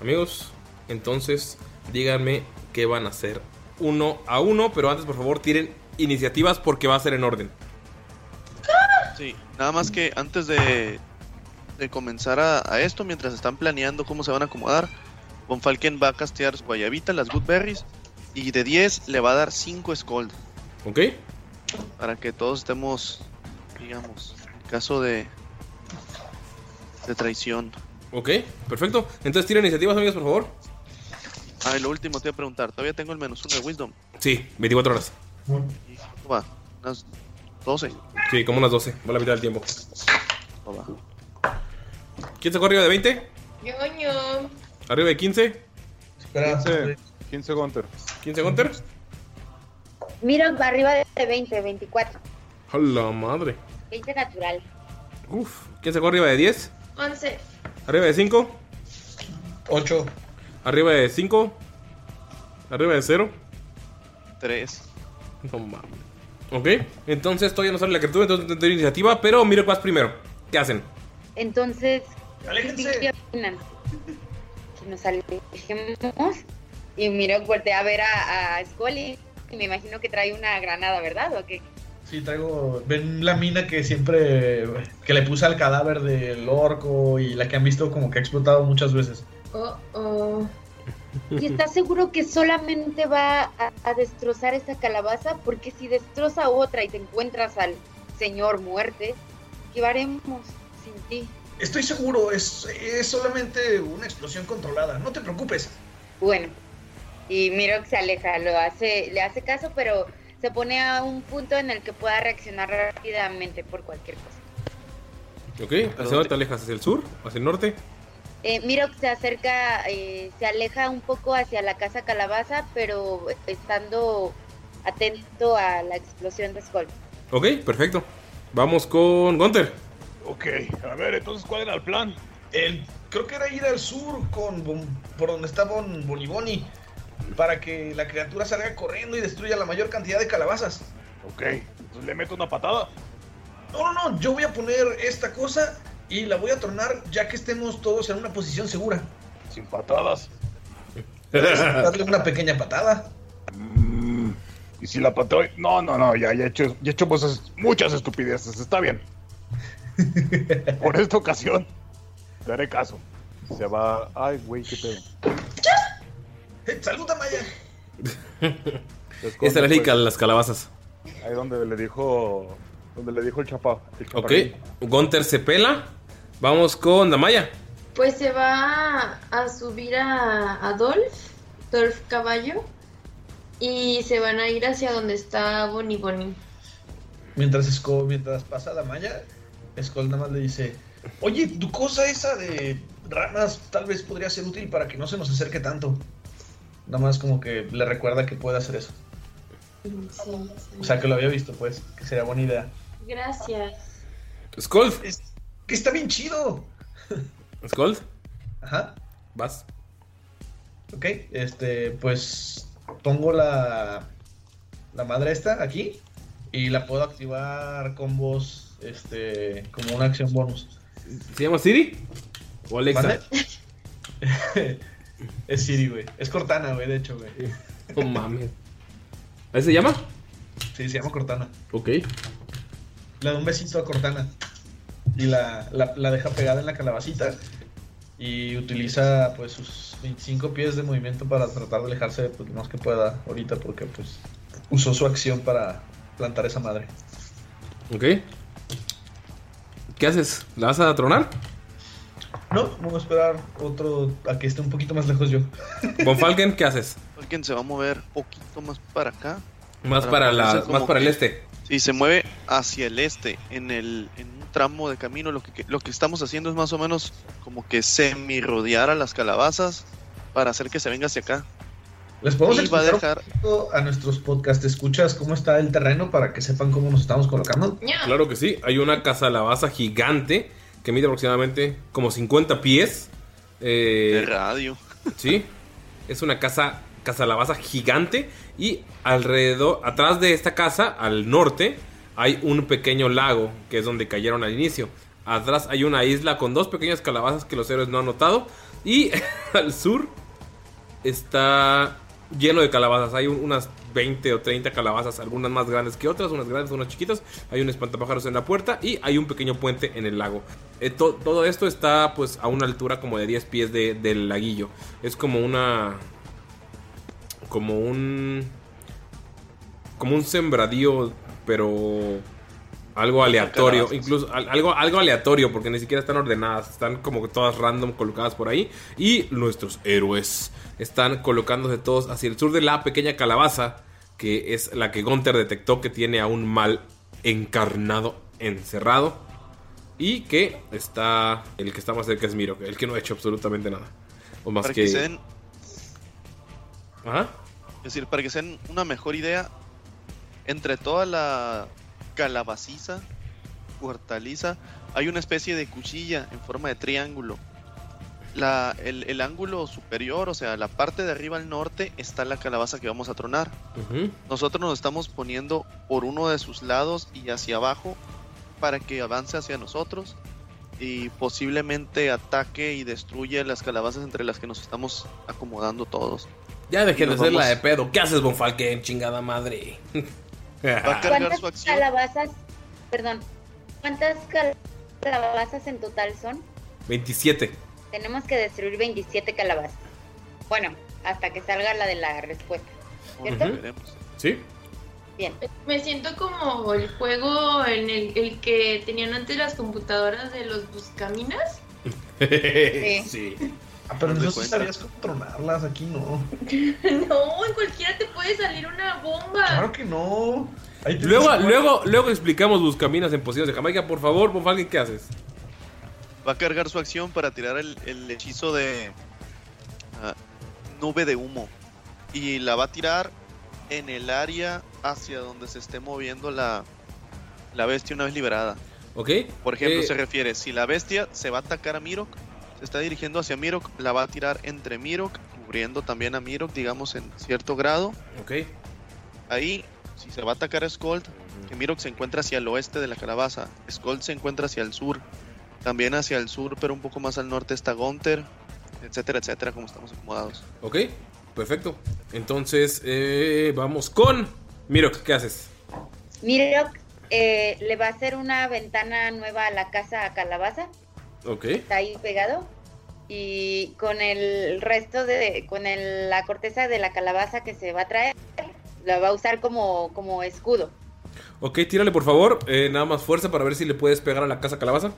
[SPEAKER 1] amigos, entonces díganme qué van a hacer uno a uno, pero antes por favor tiren iniciativas porque va a ser en orden.
[SPEAKER 2] Sí, nada más que antes de, de comenzar a, a esto, mientras están planeando cómo se van a acomodar, Von Falken va a castear su guayabita, las Good Berries, y de 10 le va a dar 5 Scold.
[SPEAKER 1] ¿Ok?
[SPEAKER 2] Para que todos estemos, digamos, en caso de, de traición.
[SPEAKER 1] Ok, perfecto. Entonces tiren iniciativas, amigos, por favor.
[SPEAKER 2] Ah, y lo último te voy a preguntar, ¿todavía tengo el menos 1 de Wisdom?
[SPEAKER 1] Sí, 24 horas.
[SPEAKER 2] ¿Cuánto va? Unas 12.
[SPEAKER 1] Sí, como unas 12, va la mitad del tiempo.
[SPEAKER 2] ¿Cómo va?
[SPEAKER 1] ¿Quién sacó arriba de 20?
[SPEAKER 6] Ñoño.
[SPEAKER 1] ¿Arriba de 15?
[SPEAKER 4] Espera,
[SPEAKER 5] 15, 15 Gunter.
[SPEAKER 1] ¿15 Gunter?
[SPEAKER 3] Mira, arriba de 20, 24.
[SPEAKER 1] A la madre.
[SPEAKER 3] 20 natural.
[SPEAKER 1] Uf. ¿Quién sacó arriba de 10?
[SPEAKER 6] 11.
[SPEAKER 1] ¿Arriba de 5?
[SPEAKER 4] 8.
[SPEAKER 1] ¿Arriba de 5? ¿Arriba de 0?
[SPEAKER 2] 3.
[SPEAKER 1] No mames. Ok, entonces todavía no sale la criatura, entonces no tengo iniciativa, pero miro vas primero. ¿Qué hacen?
[SPEAKER 3] Entonces,
[SPEAKER 4] Aléjense.
[SPEAKER 3] ¿qué opinan? nos alejemos. Y Miro voltea a ver a, a Scully y me imagino que trae una granada, ¿verdad? ¿O qué?
[SPEAKER 4] Sí, traigo. Ven la mina que siempre. que le puse al cadáver del orco y la que han visto como que ha explotado muchas veces.
[SPEAKER 6] Oh, oh.
[SPEAKER 3] ¿Y estás seguro que solamente va a, a destrozar esa calabaza? Porque si destroza otra y te encuentras al señor muerte, ¿qué haremos sin ti?
[SPEAKER 4] Estoy seguro, es, es solamente una explosión controlada. No te preocupes.
[SPEAKER 3] Bueno, y Miro que se aleja, lo hace, le hace caso, pero se pone a un punto en el que pueda reaccionar rápidamente por cualquier cosa.
[SPEAKER 1] Ok, ¿hacia dónde te alejas? ¿Hacia el sur? ¿Hacia el norte?
[SPEAKER 3] Eh, Miro que se acerca, eh, se aleja un poco hacia la casa calabaza, pero estando atento a la explosión de Skull.
[SPEAKER 1] Ok, perfecto. Vamos con Gunter.
[SPEAKER 7] Ok, a ver, entonces, ¿cuál era el plan?
[SPEAKER 4] El, creo que era ir al sur con Bon- por donde está Bon Boniboni para que la criatura salga corriendo y destruya la mayor cantidad de calabazas.
[SPEAKER 7] Ok, entonces le meto una patada.
[SPEAKER 4] No, no, no, yo voy a poner esta cosa y la voy a tronar ya que estemos todos en una posición segura.
[SPEAKER 7] Sin patadas.
[SPEAKER 4] Darle una pequeña patada.
[SPEAKER 7] Mm, y si la patada. No, no, no, ya, ya he hecho, ya he hecho muchas, muchas estupideces, está bien. Por esta ocasión, te haré caso. Se va. Ay, güey, qué pedo.
[SPEAKER 4] Eh, ¡Saluda, Maya!
[SPEAKER 1] Esta es la lógica
[SPEAKER 7] pues,
[SPEAKER 1] las calabazas.
[SPEAKER 7] Ahí donde le dijo. Donde le dijo el chapa. El
[SPEAKER 1] Ok. Gunter se pela. Vamos con Damaya.
[SPEAKER 6] Pues se va a subir a, a Dolph, Dolph Caballo, y se van a ir hacia donde está Bonnie Bonnie.
[SPEAKER 4] Mientras, Skull, mientras pasa la Maya, Skull nada más le dice: Oye, tu cosa esa de ranas tal vez podría ser útil para que no se nos acerque tanto. Nada más como que le recuerda que puede hacer eso.
[SPEAKER 6] Sí, sí.
[SPEAKER 4] O sea, que lo había visto, pues, que sería buena idea.
[SPEAKER 6] Gracias.
[SPEAKER 1] Skull.
[SPEAKER 4] Es, que está bien chido.
[SPEAKER 1] Skull.
[SPEAKER 4] Ajá.
[SPEAKER 1] Vas.
[SPEAKER 4] Ok, este, pues pongo la, la madre esta aquí y la puedo activar con voz, este, como una acción bonus.
[SPEAKER 1] ¿Se llama Siri? ¿O Alexa?
[SPEAKER 4] Es Siri, güey. Es Cortana, güey, de hecho, güey.
[SPEAKER 1] No mames. ¿Ahí se llama?
[SPEAKER 4] Sí, se llama Cortana.
[SPEAKER 1] Ok.
[SPEAKER 4] Le da un besito a Cortana y la, la, la deja pegada en la calabacita y utiliza pues sus 25 pies de movimiento para tratar de alejarse pues, lo más que pueda ahorita porque pues usó su acción para plantar esa madre.
[SPEAKER 1] Ok. ¿Qué haces? ¿La vas a tronar?
[SPEAKER 4] No, vamos a esperar otro a que esté un poquito más lejos yo.
[SPEAKER 1] Von Falken, ¿qué haces?
[SPEAKER 2] Alguien se va a mover poquito más para acá.
[SPEAKER 1] Más para, la, más para el este.
[SPEAKER 2] Sí, se mueve hacia el este, en el en tramo de camino. Lo que, lo que estamos haciendo es más o menos como que semi rodear a las calabazas para hacer que se venga hacia acá.
[SPEAKER 4] Les podemos
[SPEAKER 2] a
[SPEAKER 4] explicar
[SPEAKER 2] dejar-
[SPEAKER 4] un poquito a nuestros podcast escuchas cómo está el terreno para que sepan cómo nos estamos colocando.
[SPEAKER 1] Claro que sí. Hay una casalabaza gigante que mide aproximadamente como 50 pies. Eh,
[SPEAKER 2] De radio.
[SPEAKER 1] Sí. Es una casa casalabaza gigante y alrededor, atrás de esta casa, al norte, hay un pequeño lago que es donde cayeron al inicio. Atrás hay una isla con dos pequeñas calabazas que los héroes no han notado y al sur está lleno de calabazas. Hay un- unas 20 o 30 calabazas, algunas más grandes que otras, unas grandes, unas chiquitas. Hay un espantapájaros en la puerta y hay un pequeño puente en el lago. Eh, to- todo esto está pues a una altura como de 10 pies de- del laguillo. Es como una... Como un... Como un sembradío, pero algo aleatorio, incluso al- algo, algo aleatorio, porque ni siquiera están ordenadas, están como que todas random colocadas por ahí. Y nuestros héroes están colocándose todos hacia el sur de la pequeña calabaza, que es la que Gunther detectó que tiene a un mal encarnado, encerrado. Y que está, el que está más cerca es Miro, el que no ha hecho absolutamente nada. O más
[SPEAKER 2] Para
[SPEAKER 1] que...
[SPEAKER 2] que se den,
[SPEAKER 1] Ajá.
[SPEAKER 2] es decir, para que se den una mejor idea, entre toda la calabaciza, hortaliza, hay una especie de cuchilla en forma de triángulo. La, el, el ángulo superior, o sea, la parte de arriba al norte, está la calabaza que vamos a tronar. Nosotros nos estamos poniendo por uno de sus lados y hacia abajo para que avance hacia nosotros. y posiblemente ataque y destruye las calabazas entre las que nos estamos acomodando todos.
[SPEAKER 1] Ya dejen de
[SPEAKER 2] nos
[SPEAKER 1] hacerla de
[SPEAKER 2] vamos-
[SPEAKER 1] pedo. ¿Qué haces, Bonfalken? Chingada madre.
[SPEAKER 2] Va a cargar
[SPEAKER 3] ¿Cuántas
[SPEAKER 2] su acción.
[SPEAKER 3] calabazas, perdón, cuántas cal- calabazas en total son?
[SPEAKER 1] 27.
[SPEAKER 3] Tenemos que destruir 27 calabazas. Bueno, hasta que salga la de la respuesta. ¿Cierto?
[SPEAKER 1] ¿Sí?
[SPEAKER 3] Bien.
[SPEAKER 6] Me siento como el juego en el, el que tenían antes las computadoras de los buscaminas.
[SPEAKER 1] sí.
[SPEAKER 4] Ah, pero no
[SPEAKER 2] cuenta.
[SPEAKER 4] sabías controlarlas, aquí no.
[SPEAKER 6] No, en cualquiera te puede salir una bomba.
[SPEAKER 4] Claro que no.
[SPEAKER 1] Luego, luego, luego explicamos buscaminas en posiciones de Jamaica. Por favor, Bonfalken, ¿qué haces?
[SPEAKER 2] Va a cargar su acción para tirar el, el hechizo de ah, nube de humo. Y la va a tirar en el área hacia donde se esté moviendo la, la bestia una vez liberada.
[SPEAKER 1] ¿Ok?
[SPEAKER 2] Por ejemplo,
[SPEAKER 1] Eh,
[SPEAKER 2] se refiere, si la bestia se va a atacar a Mirok, se está dirigiendo hacia Mirok, la va a tirar entre Mirok, cubriendo también a Mirok, digamos, en cierto grado.
[SPEAKER 1] Ok.
[SPEAKER 2] Ahí, si se va a atacar a Skold, que Mirok se encuentra hacia el oeste de la calabaza, Skold se encuentra hacia el sur, también hacia el sur, pero un poco más al norte está Gunter, etcétera, etcétera, como estamos acomodados.
[SPEAKER 1] Ok, perfecto. Entonces, eh, vamos con. Miro, ¿qué haces?
[SPEAKER 3] Mirok eh, le va a hacer una ventana nueva a la casa a Calabaza.
[SPEAKER 1] Ok.
[SPEAKER 3] Está ahí pegado. Y con el resto de. Con el- la corteza de la calabaza que se va a traer, la va a usar como, como escudo.
[SPEAKER 1] Ok, tírale por favor. eh, nada más fuerza para ver si le puedes pegar a la casa calabaza.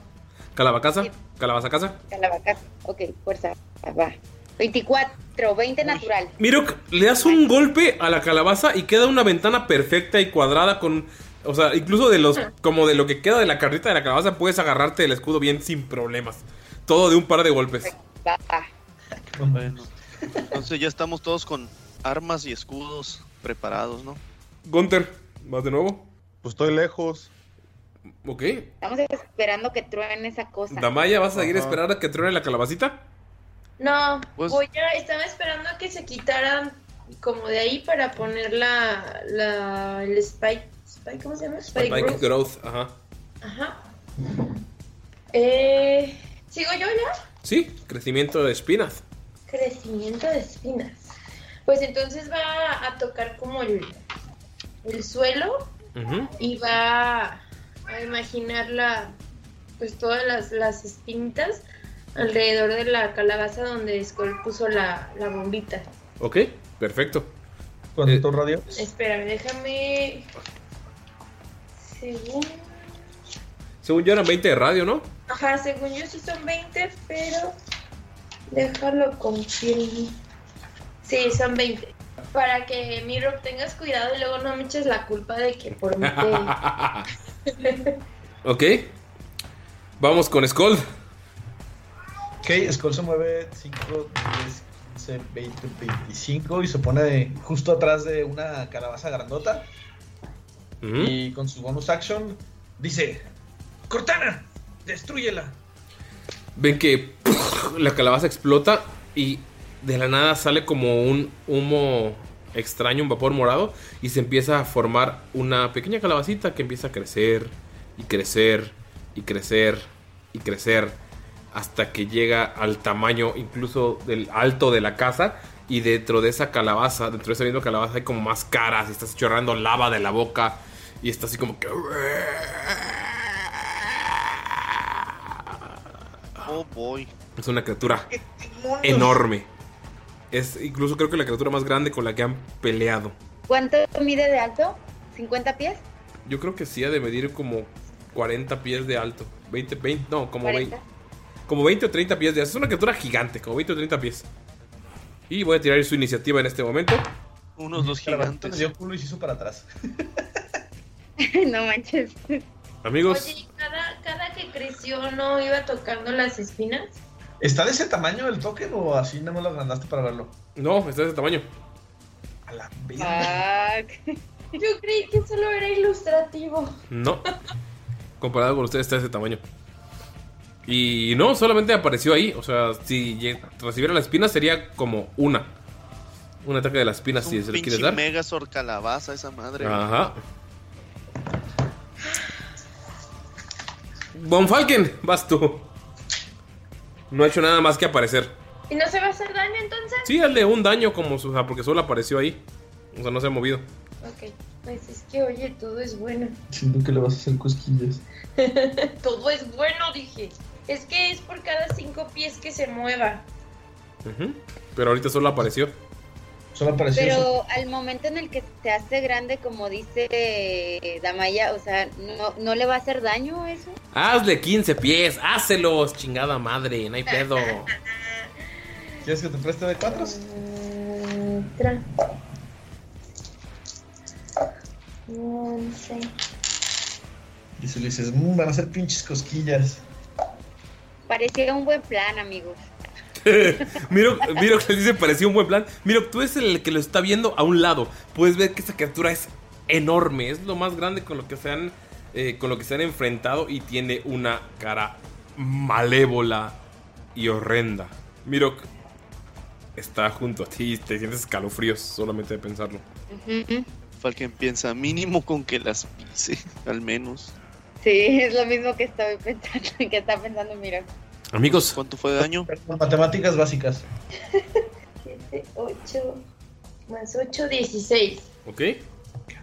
[SPEAKER 1] Calabacasa. Calabaza casa.
[SPEAKER 3] Calabaza. Ok, fuerza. Va. 24, 20 natural.
[SPEAKER 1] Miro, le das un golpe a la calabaza y queda una ventana perfecta y cuadrada con. O sea, incluso de los. Como de lo que queda de la carrita de la calabaza, puedes agarrarte el escudo bien sin problemas. Todo de un par de golpes.
[SPEAKER 3] Va.
[SPEAKER 2] Bueno, entonces ya estamos todos con armas y escudos preparados, ¿no?
[SPEAKER 1] Gunter, ¿vas de nuevo?
[SPEAKER 5] Pues estoy lejos.
[SPEAKER 1] Ok.
[SPEAKER 3] Estamos esperando que truene esa cosa.
[SPEAKER 1] Damaya, ¿vas a seguir
[SPEAKER 5] Ajá.
[SPEAKER 1] esperando a que truene la calabacita?
[SPEAKER 6] No,
[SPEAKER 2] Pues-
[SPEAKER 6] voy a, estaba esperando a que se quitaran como de ahí para poner la, la el spike, spike ¿cómo se llama? Spike,
[SPEAKER 1] Spike
[SPEAKER 6] growth.
[SPEAKER 1] growth, ajá.
[SPEAKER 6] Ajá. Eh, ¿Sigo yo ya?
[SPEAKER 1] Sí, crecimiento de espinas.
[SPEAKER 6] Crecimiento de espinas. Pues entonces va a tocar como el, el suelo y va a imaginar la, pues todas las, las espinitas alrededor de la calabaza donde Skull puso la, la bombita.
[SPEAKER 1] Ok, perfecto.
[SPEAKER 4] ¿Cuánto radio?
[SPEAKER 6] Espera, déjame. Según.
[SPEAKER 1] Según yo eran 20 de radio, ¿no?
[SPEAKER 6] Ajá, según yo sí son 20, pero. Déjalo confirmo. Sí, son 20. Para que Miro tengas cuidado y luego no me eches la culpa de que por mí te.
[SPEAKER 1] ok. Vamos con Skull.
[SPEAKER 4] Ok, Skull se mueve 5, 10, 15, 20, 25 y se pone justo atrás de una calabaza grandota. Y con su bonus action dice: ¡Cortana! ¡Destrúyela!
[SPEAKER 1] Ven que la calabaza explota y de la nada sale como un humo extraño, un vapor morado, y se empieza a formar una pequeña calabacita que empieza a crecer y crecer y crecer y crecer hasta que llega al tamaño incluso del alto de la casa y dentro de esa calabaza, dentro de esa misma calabaza hay como más caras y estás chorrando lava de la boca y está así como que
[SPEAKER 2] Oh boy.
[SPEAKER 1] es una criatura enorme. Es incluso creo que la criatura más grande con la que han peleado.
[SPEAKER 3] ¿Cuánto mide de alto? ¿50 pies?
[SPEAKER 1] Yo creo que sí ha de medir como 40 pies de alto. 20, 20, no, como
[SPEAKER 3] 40.
[SPEAKER 1] 20. Como 20 o 30 pies de alto. Es una criatura gigante, como 20 o 30 pies. Y voy a tirar su iniciativa en este momento.
[SPEAKER 2] Unos dos gigantes.
[SPEAKER 4] dio culo y se hizo para atrás.
[SPEAKER 3] no manches.
[SPEAKER 1] Amigos,
[SPEAKER 6] Oye, cada, cada que creció no iba tocando las espinas.
[SPEAKER 4] ¿Está de ese tamaño el token o así nada más lo agrandaste para verlo?
[SPEAKER 1] no, está de ese tamaño.
[SPEAKER 4] A la.
[SPEAKER 3] Fuck.
[SPEAKER 6] Yo creí que solo era ilustrativo.
[SPEAKER 1] No. Comparado con ustedes está de ese tamaño. Y no, solamente apareció ahí. O sea, si recibiera la espina sería como una. Un ataque de la espina
[SPEAKER 2] Es
[SPEAKER 1] si
[SPEAKER 2] un
[SPEAKER 1] se le quieres
[SPEAKER 2] pinche
[SPEAKER 1] dar.
[SPEAKER 2] Megazord calabaza esa madre.
[SPEAKER 1] Ajá. Von Falken, vas tú. No ha hecho nada más que aparecer.
[SPEAKER 6] ¿Y no se va a hacer daño entonces?
[SPEAKER 1] Sí, hazle un daño como su, o sea, porque solo apareció ahí. O sea, no se ha movido.
[SPEAKER 6] Ok, pues es que oye, todo es bueno.
[SPEAKER 4] Siento que le vas a hacer cosquillas.
[SPEAKER 6] todo es bueno, dije. Es que es por cada cinco pies que se mueva.
[SPEAKER 1] Pero ahorita solo apareció.
[SPEAKER 4] Solo apareció.
[SPEAKER 3] Pero al momento en el que se hace grande, como dice eh, Damaya, o sea, no, no le va a hacer daño eso.
[SPEAKER 1] Hazle 15 pies, hácelos, chingada madre, no hay pedo.
[SPEAKER 4] ¿Quieres que te preste de cuatro?
[SPEAKER 6] Tra. Once.
[SPEAKER 4] Y si le dices, "Mm, van a hacer pinches cosquillas.
[SPEAKER 3] Parecía un buen plan, amigos.
[SPEAKER 1] Miro, Miro que dice parecía un buen plan. Miro, tú eres el que lo está viendo a un lado. Puedes ver que esa criatura es enorme. Es lo más grande con lo que se han, eh, con lo que se han enfrentado y tiene una cara malévola y horrenda. Miro está junto a ti y te sientes escalofríos solamente de pensarlo.
[SPEAKER 2] Falken piensa mínimo con que las pise, al menos.
[SPEAKER 3] Sí, es lo mismo que estoy pensando, que está pensando, mira.
[SPEAKER 1] Amigos,
[SPEAKER 2] ¿cuánto fue de daño?
[SPEAKER 4] Matemáticas básicas.
[SPEAKER 6] 7, 8, más 8, 16.
[SPEAKER 1] ¿Ok?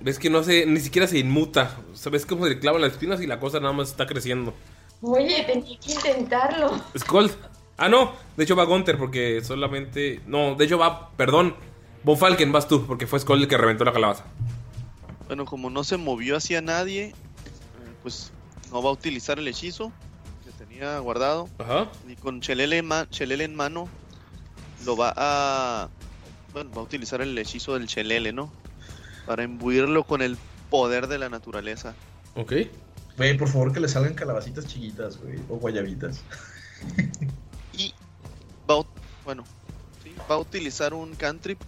[SPEAKER 1] Ves que no se, ni siquiera se inmuta. ¿Sabes cómo se le clavan las espinas y la cosa nada más está creciendo?
[SPEAKER 6] Oye, tenía que intentarlo.
[SPEAKER 1] Skull. Ah, no. De hecho va Gunter porque solamente... No, de hecho va... Perdón. Von Falken, vas tú porque fue Skull el que reventó la calabaza.
[SPEAKER 2] Bueno, como no se movió hacia nadie, eh, pues no va a utilizar el hechizo tenía guardado.
[SPEAKER 1] Ajá.
[SPEAKER 2] Y con Chelele en, ma- Chelele en mano, lo va a. Bueno, va a utilizar el hechizo del Chelele, ¿no? Para imbuirlo con el poder de la naturaleza.
[SPEAKER 1] Ok.
[SPEAKER 4] Güey, por favor que le salgan calabacitas chiquitas, güey. O guayabitas.
[SPEAKER 2] Va a, bueno, sí, va a utilizar un cantrip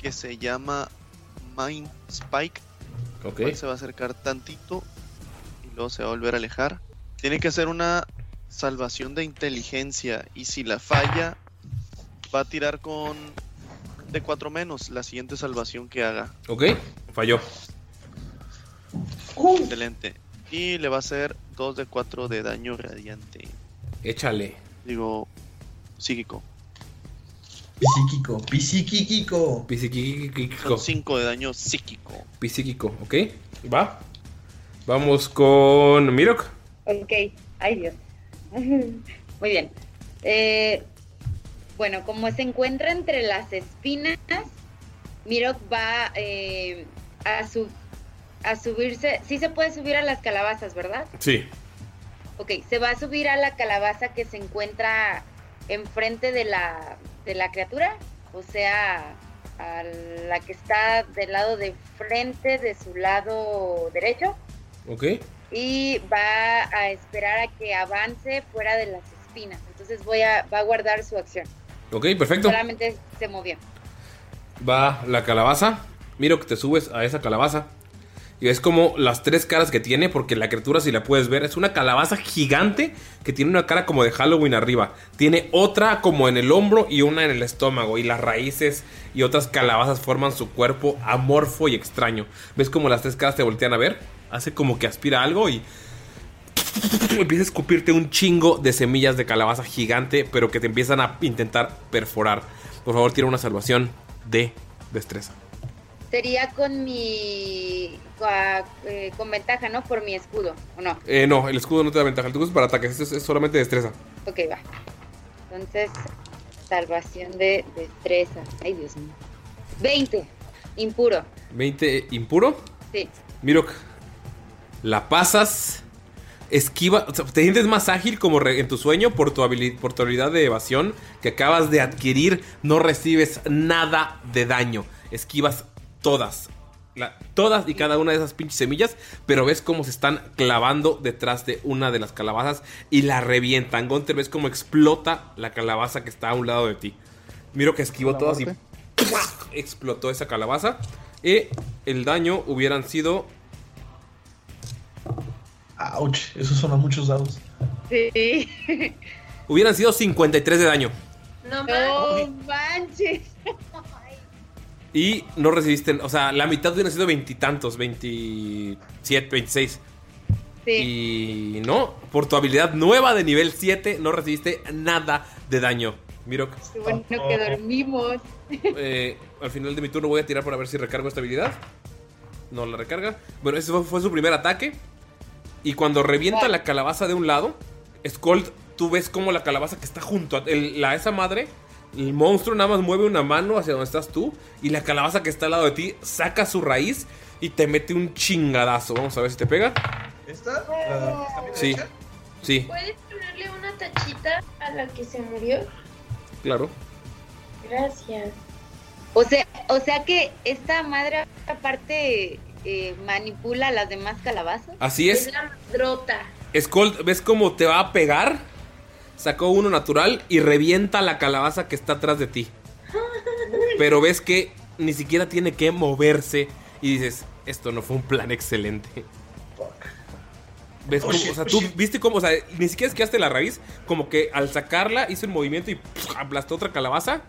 [SPEAKER 2] que se llama Mind Spike.
[SPEAKER 1] Ok.
[SPEAKER 2] Se va a acercar tantito y luego se va a volver a alejar. Tiene que hacer una salvación de inteligencia y si la falla va a tirar con de 4 menos la siguiente salvación que haga.
[SPEAKER 1] Ok. Falló.
[SPEAKER 2] Excelente. Y le va a hacer 2 de 4 de daño radiante.
[SPEAKER 1] Échale.
[SPEAKER 2] Digo, psíquico.
[SPEAKER 4] Pisíquico, pisíquico.
[SPEAKER 1] Pisíquico.
[SPEAKER 2] Son 5 de daño psíquico.
[SPEAKER 1] Pisíquico, ok. Va. Vamos con Mirok.
[SPEAKER 3] Ok, ay Dios. Muy bien. Eh, bueno, como se encuentra entre las espinas, Mirok va eh, a, su- a subirse. Sí se puede subir a las calabazas, ¿verdad?
[SPEAKER 1] Sí.
[SPEAKER 3] Ok, se va a subir a la calabaza que se encuentra enfrente de la, de la criatura, o sea, a la que está del lado de frente de su lado derecho,
[SPEAKER 1] Ok.
[SPEAKER 3] Y va a esperar a que avance fuera de las espinas. Entonces voy a, va a guardar su acción.
[SPEAKER 1] Ok, perfecto.
[SPEAKER 3] Solamente se movió.
[SPEAKER 1] Va la calabaza. Miro que te subes a esa calabaza. Y es como las tres caras que tiene, porque la criatura, si la puedes ver, es una calabaza gigante que tiene una cara como de Halloween arriba. Tiene otra como en el hombro y una en el estómago. Y las raíces y otras calabazas forman su cuerpo amorfo y extraño. ¿Ves como las tres caras te voltean a ver? Hace como que aspira algo y empieza a escupirte un chingo de semillas de calabaza gigante, pero que te empiezan a intentar perforar. Por favor, tira una salvación de destreza.
[SPEAKER 3] Sería con mi... eh, con ventaja, ¿no? Por mi escudo, ¿o no?
[SPEAKER 1] Eh, no, el escudo no te da ventaja. El escudo es para ataques, es, es solamente destreza.
[SPEAKER 3] Ok, va. Entonces, salvación de destreza. Ay, Dios mío. 20. Impuro.
[SPEAKER 1] 20 impuro.
[SPEAKER 3] Sí.
[SPEAKER 1] Mirok, la pasas, esquiva, o sea, te sientes más ágil como re- en tu sueño por tu, habili- por tu habilidad de evasión que acabas de adquirir. No recibes nada de daño. Esquivas todas. la- todas y cada una de esas pinches semillas, pero ves cómo se están clavando detrás de una de las calabazas y la revientan. Gunter, ves cómo explota la calabaza que está a un lado de ti. Miro que esquivó todas y explotó esa calabaza. Y el daño hubieran sido
[SPEAKER 4] Ouch, eso son a muchos dados.
[SPEAKER 3] Sí.
[SPEAKER 1] Hubieran sido 53 de daño.
[SPEAKER 3] No manches.
[SPEAKER 1] Y no recibiste, o sea, la mitad hubieran sido veintitantos, 27, 26. Y no, por tu habilidad nueva de nivel 7 no recibiste nada de daño. Miro,
[SPEAKER 3] Qué bueno que dormimos.
[SPEAKER 1] eh, al final de mi turno voy a tirar para ver si recargo esta habilidad. No la recarga. Bueno, ese fue, fue su primer ataque. Y cuando revienta la calabaza de un lado, Scold, tú ves como la calabaza que está junto a el- la, esa madre, el monstruo nada más mueve una mano hacia donde estás tú. Y la calabaza que está al lado de ti saca su raíz y te mete un chingadazo. Vamos a ver si te pega.
[SPEAKER 4] ¿Esta? ¿La- esta bien
[SPEAKER 1] Sí, sí,
[SPEAKER 6] ¿Puedes ponerle una tachita a la que se murió?
[SPEAKER 1] claro.
[SPEAKER 6] Gracias.
[SPEAKER 3] O sea, o sea que esta madre aparte eh, manipula a las demás calabazas.
[SPEAKER 1] Así es.
[SPEAKER 6] Es la madrota.
[SPEAKER 1] Skull, ¿ves cómo te va a pegar? Sacó uno natural y revienta la calabaza que está atrás de ti. Pero ves que ni siquiera tiene que moverse y dices, esto no fue un plan excelente. ¿Ves
[SPEAKER 4] Oh,
[SPEAKER 1] cómo, o sea,
[SPEAKER 4] oh,
[SPEAKER 1] tú viste cómo, o sea, ni siquiera esquiaste la raíz, como que al sacarla hizo el movimiento y aplastó otra calabaza,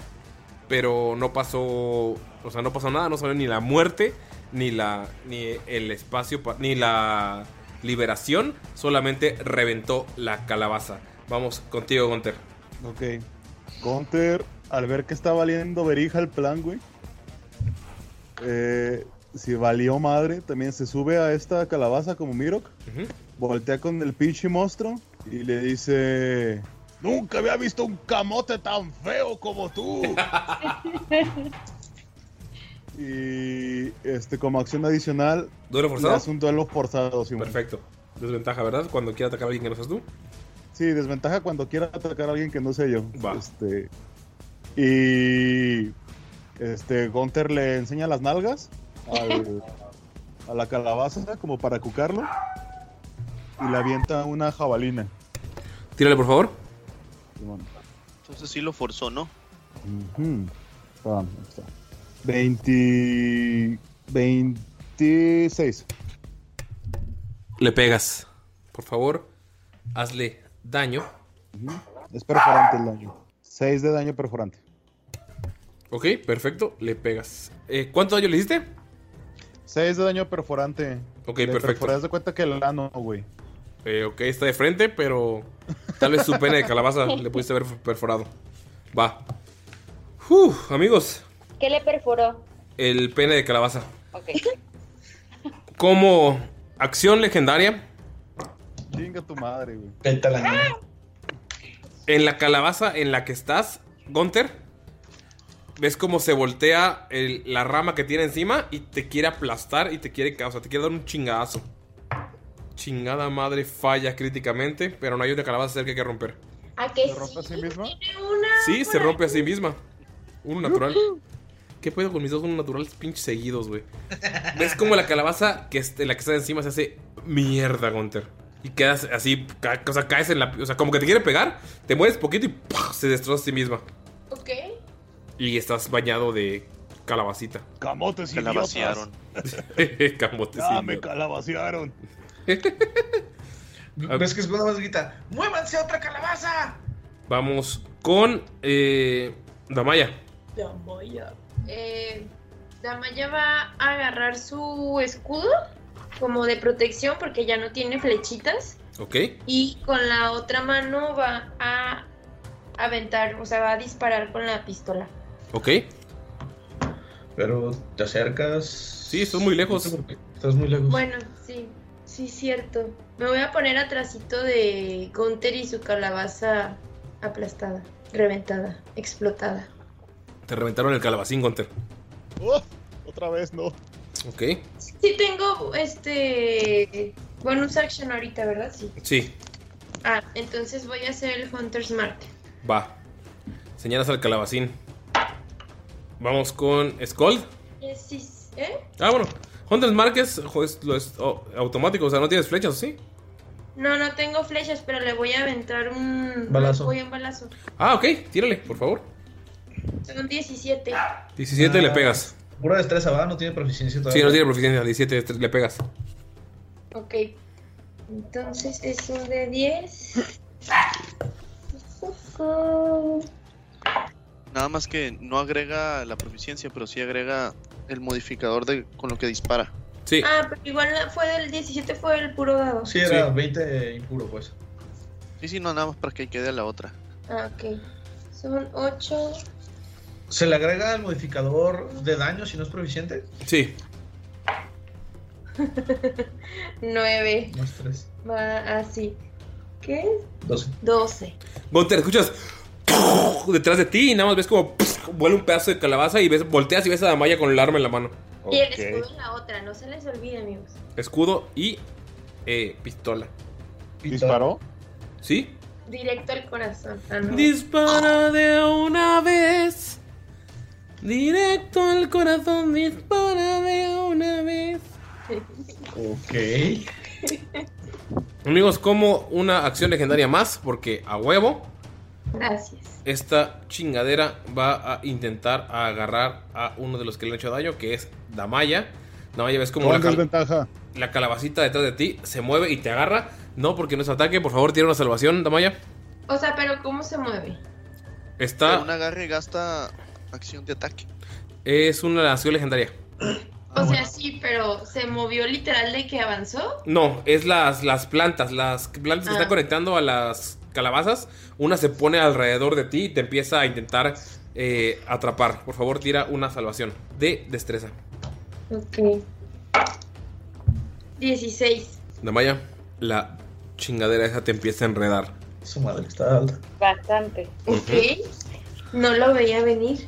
[SPEAKER 1] pero no pasó, o sea, no pasó nada, no salió ni la muerte, ni la, ni el espacio, pa- ni la liberación, solamente reventó la calabaza. Vamos contigo, Gunter.
[SPEAKER 5] Ok. Gunter, al ver que está valiendo verija el plan, güey. eh, si valió madre, también se sube a esta calabaza como Mirok. Voltea con el pinche monstruo y le dice...
[SPEAKER 7] Nunca había visto un camote tan feo como tú.
[SPEAKER 5] Y este como acción adicional...
[SPEAKER 1] ¿Duelo forzado?
[SPEAKER 5] le hace un duelo forzado, Simón.
[SPEAKER 1] Perfecto. Desventaja, ¿verdad? Cuando quiera atacar a alguien que no seas tú.
[SPEAKER 5] Sí, desventaja cuando quiera atacar a alguien que no sé yo.
[SPEAKER 1] Va.
[SPEAKER 5] Este, y este Gunter le enseña las nalgas al- a la calabaza como para cucarlo y le avienta una jabalina.
[SPEAKER 1] Tírale, por favor.
[SPEAKER 5] Simón.
[SPEAKER 2] Entonces sí lo forzó, ¿no?
[SPEAKER 5] Ah, ahí está. 20 26.
[SPEAKER 1] Le pegas. Por favor, hazle daño.
[SPEAKER 5] Es perforante el daño. 6 de daño perforante.
[SPEAKER 1] Ok, perfecto. Le pegas. Eh, ¿Cuánto daño le hiciste?
[SPEAKER 5] 6 de daño perforante.
[SPEAKER 1] Ok,
[SPEAKER 5] Le
[SPEAKER 1] perfecto.
[SPEAKER 5] haz de cuenta que el ano, güey.
[SPEAKER 1] Eh, ok, está de frente, pero tal vez su pene de calabaza le pudiste haber perforado. Va. Uf, amigos,
[SPEAKER 3] ¿Qué le perforó?
[SPEAKER 1] el pene de calabaza.
[SPEAKER 3] Ok.
[SPEAKER 1] Como acción legendaria,
[SPEAKER 5] Chinga tu madre, güey.
[SPEAKER 1] en la calabaza en la que estás, Gunter, ves cómo se voltea el- la rama que tiene encima y te quiere aplastar y te quiere, ca- o sea, te quiere dar un chingadazo. Chingada madre falla críticamente, pero no hay una calabaza cerca que hay que romper.
[SPEAKER 6] ¿A que
[SPEAKER 5] ¿Se rompe a sí misma?
[SPEAKER 6] tiene una?
[SPEAKER 1] Sí, se rompe a sí misma. Uno natural. ¿Qué pedo con mis dos naturales pinches seguidos, güey? ¿Ves cómo la calabaza que la que está encima se hace mierda, Gunter? Y quedas así, ca- o sea, caes en la... O sea, como que te quiere pegar, te mueres poquito y se destroza a sí misma.
[SPEAKER 6] Ok.
[SPEAKER 1] Y estás bañado de calabacita.
[SPEAKER 7] Camotes idiotas.
[SPEAKER 2] vaciaron.
[SPEAKER 1] Camotes.
[SPEAKER 7] Ya me
[SPEAKER 1] idiota.
[SPEAKER 7] calabacearon.
[SPEAKER 4] ¿Ves que es cuando más grita? ¡Muévanse a otra calabaza!
[SPEAKER 1] Vamos con eh, Damaya.
[SPEAKER 6] Damaya. Eh, Damaya va a agarrar su escudo como de protección porque ya no tiene flechitas.
[SPEAKER 1] ¿Ok?
[SPEAKER 6] Y con la otra mano va a aventar, o sea, va a disparar con la pistola.
[SPEAKER 1] ¿Ok?
[SPEAKER 4] Pero te acercas.
[SPEAKER 1] Sí, estás muy lejos.
[SPEAKER 4] Estás muy lejos.
[SPEAKER 6] Bueno, sí, sí, cierto. Me voy a poner atrásito de Gunther y su calabaza aplastada, reventada, explotada.
[SPEAKER 1] Te reventaron el calabacín, Gunter.
[SPEAKER 7] Oh, otra vez no.
[SPEAKER 1] ¿Ok?
[SPEAKER 6] Sí tengo este bonus action ahorita, ¿verdad? Sí.
[SPEAKER 1] Sí,
[SPEAKER 6] Ah, entonces voy a hacer el Hunter's Mark.
[SPEAKER 1] va. Señalas al calabacín. Vamos con Skull.
[SPEAKER 6] Eh, sí, ¿Eh?
[SPEAKER 1] Ah, bueno. Hunter's Mark es, lo es oh, automático, o sea, no tienes flechas, ¿sí?
[SPEAKER 6] No, no tengo flechas, pero le voy a aventar un
[SPEAKER 4] Balazo.
[SPEAKER 6] Voy a un balazo.
[SPEAKER 1] Ah, ok, tírale, por favor.
[SPEAKER 6] Son 17.
[SPEAKER 1] 17 le
[SPEAKER 4] Ah,
[SPEAKER 1] pegas.
[SPEAKER 4] Pura destreza, ¿va? No tiene proficiencia
[SPEAKER 1] Sí,
[SPEAKER 4] todavía.
[SPEAKER 1] no tiene proficiencia, 17 le pegas.
[SPEAKER 6] Ok. Entonces es un de 10.
[SPEAKER 2] Nada más que no agrega la proficiencia, pero sí agrega el modificador de con lo que dispara.
[SPEAKER 1] Sí.
[SPEAKER 6] Ah, pero igual fue del 17, fue el puro dado.
[SPEAKER 4] Sí, era 20 impuro, pues.
[SPEAKER 2] Sí, sí, no, nada más para que quede a la otra.
[SPEAKER 6] Ah, ok. Son 8.
[SPEAKER 4] ¿Se le agrega el modificador de daño si no es proficiente?
[SPEAKER 1] Sí.
[SPEAKER 6] 9.
[SPEAKER 4] Más 3.
[SPEAKER 6] Va así. ¿Qué?
[SPEAKER 4] 12.
[SPEAKER 6] 12.
[SPEAKER 1] Gunter, escuchas detrás de ti y nada más ves como vuela un pedazo de calabaza y ves, volteas y ves a Damaya con el arma en la mano.
[SPEAKER 6] Y el escudo en la otra, no se les olvide, amigos.
[SPEAKER 1] Escudo y eh, pistola.
[SPEAKER 5] ¿Disparó?
[SPEAKER 1] ¿Sí?
[SPEAKER 6] Directo al corazón. Ah, no.
[SPEAKER 1] Dispara de una vez. Directo al corazón, dispara de una vez.
[SPEAKER 4] Ok.
[SPEAKER 1] Amigos, como una acción legendaria más, porque a huevo,
[SPEAKER 6] Gracias.
[SPEAKER 1] esta chingadera va a intentar agarrar a uno de los que le han hecho daño, que es Damaya. Damaya, ves como la, cal- la calabacita detrás de ti se mueve y te agarra. No, porque no es ataque. Por favor, tira una salvación, Damaya.
[SPEAKER 6] O sea, pero ¿cómo se mueve?
[SPEAKER 1] Está.
[SPEAKER 2] Un agarre gasta acción de ataque.
[SPEAKER 1] Es una acción legendaria.
[SPEAKER 6] O sea, sí, pero se movió literal de que avanzó.
[SPEAKER 1] No, es las, las plantas. Las plantas que
[SPEAKER 6] Ah.
[SPEAKER 1] están conectando a las calabazas. Una se pone alrededor de ti y te empieza a intentar eh, atrapar. Por favor, tira una salvación de destreza.
[SPEAKER 6] Ok. 16.
[SPEAKER 1] Damaya, la chingadera esa te empieza a enredar.
[SPEAKER 4] Su madre está alta.
[SPEAKER 3] Bastante.
[SPEAKER 6] Ok. No lo veía venir.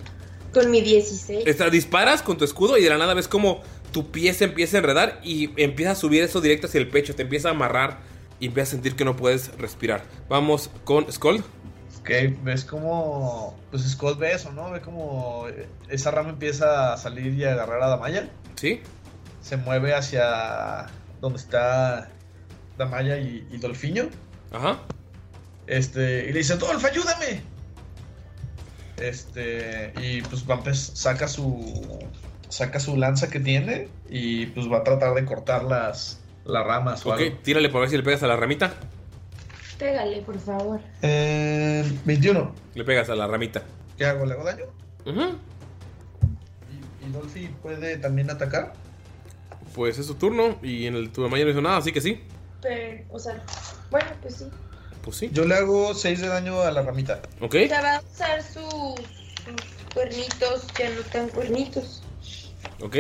[SPEAKER 6] Con mi 16.
[SPEAKER 1] Esta, disparas con tu escudo y de la nada ves como tu pie se empieza a enredar y empieza a subir eso directo hacia el pecho. Te empieza a amarrar y empiezas a sentir que no puedes respirar. Vamos con Skull.
[SPEAKER 4] Ok, ves como. Pues Skull ve eso, ¿no? Ve como eh, esa rama empieza a salir y a agarrar a Damaya.
[SPEAKER 1] Sí.
[SPEAKER 4] Se mueve hacia donde está Damaya y, y Dolfiño.
[SPEAKER 1] Ajá.
[SPEAKER 4] Este, y le dice, Dolph, ayúdame. Este, y pues Vampes saca su. Saca su lanza que tiene y pues va a tratar de cortar las, las ramas o
[SPEAKER 1] Ok,
[SPEAKER 4] algo.
[SPEAKER 1] tírale por ver si le pegas a la ramita.
[SPEAKER 6] Pégale, por favor.
[SPEAKER 4] Eh, 21.
[SPEAKER 1] Le pegas a la ramita.
[SPEAKER 4] ¿Qué hago? ¿Le hago daño?
[SPEAKER 1] Ujú.
[SPEAKER 4] ¿Y Dolphy puede también atacar?
[SPEAKER 1] Pues es su turno y en el tu Damaya no hizo nada, así que sí.
[SPEAKER 6] Pero, o sea, bueno, pues sí.
[SPEAKER 1] Pues sí.
[SPEAKER 4] Yo le hago 6 de daño a la ramita.
[SPEAKER 1] Ok.
[SPEAKER 6] O sea, va a usar sus, sus cuernitos, ya no tan cuernitos.
[SPEAKER 1] Ok.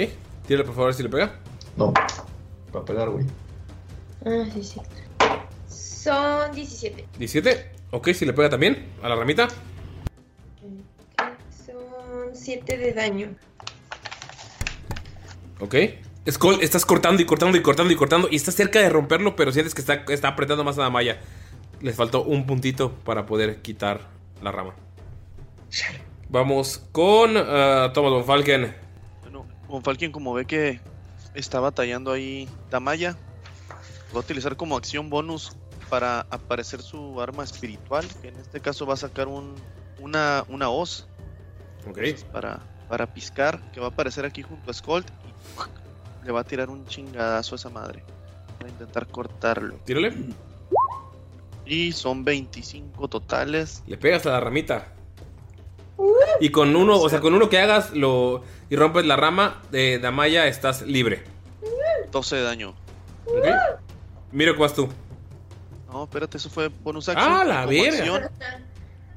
[SPEAKER 1] Tírale por favor si le pega.
[SPEAKER 4] No. Para pegar, güey.
[SPEAKER 6] Ah, sí, sí. Son 17.
[SPEAKER 1] 17. Ok, si le pega también a la ramita.
[SPEAKER 6] Son 7 de daño.
[SPEAKER 1] Ok. Skull, estás cortando y cortando y cortando y cortando y estás cerca de romperlo, pero sientes que está, está apretando más a la malla. Les faltó un puntito para poder quitar la rama. Vamos con uh, Thomas Von Falken.
[SPEAKER 2] Bueno, Von Falken como ve que está batallando ahí Damaya, va a utilizar como acción bonus para aparecer su arma espiritual, que en este caso va a sacar un, una, una hoz
[SPEAKER 1] Ok.
[SPEAKER 2] para, para piscar, que va a aparecer aquí junto a Skold y le va a tirar un chingadazo a esa madre. Va a intentar cortarlo.
[SPEAKER 1] Tírale.
[SPEAKER 2] Y son 25 totales.
[SPEAKER 1] Le pegas a la ramita. Y con uno, o sea, con uno que hagas lo y rompes la rama de Damaya, estás libre.
[SPEAKER 2] 12 de daño.
[SPEAKER 1] ¿Ok? Mira cómo vas tú.
[SPEAKER 2] No, espérate, eso fue bonus action.
[SPEAKER 1] ¡Ah, la verga!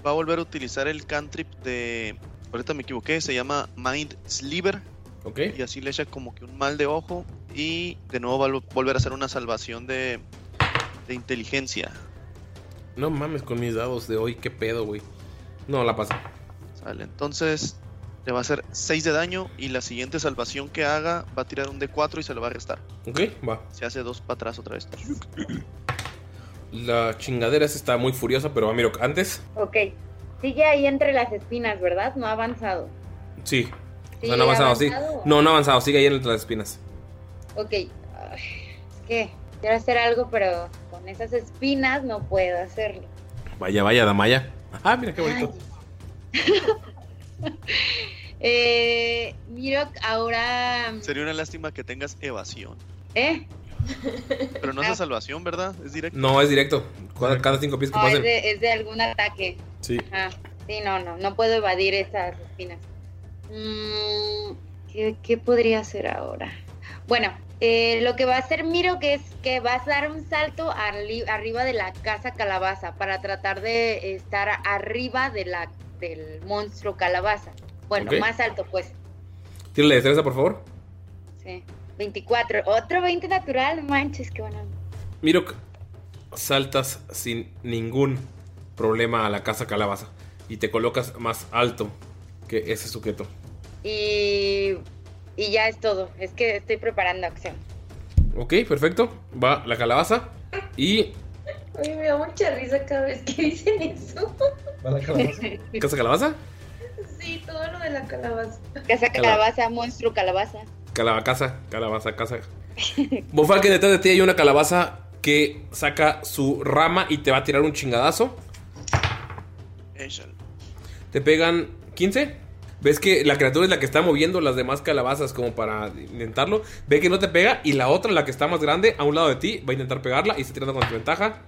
[SPEAKER 2] va a volver a utilizar el cantrip de. Ahorita me equivoqué, se llama Mind Sliver.
[SPEAKER 1] Ok.
[SPEAKER 2] Y así le echa como que un mal de ojo. Y de nuevo va a volver a hacer una salvación de, de inteligencia.
[SPEAKER 1] No mames con mis dados de hoy, qué pedo, güey. No, la pasa.
[SPEAKER 2] Sale, entonces le va a hacer 6 de daño. Y la siguiente salvación que haga va a tirar un D4 y se lo va a restar.
[SPEAKER 1] Ok, va.
[SPEAKER 2] Se hace dos para atrás otra vez.
[SPEAKER 1] La chingadera esa está muy furiosa, pero miro, antes,
[SPEAKER 3] Ok. Sigue ahí entre las espinas, ¿verdad? No ha avanzado.
[SPEAKER 1] sí. O
[SPEAKER 3] Sí,
[SPEAKER 1] sea, no ha avanzado, sí.
[SPEAKER 3] avanzado.
[SPEAKER 1] No, no ha avanzado, sigue ahí entre las espinas.
[SPEAKER 3] Ok. Ay, es que quiero hacer algo, pero con esas espinas no puedo hacerlo.
[SPEAKER 1] Vaya, vaya, Damaya. Ah, mira qué bonito.
[SPEAKER 3] Eh, Mirok, ahora.
[SPEAKER 2] Sería una lástima que tengas evasión.
[SPEAKER 3] ¿Eh?
[SPEAKER 2] Pero no es de salvación, ¿verdad? Es directo.
[SPEAKER 1] No, es directo. Cada, cada cinco pies que
[SPEAKER 3] No, es de, es de algún ataque.
[SPEAKER 1] Sí.
[SPEAKER 3] Ajá. Sí, no, no. No puedo evadir esas espinas. Mm, ¿qué, qué podría hacer ahora? Bueno, Eh, lo que va a hacer Miro que es que vas a dar un salto arriba de la casa calabaza para tratar de estar arriba de la, del monstruo calabaza. Bueno, más alto pues.
[SPEAKER 1] Tírale destreza, por favor.
[SPEAKER 3] Sí. 24. Otro 20 natural, manches, qué bueno.
[SPEAKER 1] Miro, saltas sin ningún problema a la casa calabaza y te colocas más alto que ese sujeto.
[SPEAKER 3] Y, y ya es todo. Es que estoy preparando acción.
[SPEAKER 1] Ok, perfecto. Va la calabaza y
[SPEAKER 6] Oye, me da mucha risa cada vez que dicen eso.
[SPEAKER 4] ¿Va la calabaza?
[SPEAKER 1] casa calabaza.
[SPEAKER 6] Sí, todo lo de la calabaza.
[SPEAKER 3] Casa
[SPEAKER 1] Cala-
[SPEAKER 3] calabaza, monstruo calabaza.
[SPEAKER 1] Calabaza, calabaza, casa. Bonfalken, detrás de ti hay una calabaza que saca su rama y te va a tirar un chingadazo. Te pegan 15. Ves que la criatura es la que está moviendo las demás calabazas como para intentarlo. Ve que no te pega y la otra, la que está más grande, a un lado de ti, va a intentar pegarla y está tirando con desventaja.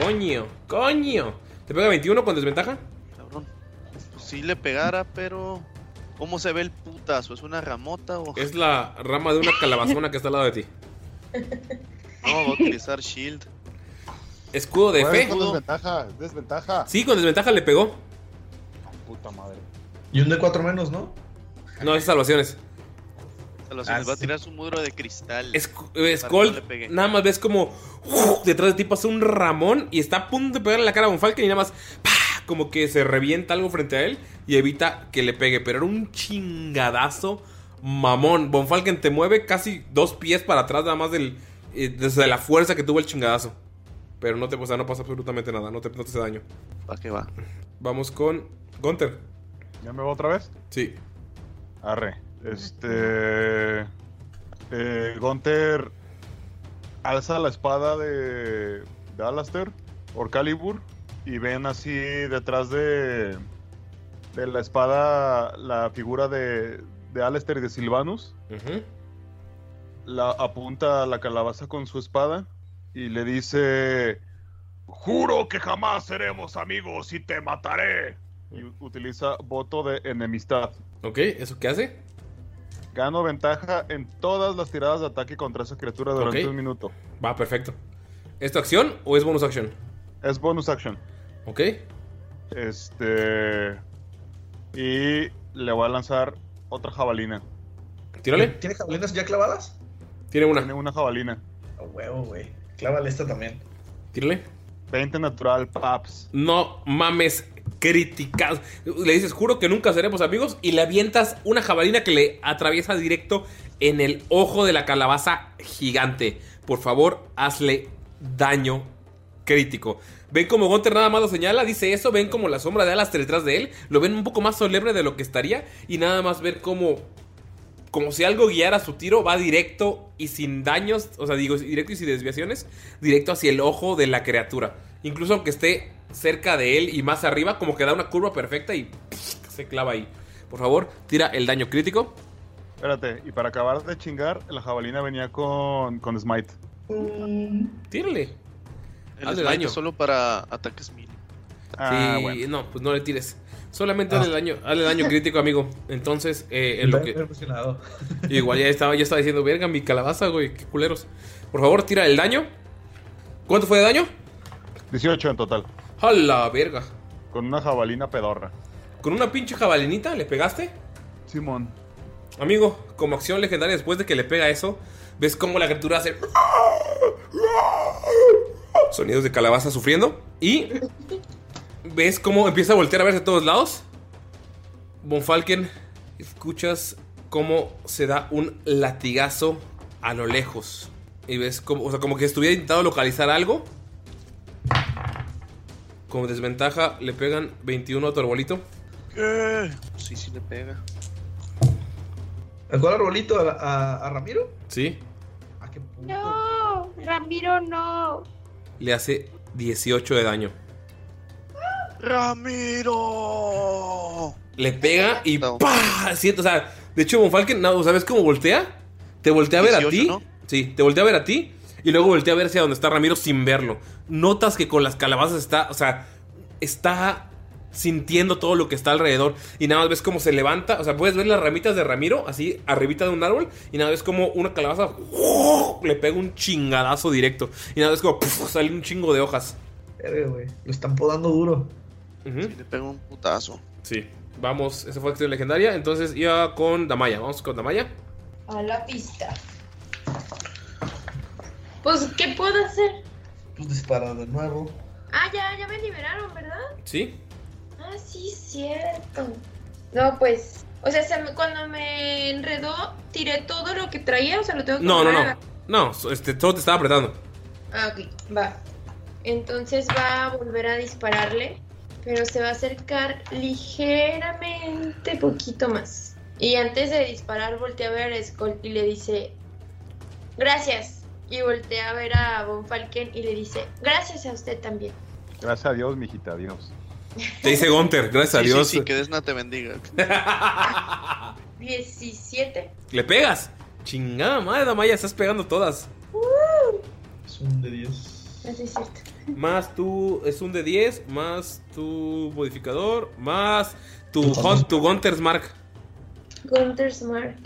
[SPEAKER 1] Coño, coño. ¿Te pega 21 con desventaja?
[SPEAKER 2] Cabrón. Sí le pegara, pero. ¿Cómo se ve el putazo? ¿Es una ramota o.?
[SPEAKER 1] Es la rama de una calabazona que está al lado de ti.
[SPEAKER 2] No, va a utilizar shield.
[SPEAKER 1] Escudo de
[SPEAKER 5] Pues,
[SPEAKER 1] fe.
[SPEAKER 5] con desventaja, desventaja.
[SPEAKER 1] Sí, con desventaja le pegó.
[SPEAKER 5] Puta madre.
[SPEAKER 4] Y un de 4 menos, ¿no?
[SPEAKER 1] No, es salvaciones.
[SPEAKER 4] Ah,
[SPEAKER 2] va a tirar su muro de cristal.
[SPEAKER 1] Es, Skull,
[SPEAKER 2] no
[SPEAKER 1] nada más ves como ¡uf! detrás de ti pasa un ramón y está a punto de pegarle la cara a Bonfalken y nada más ¡pah! como que se revienta algo frente a él y evita que le pegue. Pero era un chingadazo mamón. Bonfalken te mueve casi dos pies para atrás nada más del, eh, desde la fuerza que tuvo el chingadazo. Pero no te, o sea, no pasa absolutamente nada, no te, no te hace daño.
[SPEAKER 2] ¿Para qué va?
[SPEAKER 1] Vamos con Gunter.
[SPEAKER 5] ¿Ya me voy otra vez?
[SPEAKER 1] Sí.
[SPEAKER 5] Arre. Este. Eh, Gunter alza la espada de, de Alastair, Orcalibur, y ven así detrás de, de la espada la figura de, de Alastair y de Silvanus. La apunta a la calabaza con su espada y le dice: Juro que jamás seremos amigos y te mataré. Y utiliza voto de enemistad.
[SPEAKER 1] Ok, ¿eso qué hace?
[SPEAKER 5] Gano ventaja en todas las tiradas de ataque contra esa criatura durante un minuto.
[SPEAKER 1] Va, perfecto. ¿Es tu acción o es bonus action?
[SPEAKER 5] Es bonus action.
[SPEAKER 1] Ok.
[SPEAKER 5] Este. Y le voy a lanzar otra jabalina.
[SPEAKER 1] Tírale.
[SPEAKER 4] ¿Tiene jabalinas ya clavadas?
[SPEAKER 1] Tiene una.
[SPEAKER 5] Tiene una jabalina.
[SPEAKER 4] A huevo, güey. Clávale esta también.
[SPEAKER 1] Tírale.
[SPEAKER 5] 20 natural, paps.
[SPEAKER 1] No mames, criticado. Le dices, juro que nunca seremos amigos. Y le avientas una jabalina que le atraviesa directo en el ojo de la calabaza gigante. Por favor, hazle daño crítico. Ven como Gunter nada más lo señala, dice eso. Ven como la sombra de Alastair detrás de él. Lo ven un poco más solemne de lo que estaría. Y nada más ver como. Como si algo guiara su tiro, va directo y sin daños, o sea, digo, directo y sin desviaciones, directo hacia el ojo de la criatura. Incluso aunque esté cerca de él y más arriba, como que da una curva perfecta y se clava ahí. Por favor, tira el daño crítico.
[SPEAKER 5] Espérate, y para acabar de chingar, la jabalina venía con, con Smite.
[SPEAKER 1] Tírale.
[SPEAKER 2] El
[SPEAKER 1] Hazle daño.
[SPEAKER 2] es solo para ataques mínimos.
[SPEAKER 5] Ah,
[SPEAKER 1] sí,
[SPEAKER 5] bueno.
[SPEAKER 1] no, pues no le tires. Solamente hazle daño, hazle daño crítico, amigo. Entonces, eh, en lo que. Igual ya estaba, ya estaba diciendo, verga, mi calabaza, güey, qué culeros. Por favor, tira el daño. ¿Cuánto fue de daño?
[SPEAKER 5] 18 en total.
[SPEAKER 1] A la verga.
[SPEAKER 5] Con una jabalina pedorra.
[SPEAKER 1] ¿Con una pinche jabalinita le pegaste?
[SPEAKER 5] Simón.
[SPEAKER 1] Amigo, como acción legendaria, después de que le pega eso, ves cómo la criatura hace. Sonidos de calabaza sufriendo. Y. Ves cómo empieza a voltear a verse a todos lados. Bonfalken, escuchas cómo se da un latigazo a lo lejos. Y ves como, o sea, como que estuviera intentando localizar algo. Como desventaja, le pegan 21 a tu arbolito.
[SPEAKER 2] ¿Qué? Sí, sí le pega.
[SPEAKER 4] ¿El cuál arbolito a, a- a Ramiro?
[SPEAKER 1] Sí,
[SPEAKER 4] Ah, qué puto.
[SPEAKER 3] No, Ramiro, no.
[SPEAKER 1] le hace 18 de daño.
[SPEAKER 2] ¡Ramiro!
[SPEAKER 1] Le pega y
[SPEAKER 2] No.
[SPEAKER 1] ¡pah! Siento, o sea, de hecho, Bonfalken, no, ¿sabes cómo voltea? Te voltea a ver a
[SPEAKER 2] 18,
[SPEAKER 1] ti.
[SPEAKER 2] ¿no?
[SPEAKER 1] Sí, te voltea a ver a ti. Y luego voltea a ver hacia donde está Ramiro sin verlo. Notas que con las calabazas está, o sea, está sintiendo todo lo que está alrededor. Y nada más ves cómo se levanta. O sea, puedes ver las ramitas de Ramiro así arribita de un árbol. Y nada más ves como una calabaza le pega un chingadazo directo. Y nada más ves como ¡puf! sale un chingo de hojas.
[SPEAKER 4] Güey. Lo están podando duro.
[SPEAKER 1] Ujú.
[SPEAKER 2] Le pega un putazo.
[SPEAKER 1] Sí. Vamos, esa fue acción legendaria. Entonces iba con Damaya. Vamos con Damaya.
[SPEAKER 6] A la pista. Pues, ¿qué puedo hacer?
[SPEAKER 4] Pues dispara de nuevo.
[SPEAKER 6] Ah, ya, ya me liberaron, ¿verdad?
[SPEAKER 1] ¿Sí?
[SPEAKER 6] Ah, sí, cierto. No, pues. O sea, se me- cuando me enredó, tiré todo lo que traía, o sea, lo tengo que
[SPEAKER 1] No, no, no. No, este, todo te estaba apretando.
[SPEAKER 6] Ah, ok, va. Entonces va a volver a dispararle, pero se va a acercar ligeramente poquito más. Y antes de disparar, voltea a ver a Skull y le dice, gracias. Y voltea a ver a Von Falken y le dice, gracias a usted también.
[SPEAKER 5] Gracias a Dios, mijita, adiós.
[SPEAKER 1] Te dice Gunter, gracias a Dios.
[SPEAKER 2] Sí, sí, que Desna te bendiga.
[SPEAKER 6] 17.
[SPEAKER 1] ¿Le pegas? Chingada madre, Damaya, estás pegando todas.
[SPEAKER 4] Es un de 10.
[SPEAKER 6] Así es cierto.
[SPEAKER 1] Más tu. Es un de 10. Más tu modificador. Más tu,
[SPEAKER 4] tu
[SPEAKER 1] Gunter's Mark.
[SPEAKER 6] Gunter's Mark.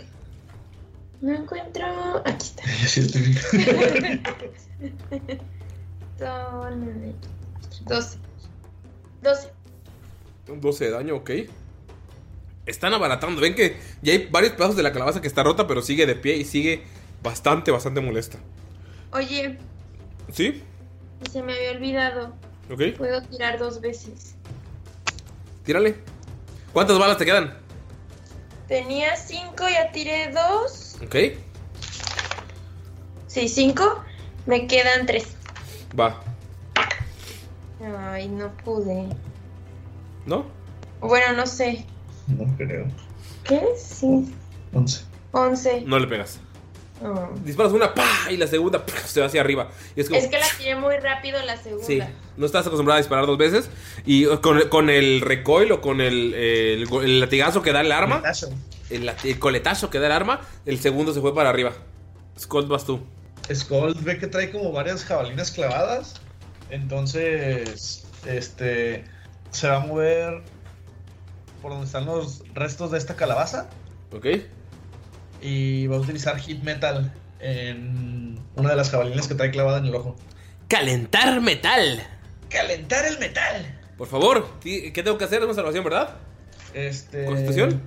[SPEAKER 6] No encuentro. Aquí está.
[SPEAKER 4] Ya científico.
[SPEAKER 6] Son 12. 12.
[SPEAKER 1] 12 de daño, ok. Están abaratando. Ven que ya hay varios pedazos de la calabaza que está rota, pero sigue de pie y sigue bastante, bastante molesta.
[SPEAKER 6] Oye,
[SPEAKER 1] ¿Sí?
[SPEAKER 6] se me había olvidado.
[SPEAKER 1] Ok.
[SPEAKER 6] Puedo tirar dos veces.
[SPEAKER 1] Tírale. ¿Cuántas balas te quedan?
[SPEAKER 6] Tenía 5, ya tiré 2.
[SPEAKER 1] Ok.
[SPEAKER 6] Sí, 5. Me quedan 3.
[SPEAKER 1] Va.
[SPEAKER 6] Ay, no pude.
[SPEAKER 1] ¿No?
[SPEAKER 6] Bueno, no sé.
[SPEAKER 4] No creo.
[SPEAKER 6] ¿Qué? Sí.
[SPEAKER 4] 11.
[SPEAKER 6] 11.
[SPEAKER 1] No le pegas.
[SPEAKER 6] Oh.
[SPEAKER 1] Disparas una, ¡pa! Y la segunda se va hacia arriba. Y es como.
[SPEAKER 6] Es que la tiré muy rápido la segunda.
[SPEAKER 1] Sí, no estás acostumbrada a disparar dos veces. Y con, con el recoil o con el, el, el latigazo que da el arma,
[SPEAKER 4] Coletazo.
[SPEAKER 1] el, coletazo que da el arma, el segundo se fue para arriba. Scott, vas tú.
[SPEAKER 4] Skull ve que trae como varias jabalinas clavadas. Entonces, este se va a mover por donde están los restos de esta calabaza
[SPEAKER 1] ¿Ok?
[SPEAKER 4] Y va a utilizar Hit Metal en una de las jabalinas que trae clavada en el ojo.
[SPEAKER 1] ¡Calentar metal!
[SPEAKER 4] ¡Calentar el metal!
[SPEAKER 1] Por favor, ¿qué tengo que hacer? Es una salvación, ¿verdad?
[SPEAKER 4] Este.
[SPEAKER 1] ¿Constitución?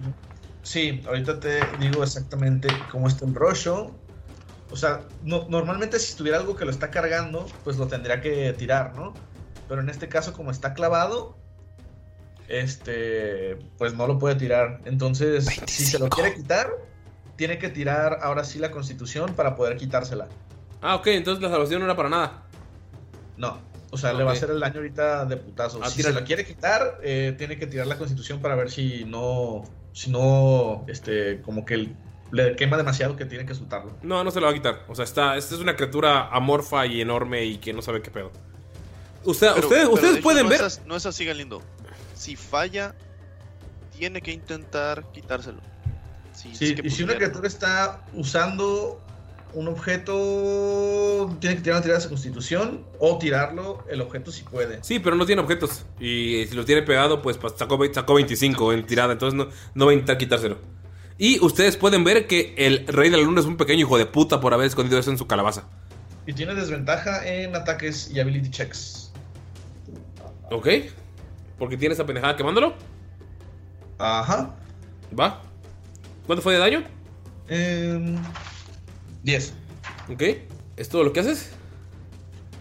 [SPEAKER 4] Sí, ahorita te digo exactamente cómo está el rollo. O sea, no- normalmente si tuviera algo que lo está cargando, pues lo tendría que tirar, ¿no? Pero en este caso, como está clavado, este, pues no lo puede tirar. Entonces, si se lo quiere quitar, tiene que tirar ahora sí la constitución para poder quitársela.
[SPEAKER 1] Ah, ok, entonces la salvación no era para nada.
[SPEAKER 4] No, o sea, le va a hacer el daño ahorita de putazo.
[SPEAKER 1] Ah,
[SPEAKER 4] si
[SPEAKER 1] tira-
[SPEAKER 4] se lo quiere quitar, eh, tiene que tirar la constitución para ver si no, si no, este, como que le quema demasiado que tiene que soltarlo.
[SPEAKER 1] No, no se lo va a quitar. O sea, está, esta es una criatura amorfa y enorme y que no sabe qué pedo. Usted-
[SPEAKER 2] Pero-
[SPEAKER 1] ustedes
[SPEAKER 2] pero
[SPEAKER 1] ustedes
[SPEAKER 2] hecho
[SPEAKER 1] pueden
[SPEAKER 2] no
[SPEAKER 1] ver.
[SPEAKER 2] Es no es así, Galindo. Si falla, tiene que intentar quitárselo.
[SPEAKER 4] Sí,
[SPEAKER 2] que
[SPEAKER 4] y si una criatura está usando un objeto, tiene que tirar una tirada de constitución o tirarlo el objeto si puede.
[SPEAKER 1] Sí, pero no tiene objetos. Y si lo tiene pegado, pues sacó, sacó 25 en tirada. Entonces no, no va a intentar quitárselo. Y ustedes pueden ver que el Rey de la Luna es un pequeño hijo de puta por haber escondido eso en su calabaza.
[SPEAKER 4] Y tiene desventaja en ataques y ability checks.
[SPEAKER 1] ¿Ok? Porque tiene esa pendejada quemándolo.
[SPEAKER 4] Ajá.
[SPEAKER 1] Va. ¿Cuánto fue de daño?
[SPEAKER 4] 10.
[SPEAKER 1] Ok. ¿Es todo lo que haces?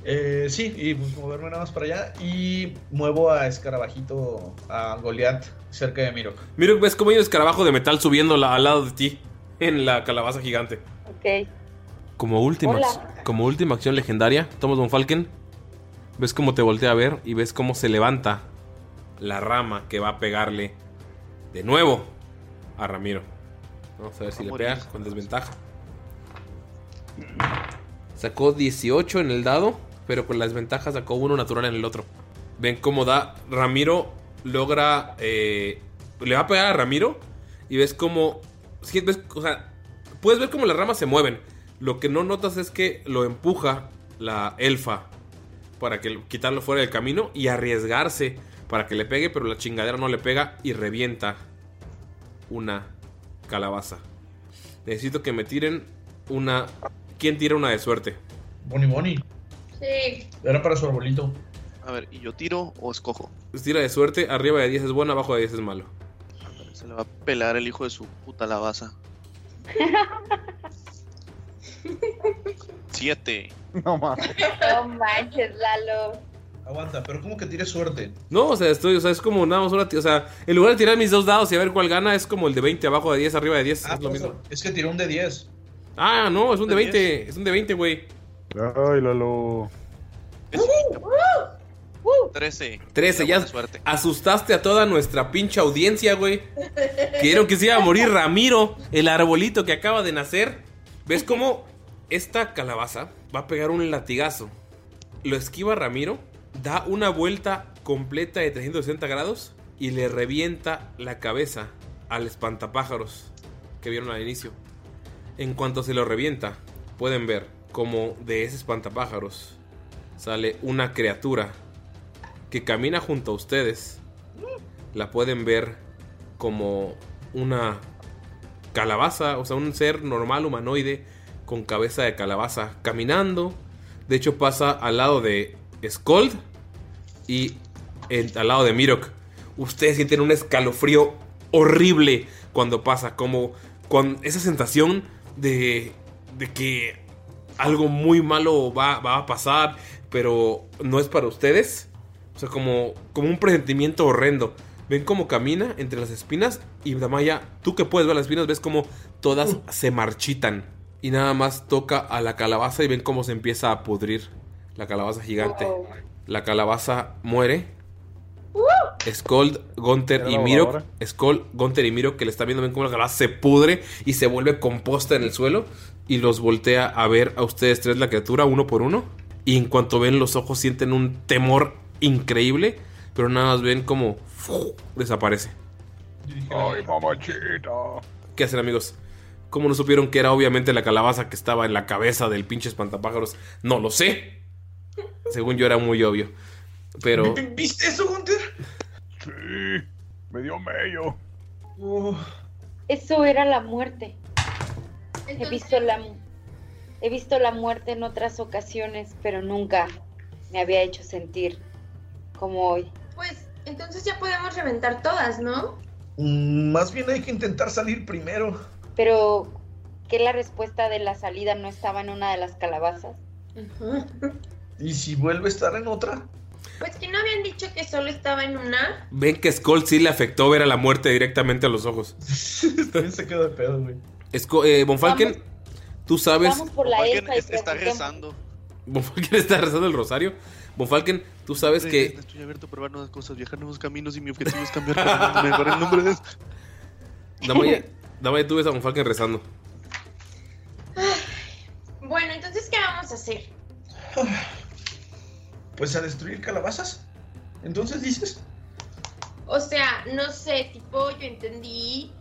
[SPEAKER 4] Eh, sí, y pues moverme nada más para allá. Y muevo a Escarabajito, a Goliath, cerca de Miro.
[SPEAKER 1] Mira, ves cómo hay un escarabajo de metal subiendo la- al lado de ti. En la calabaza gigante.
[SPEAKER 3] Ok.
[SPEAKER 1] Como última,
[SPEAKER 3] Hola.
[SPEAKER 1] como última acción legendaria, Thomas Von Falken. Ves cómo te voltea a ver y ves cómo se levanta la rama que va a pegarle de nuevo a Ramiro. Vamos a ver si le pega con desventaja. Sacó 18 en el dado, pero con la desventaja sacó uno natural en el otro. Ven cómo da. Ramiro logra. eh, le va a pegar a Ramiro. Y ves cómo. sí, ves- o sea, puedes ver cómo las ramas se mueven. Lo que no notas es que lo empuja la elfa para que quitarlo fuera del camino y arriesgarse para que le pegue, pero la chingadera no le pega y revienta una calabaza. Necesito que me tiren una... ¿Quién tira una de suerte?
[SPEAKER 4] Boni Boni.
[SPEAKER 6] Sí.
[SPEAKER 4] Era para su arbolito.
[SPEAKER 2] A ver, ¿y yo tiro o escojo?
[SPEAKER 1] Pues tira de suerte, arriba de 10 es bueno, abajo de 10 es malo.
[SPEAKER 2] Se le va a pelar el hijo de su puta lavaza. Siete.
[SPEAKER 5] No mames.
[SPEAKER 3] No manches, Lalo.
[SPEAKER 4] Aguanta, pero ¿cómo que tire suerte?
[SPEAKER 1] No, o sea, estoy, o sea, es como nada más una. O sea, en lugar de tirar mis dos dados y a ver cuál gana, es como el de 20 abajo de 10, arriba de 10.
[SPEAKER 4] Ah,
[SPEAKER 1] es lo mismo.
[SPEAKER 4] Es que tiró un de 10.
[SPEAKER 1] Ah, no, es un de
[SPEAKER 4] ¿De
[SPEAKER 1] 20. Es un de 20, güey.
[SPEAKER 5] Ay, Lalo.
[SPEAKER 2] Trece.
[SPEAKER 1] 13, ya
[SPEAKER 2] suerte.
[SPEAKER 1] asustaste a toda nuestra pinche audiencia, güey. Quiero que se iba a morir Ramiro, el arbolito que acaba de nacer. ¿Ves cómo esta calabaza va a pegar un latigazo? Lo esquiva Ramiro, da una vuelta completa de 360 grados y le revienta la cabeza al espantapájaros que vieron al inicio. En cuanto se lo revienta, pueden ver como de ese espantapájaros sale una criatura que camina junto a ustedes. La pueden ver como una calabaza, o sea, un ser normal humanoide con cabeza de calabaza caminando. De hecho, pasa al lado de Skold y en- al lado de Mirok. Ustedes sienten un escalofrío horrible cuando pasa, como con esa sensación de, de que algo muy malo va, va a pasar, pero no es para ustedes. O sea, como, como un presentimiento horrendo. Ven cómo camina entre las espinas y Damaya, tú que puedes ver las espinas, ves como todas se marchitan. Y nada más toca a la calabaza y ven cómo se empieza a pudrir la calabaza gigante. La calabaza muere. Skold, Gunter
[SPEAKER 5] ¿Era
[SPEAKER 1] y Miro. Skold, Gunter y Miro que le están viendo, ven cómo la calabaza se pudre y se vuelve composta en el suelo. Y los voltea a ver a ustedes tres, la criatura, uno por uno. Y en cuanto ven los ojos, sienten un temor increíble. Pero nada más ven como desaparece.
[SPEAKER 7] Ay, mamachita.
[SPEAKER 1] ¿Qué hacen, amigos? ¿Cómo no supieron que era obviamente la calabaza que estaba en la cabeza del pinche espantapájaros? No lo sé. Según yo era muy obvio. Pero
[SPEAKER 4] ¿Viste eso, Gunter?
[SPEAKER 7] Sí, me dio mello.
[SPEAKER 4] Oh,
[SPEAKER 3] Eso era la muerte. He visto la, he visto la muerte en otras ocasiones, pero nunca me había hecho sentir como hoy.
[SPEAKER 6] Pues entonces ya podemos reventar todas, ¿no?
[SPEAKER 4] mm, más bien hay que intentar salir primero.
[SPEAKER 3] Pero que la respuesta de la salida no estaba en una de las calabazas.
[SPEAKER 4] ¿Y si vuelve a estar en otra?
[SPEAKER 6] Pues que no habían dicho que solo estaba en una.
[SPEAKER 1] ven que Skull sí le afectó ver a la muerte directamente a los ojos.
[SPEAKER 4] También se quedó de pedo, güey.
[SPEAKER 1] Esco- eh, Von Falken, tú sabes.
[SPEAKER 3] Vamos por la
[SPEAKER 2] Falken
[SPEAKER 3] elfa y
[SPEAKER 2] es- está rezando.
[SPEAKER 1] Von Falken está rezando el rosario. Von Falken, tú sabes que.
[SPEAKER 2] Estoy abierto a probar nuevas cosas, viajar nuevos caminos y mi objetivo es cambiar para mejorar el nombre de.
[SPEAKER 1] Damaya, Damaya, tú ves a Von Falken rezando.
[SPEAKER 6] Bueno, entonces, ¿qué vamos a hacer?
[SPEAKER 4] Pues a destruir calabazas. Entonces dices.
[SPEAKER 6] O sea, no sé, tipo, yo entendí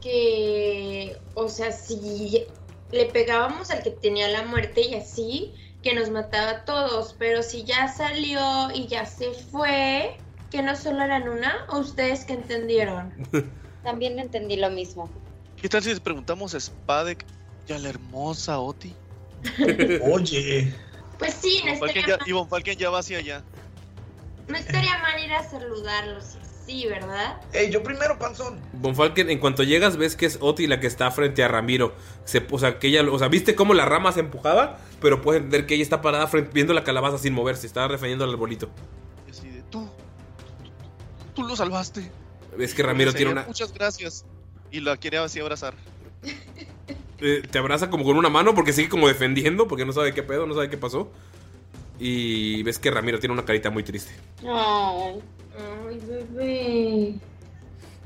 [SPEAKER 6] que, o sea, si le pegábamos al que tenía la muerte y así, que nos mataba a todos, pero si ya salió y ya se fue, que no solo eran una, ¿o ustedes que entendieron?
[SPEAKER 3] También entendí lo mismo.
[SPEAKER 2] ¿Qué tal si les preguntamos a Spadek y a la hermosa Oti?
[SPEAKER 4] Oye.
[SPEAKER 6] Pues sí, no
[SPEAKER 2] Von Falken
[SPEAKER 6] estaría,
[SPEAKER 2] ya, y Von Falken ya va hacia allá.
[SPEAKER 6] no estaría mal ir a saludarlos, sí, ¿verdad?
[SPEAKER 4] Ey, yo primero, panzón.
[SPEAKER 1] Von Falken, en cuanto llegas, ves que es Oti la que está frente a Ramiro. Se, o sea, que ella, o sea, viste cómo la rama se empujaba, pero puedes entender que ella está parada frente, viendo la calabaza sin moverse, está refiriendo al arbolito.
[SPEAKER 2] Y así de, tú, tú lo salvaste.
[SPEAKER 1] Ves que Ramiro tiene una.
[SPEAKER 2] Muchas gracias. Y la quiere así abrazar.
[SPEAKER 1] eh, te abraza como con una mano porque sigue como defendiendo, porque no sabe qué pedo, no sabe qué pasó. Y ves que Ramiro tiene una carita muy triste.
[SPEAKER 3] Ay,
[SPEAKER 6] Ay, bebé.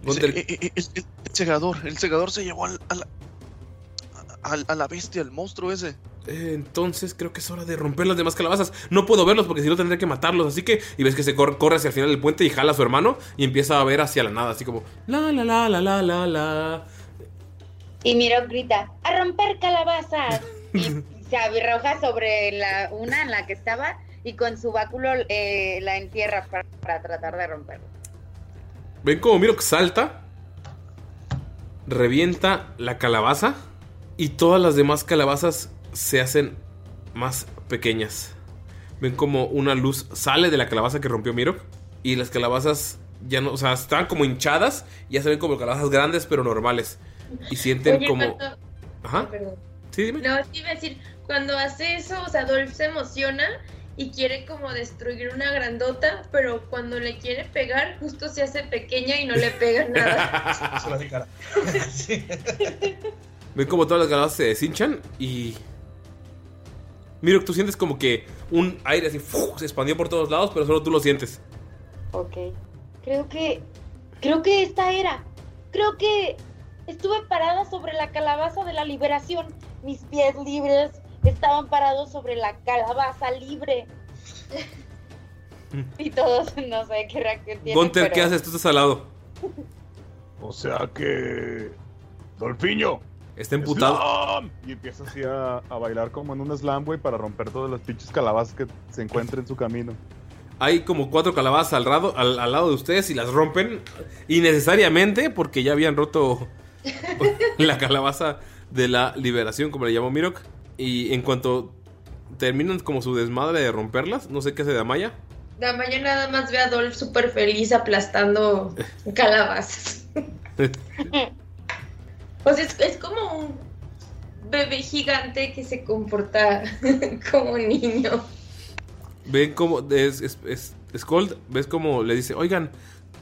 [SPEAKER 1] Gunter,
[SPEAKER 2] Ese- eh, eh, el, el- el segador, el segador se llevó al- a, la, a, la bestia, al monstruo ese.
[SPEAKER 1] Eh, entonces creo que es hora de romper las demás calabazas. No puedo verlos porque si no tendré que matarlos. Así que. Y ves que se cor- corre hacia el final del puente y jala a su hermano. Y empieza a ver hacia la nada. Así como. La la la la la la la.
[SPEAKER 3] Y Miro grita, ¡a romper calabazas! Y se arroja sobre la, una en la que estaba y con su báculo eh, la entierra para, para tratar de romperlo.
[SPEAKER 1] Ven como Mirok salta, revienta la calabaza y todas las demás calabazas se hacen más pequeñas. Ven como una luz sale de la calabaza que rompió Mirok y las calabazas ya no, o sea, están como hinchadas y ya se ven como calabazas grandes pero normales y sienten
[SPEAKER 6] Oye,
[SPEAKER 1] como
[SPEAKER 6] cuando-
[SPEAKER 1] Ajá.
[SPEAKER 6] Perdón.
[SPEAKER 1] Sí, dime.
[SPEAKER 6] No, sí iba a decir, cuando hace eso, o sea, Dolph se emociona y quiere como destruir una grandota, pero cuando le quiere pegar, justo se hace pequeña y no le pega nada.
[SPEAKER 4] Se la.
[SPEAKER 1] Ven como todas las calabazas se deshinchan y. Miro, tú sientes como que un aire así se expandió por todos lados, pero solo tú lo sientes.
[SPEAKER 3] Ok. Creo que. Creo que esta era. Creo que estuve parada sobre la calabaza de la liberación. Mis pies libres estaban parados sobre la calabaza libre. y todos, no sé qué reacción tienen.
[SPEAKER 1] Gunter,
[SPEAKER 3] pero-
[SPEAKER 1] ¿qué haces? Tú estás al lado.
[SPEAKER 7] O sea que. Dolfiño.
[SPEAKER 1] Está emputado.
[SPEAKER 5] ¡Slam! Y empieza así a, a bailar como en un slam, güey, para romper todas las pinches calabazas que se encuentren en su camino.
[SPEAKER 1] Hay como cuatro calabazas al, lado, al, al lado de ustedes y las rompen innecesariamente porque ya habían roto la calabaza de la liberación, como le llamó Mirok. Y en cuanto terminan como su desmadre de romperlas, no sé qué hace Damaya.
[SPEAKER 6] Damaya nada más ve a Dolph súper feliz aplastando calabazas. O sea, es, es como un bebé gigante que se comporta como un niño.
[SPEAKER 1] Ven como es, es, es- Scold, ves como le dice, oigan,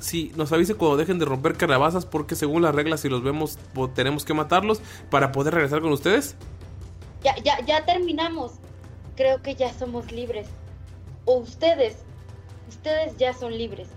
[SPEAKER 1] si nos avise cuando dejen de romper calabazas porque según las reglas si los vemos tenemos que matarlos para poder regresar con ustedes.
[SPEAKER 3] Ya, ya, ya terminamos. Creo que ya somos libres. O ustedes. Ustedes ya son libres.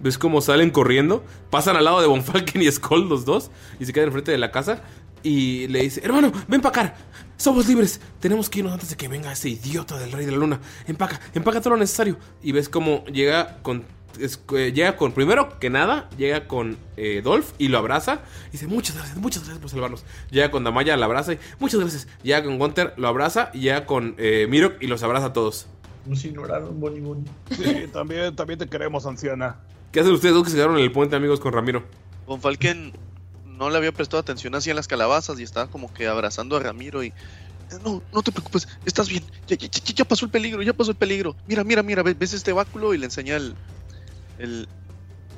[SPEAKER 1] Ves como salen corriendo, pasan al lado de Bonfalken y Skull los dos y se quedan enfrente de la casa y le dice, hermano, ven para acá, somos libres, tenemos que irnos antes de que venga ese idiota del rey de la luna, empaca, empaca todo lo necesario. Y ves como llega con, es- eh, llega con, primero que nada, llega con eh, Dolph y lo abraza y dice, muchas gracias, muchas gracias por salvarnos. Llega con Damaya, la abraza y, muchas gracias. Llega con Gunter, lo abraza y llega con eh, Mirok y los abraza a todos.
[SPEAKER 4] Nos ignoraron, Bonnie Bonnie.
[SPEAKER 7] Sí, también, también te queremos, anciana.
[SPEAKER 1] ¿Qué hacen ustedes dos que se quedaron en el puente amigos con Ramiro?
[SPEAKER 2] Von Falken no le había prestado atención así a las calabazas y estaba como que abrazando a Ramiro y... "Eh, No, no te preocupes, estás bien. Ya, ya- ya- ya pasó el peligro, ya pasó el peligro. Mira, mira, mira, ¿ves, ves este báculo? Y le enseña el... El,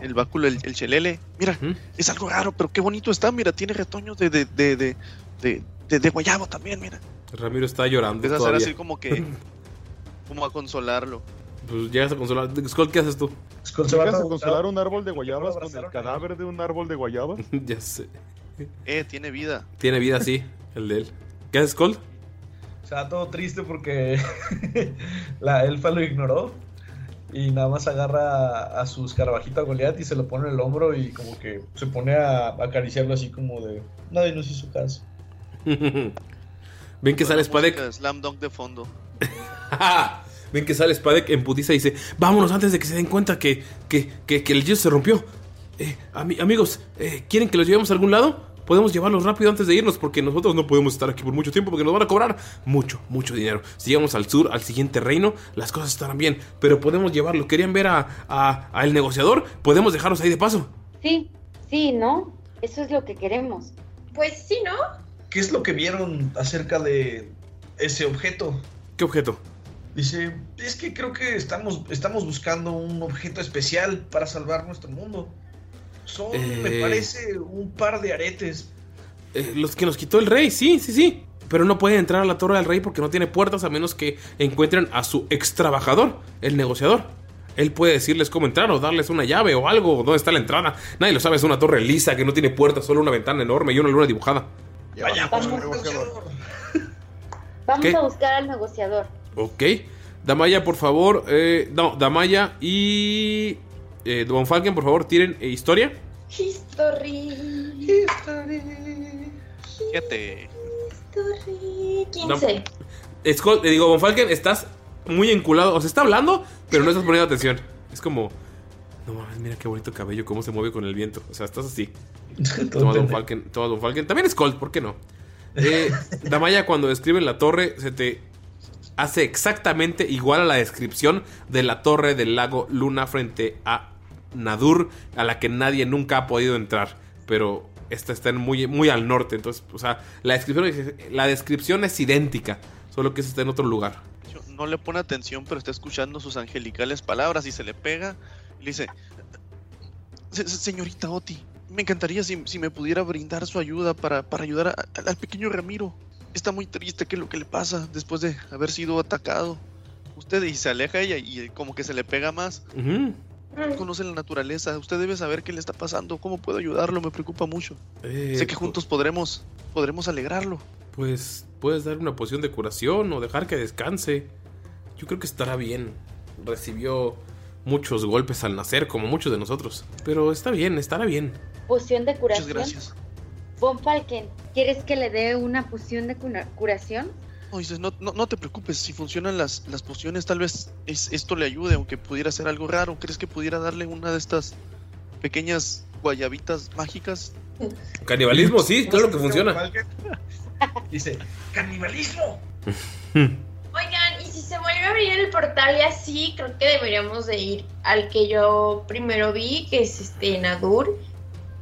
[SPEAKER 2] el báculo, el, el chelele. Mira, es algo raro, pero qué bonito está. Mira, tiene retoños de, de, de, de, de, de- de guayabo también, mira.
[SPEAKER 1] Ramiro está llorando
[SPEAKER 2] Empieza a hacer así como que... Como a consolarlo.
[SPEAKER 1] Pues llegas a consolar. Skull, ¿qué haces tú?
[SPEAKER 5] ¿Llegas a consolar un árbol de guayabas con el cadáver de un árbol de guayabas?
[SPEAKER 1] ya sé.
[SPEAKER 2] Eh, tiene vida.
[SPEAKER 1] Tiene vida, sí, el de él. ¿Qué haces, Skull?
[SPEAKER 4] O sea, todo triste porque la elfa lo ignoró. Y nada más agarra a su escarabajito a Goliath y se lo pone en el hombro y como que se pone a acariciarlo así como de... Nadie nos hizo caso.
[SPEAKER 1] Ven que sale Spadek.
[SPEAKER 2] Slam Dunk de fondo.
[SPEAKER 1] Ven que sale Spadek en putiza y dice: Vámonos antes de que se den cuenta que, que, que, que el hechizo se rompió. Eh, ami- amigos, eh, ¿quieren que los llevemos a algún lado? Podemos llevarlos rápido antes de irnos porque nosotros no podemos estar aquí por mucho tiempo porque nos van a cobrar mucho, mucho dinero. Si llegamos al sur, al siguiente reino, las cosas estarán bien, pero podemos llevarlo. ¿Querían ver a, a- al negociador? Podemos dejarlos ahí de paso.
[SPEAKER 3] Sí, sí, ¿no? Eso es lo que queremos.
[SPEAKER 6] Pues sí, ¿no?
[SPEAKER 4] ¿Qué es lo que vieron acerca de ese objeto?
[SPEAKER 1] ¿Qué objeto?
[SPEAKER 4] Dice, es que creo que estamos, estamos buscando un objeto especial para salvar nuestro mundo. Son, me
[SPEAKER 1] Eh.
[SPEAKER 4] parece, un par de aretes.
[SPEAKER 1] Eh, los que nos quitó el rey, sí, sí, sí. Pero no pueden entrar a la torre del rey porque no tiene puertas a menos que encuentren a su ex trabajador, el negociador. Él puede decirles cómo entrar o darles una llave o algo, dónde está la entrada. Nadie lo sabe, es una torre lisa que no tiene puertas, solo una ventana enorme y una luna dibujada.
[SPEAKER 4] Vaya,
[SPEAKER 3] Vamos, Vamos
[SPEAKER 1] ¿Qué?
[SPEAKER 3] a buscar al negociador.
[SPEAKER 1] Ok. Damaya, por favor. eh, no, Damaya y. Eh, Don Falken, por favor, tiren eh, historia.
[SPEAKER 6] History.
[SPEAKER 2] Fíjate.
[SPEAKER 6] History. 15.
[SPEAKER 1] Skull, le digo, Von Falken, estás muy enculado. O sea, está hablando, pero no estás poniendo atención. Es como. No mames, mira qué bonito cabello, cómo se mueve con el viento. O sea, estás así. Toma Don Falken, toma Don Falken. También Skull, ¿por qué no? Eh, Damaya, cuando describen la torre, se te hace exactamente igual a la descripción de la torre del lago Luna frente a Nadur, a la que nadie nunca ha podido entrar. Pero esta está en muy, muy al norte. Entonces, o sea, la descripción, es- la descripción es idéntica, solo que esta está en otro lugar.
[SPEAKER 2] No le pone atención, pero está escuchando sus angelicales palabras y se le pega y le dice: "Se- se- Señorita Oti, me encantaría si, si me pudiera brindar su ayuda para, para ayudar a- a- al pequeño Ramiro. Está muy triste, ¿qué es lo que le pasa después de haber sido atacado? Usted y se aleja ella y como que se le pega más. Conoce la naturaleza, usted debe saber qué le está pasando, cómo puedo ayudarlo, me preocupa mucho.
[SPEAKER 1] Eh,
[SPEAKER 2] sé que juntos podremos, podremos alegrarlo.
[SPEAKER 1] Pues puedes dar una poción de curación o dejar que descanse. Yo creo que estará bien. Recibió muchos golpes al nacer, como muchos de nosotros. Pero está bien, estará bien.
[SPEAKER 3] Poción de curación.
[SPEAKER 2] Muchas gracias.
[SPEAKER 3] Von Falken, ¿quieres que le dé una poción de cura- curación?
[SPEAKER 2] No, dices, no, no, no te preocupes, si funcionan las, las pociones, tal vez es- esto le ayude, aunque pudiera ser algo raro. ¿Crees que pudiera darle una de estas pequeñas guayabitas mágicas?
[SPEAKER 1] Canibalismo, sí, claro que funciona.
[SPEAKER 4] Dice, canibalismo.
[SPEAKER 6] Oigan, y si se vuelve a abrir el portal y así, creo que deberíamos de ir al que yo primero vi, que es este Nadur.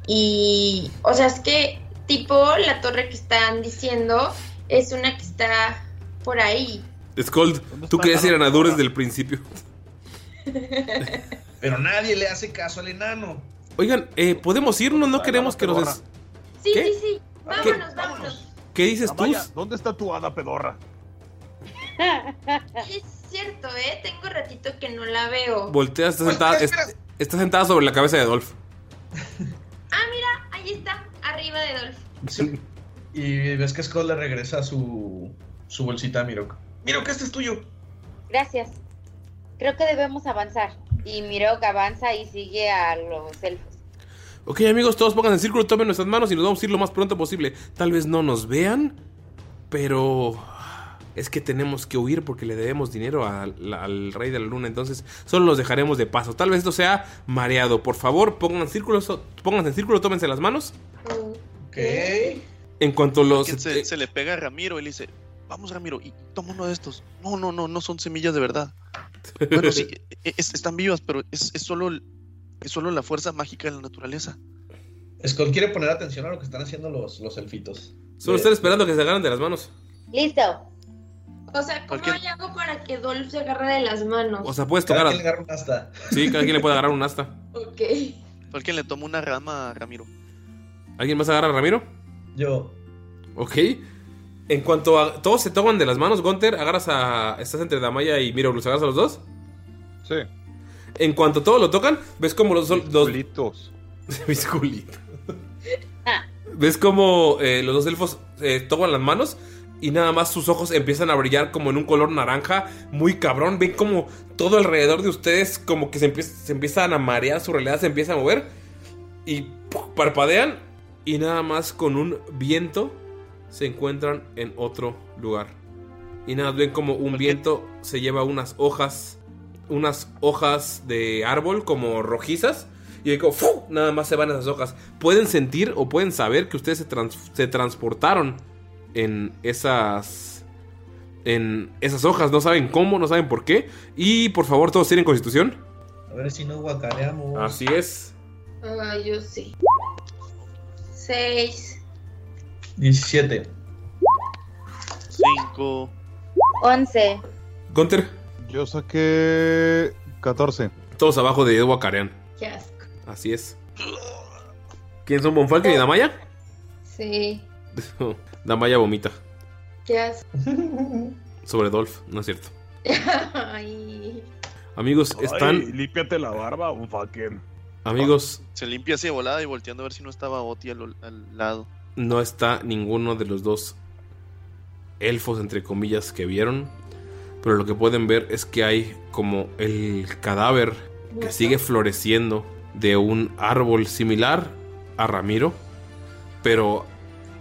[SPEAKER 6] Y, o sea, es que tipo la torre que están diciendo es una que está por ahí.
[SPEAKER 1] Skull, tú querías ir a Nadur desde el principio.
[SPEAKER 4] Pero nadie le hace caso al enano.
[SPEAKER 1] Oigan, eh, podemos irnos, no queremos que nos... des-
[SPEAKER 6] Sí,
[SPEAKER 1] ¿Qué?
[SPEAKER 6] sí, sí. Vámonos, vámonos.
[SPEAKER 1] ¿Qué dices tú?
[SPEAKER 7] ¿dónde está tu hada pedorra?
[SPEAKER 6] Es cierto, ¿eh? Tengo ratito que no la veo.
[SPEAKER 1] Voltea, está sentada, es- está sentada sobre la cabeza de Dolph.
[SPEAKER 6] Ah, mira, ahí está, arriba de Dolph.
[SPEAKER 4] Y ves que Skull le regresa su, su bolsita a Mirok. Mirok, este es tuyo.
[SPEAKER 3] Gracias. Creo que debemos avanzar. Y Mirok avanza y sigue a los elfos.
[SPEAKER 1] Ok, amigos, todos pongan en círculo, tomen nuestras manos y nos vamos a ir lo más pronto posible. Tal vez no nos vean, pero es que tenemos que huir porque le debemos dinero al, al rey de la luna. Entonces, solo los dejaremos de paso. Tal vez esto sea mareado. Por favor, pongan círculos, pónganse en círculo, tómense las manos.
[SPEAKER 4] Ok.
[SPEAKER 1] En cuanto los.
[SPEAKER 2] Quien se, se le pega a Ramiro y le dice, vamos Ramiro, y toma uno de estos. No, no, no, no son semillas de verdad. Bueno, sí, e- es- están vivas, pero es, es solo, es solo la fuerza mágica de la naturaleza.
[SPEAKER 4] Skull quiere poner atención a lo que están haciendo los, los elfitos.
[SPEAKER 1] Solo están esperando que se agarren de las manos.
[SPEAKER 3] Listo.
[SPEAKER 6] O sea, ¿cómo le hago para que Dolph se agarre de las manos?
[SPEAKER 1] O sea, puedes tocar
[SPEAKER 4] Cada
[SPEAKER 1] a.
[SPEAKER 4] quien le agarra un asta.
[SPEAKER 1] Sí, cada quien le puede agarrar un asta.
[SPEAKER 6] Ok.
[SPEAKER 2] Alguien le toma una rama a Ramiro.
[SPEAKER 1] ¿Alguien más agarra a Ramiro?
[SPEAKER 4] Yo.
[SPEAKER 1] Ok. En cuanto a. Todos se toman de las manos, Gunter, agarras a. Estás entre Damaya y Miro, ¿los agarras a los dos?
[SPEAKER 5] Sí.
[SPEAKER 1] En cuanto todos lo tocan, ves como los. los
[SPEAKER 5] Culitos.
[SPEAKER 1] Mis culitos. ves como eh, los dos elfos eh, toman las manos y nada más sus ojos empiezan a brillar como en un color naranja, muy cabrón. Ven como todo alrededor de ustedes, como que se, empie- se empiezan a marear, su realidad se empieza a mover y parpadean y nada más con un viento se encuentran en otro lugar. Y nada, ven como un viento se lleva unas hojas, unas hojas de árbol como rojizas. Y como ¡fu! nada más se van esas hojas. Pueden sentir o pueden saber que ustedes se, trans- se transportaron en esas. En esas hojas. No saben cómo, no saben por qué. Y por favor, todos tienen constitución.
[SPEAKER 4] A ver si no guacareamos.
[SPEAKER 1] Así es.
[SPEAKER 6] Ah, yo sí. Seis.
[SPEAKER 4] 17.
[SPEAKER 2] 5.
[SPEAKER 3] 11.
[SPEAKER 1] Gunter,
[SPEAKER 5] Yo saqué 14.
[SPEAKER 1] todos abajo de Edward Carean.
[SPEAKER 6] Qué asco.
[SPEAKER 1] Así es. ¿Quién son Bonfalken y Damaya?
[SPEAKER 6] Sí.
[SPEAKER 1] Damaya vomita
[SPEAKER 6] Qué asco.
[SPEAKER 1] sobre Dolph, no es cierto.
[SPEAKER 6] Ay.
[SPEAKER 1] Amigos, están.
[SPEAKER 7] Ay, límpiate la barba, un fucking.
[SPEAKER 1] Amigos,
[SPEAKER 2] Se limpia así de volada y volteando a ver si no estaba Oti al, al lado.
[SPEAKER 1] no está ninguno de los dos elfos, entre comillas, que vieron. Pero lo que pueden ver es que hay como el cadáver que sigue floreciendo de un árbol similar a Ramiro, pero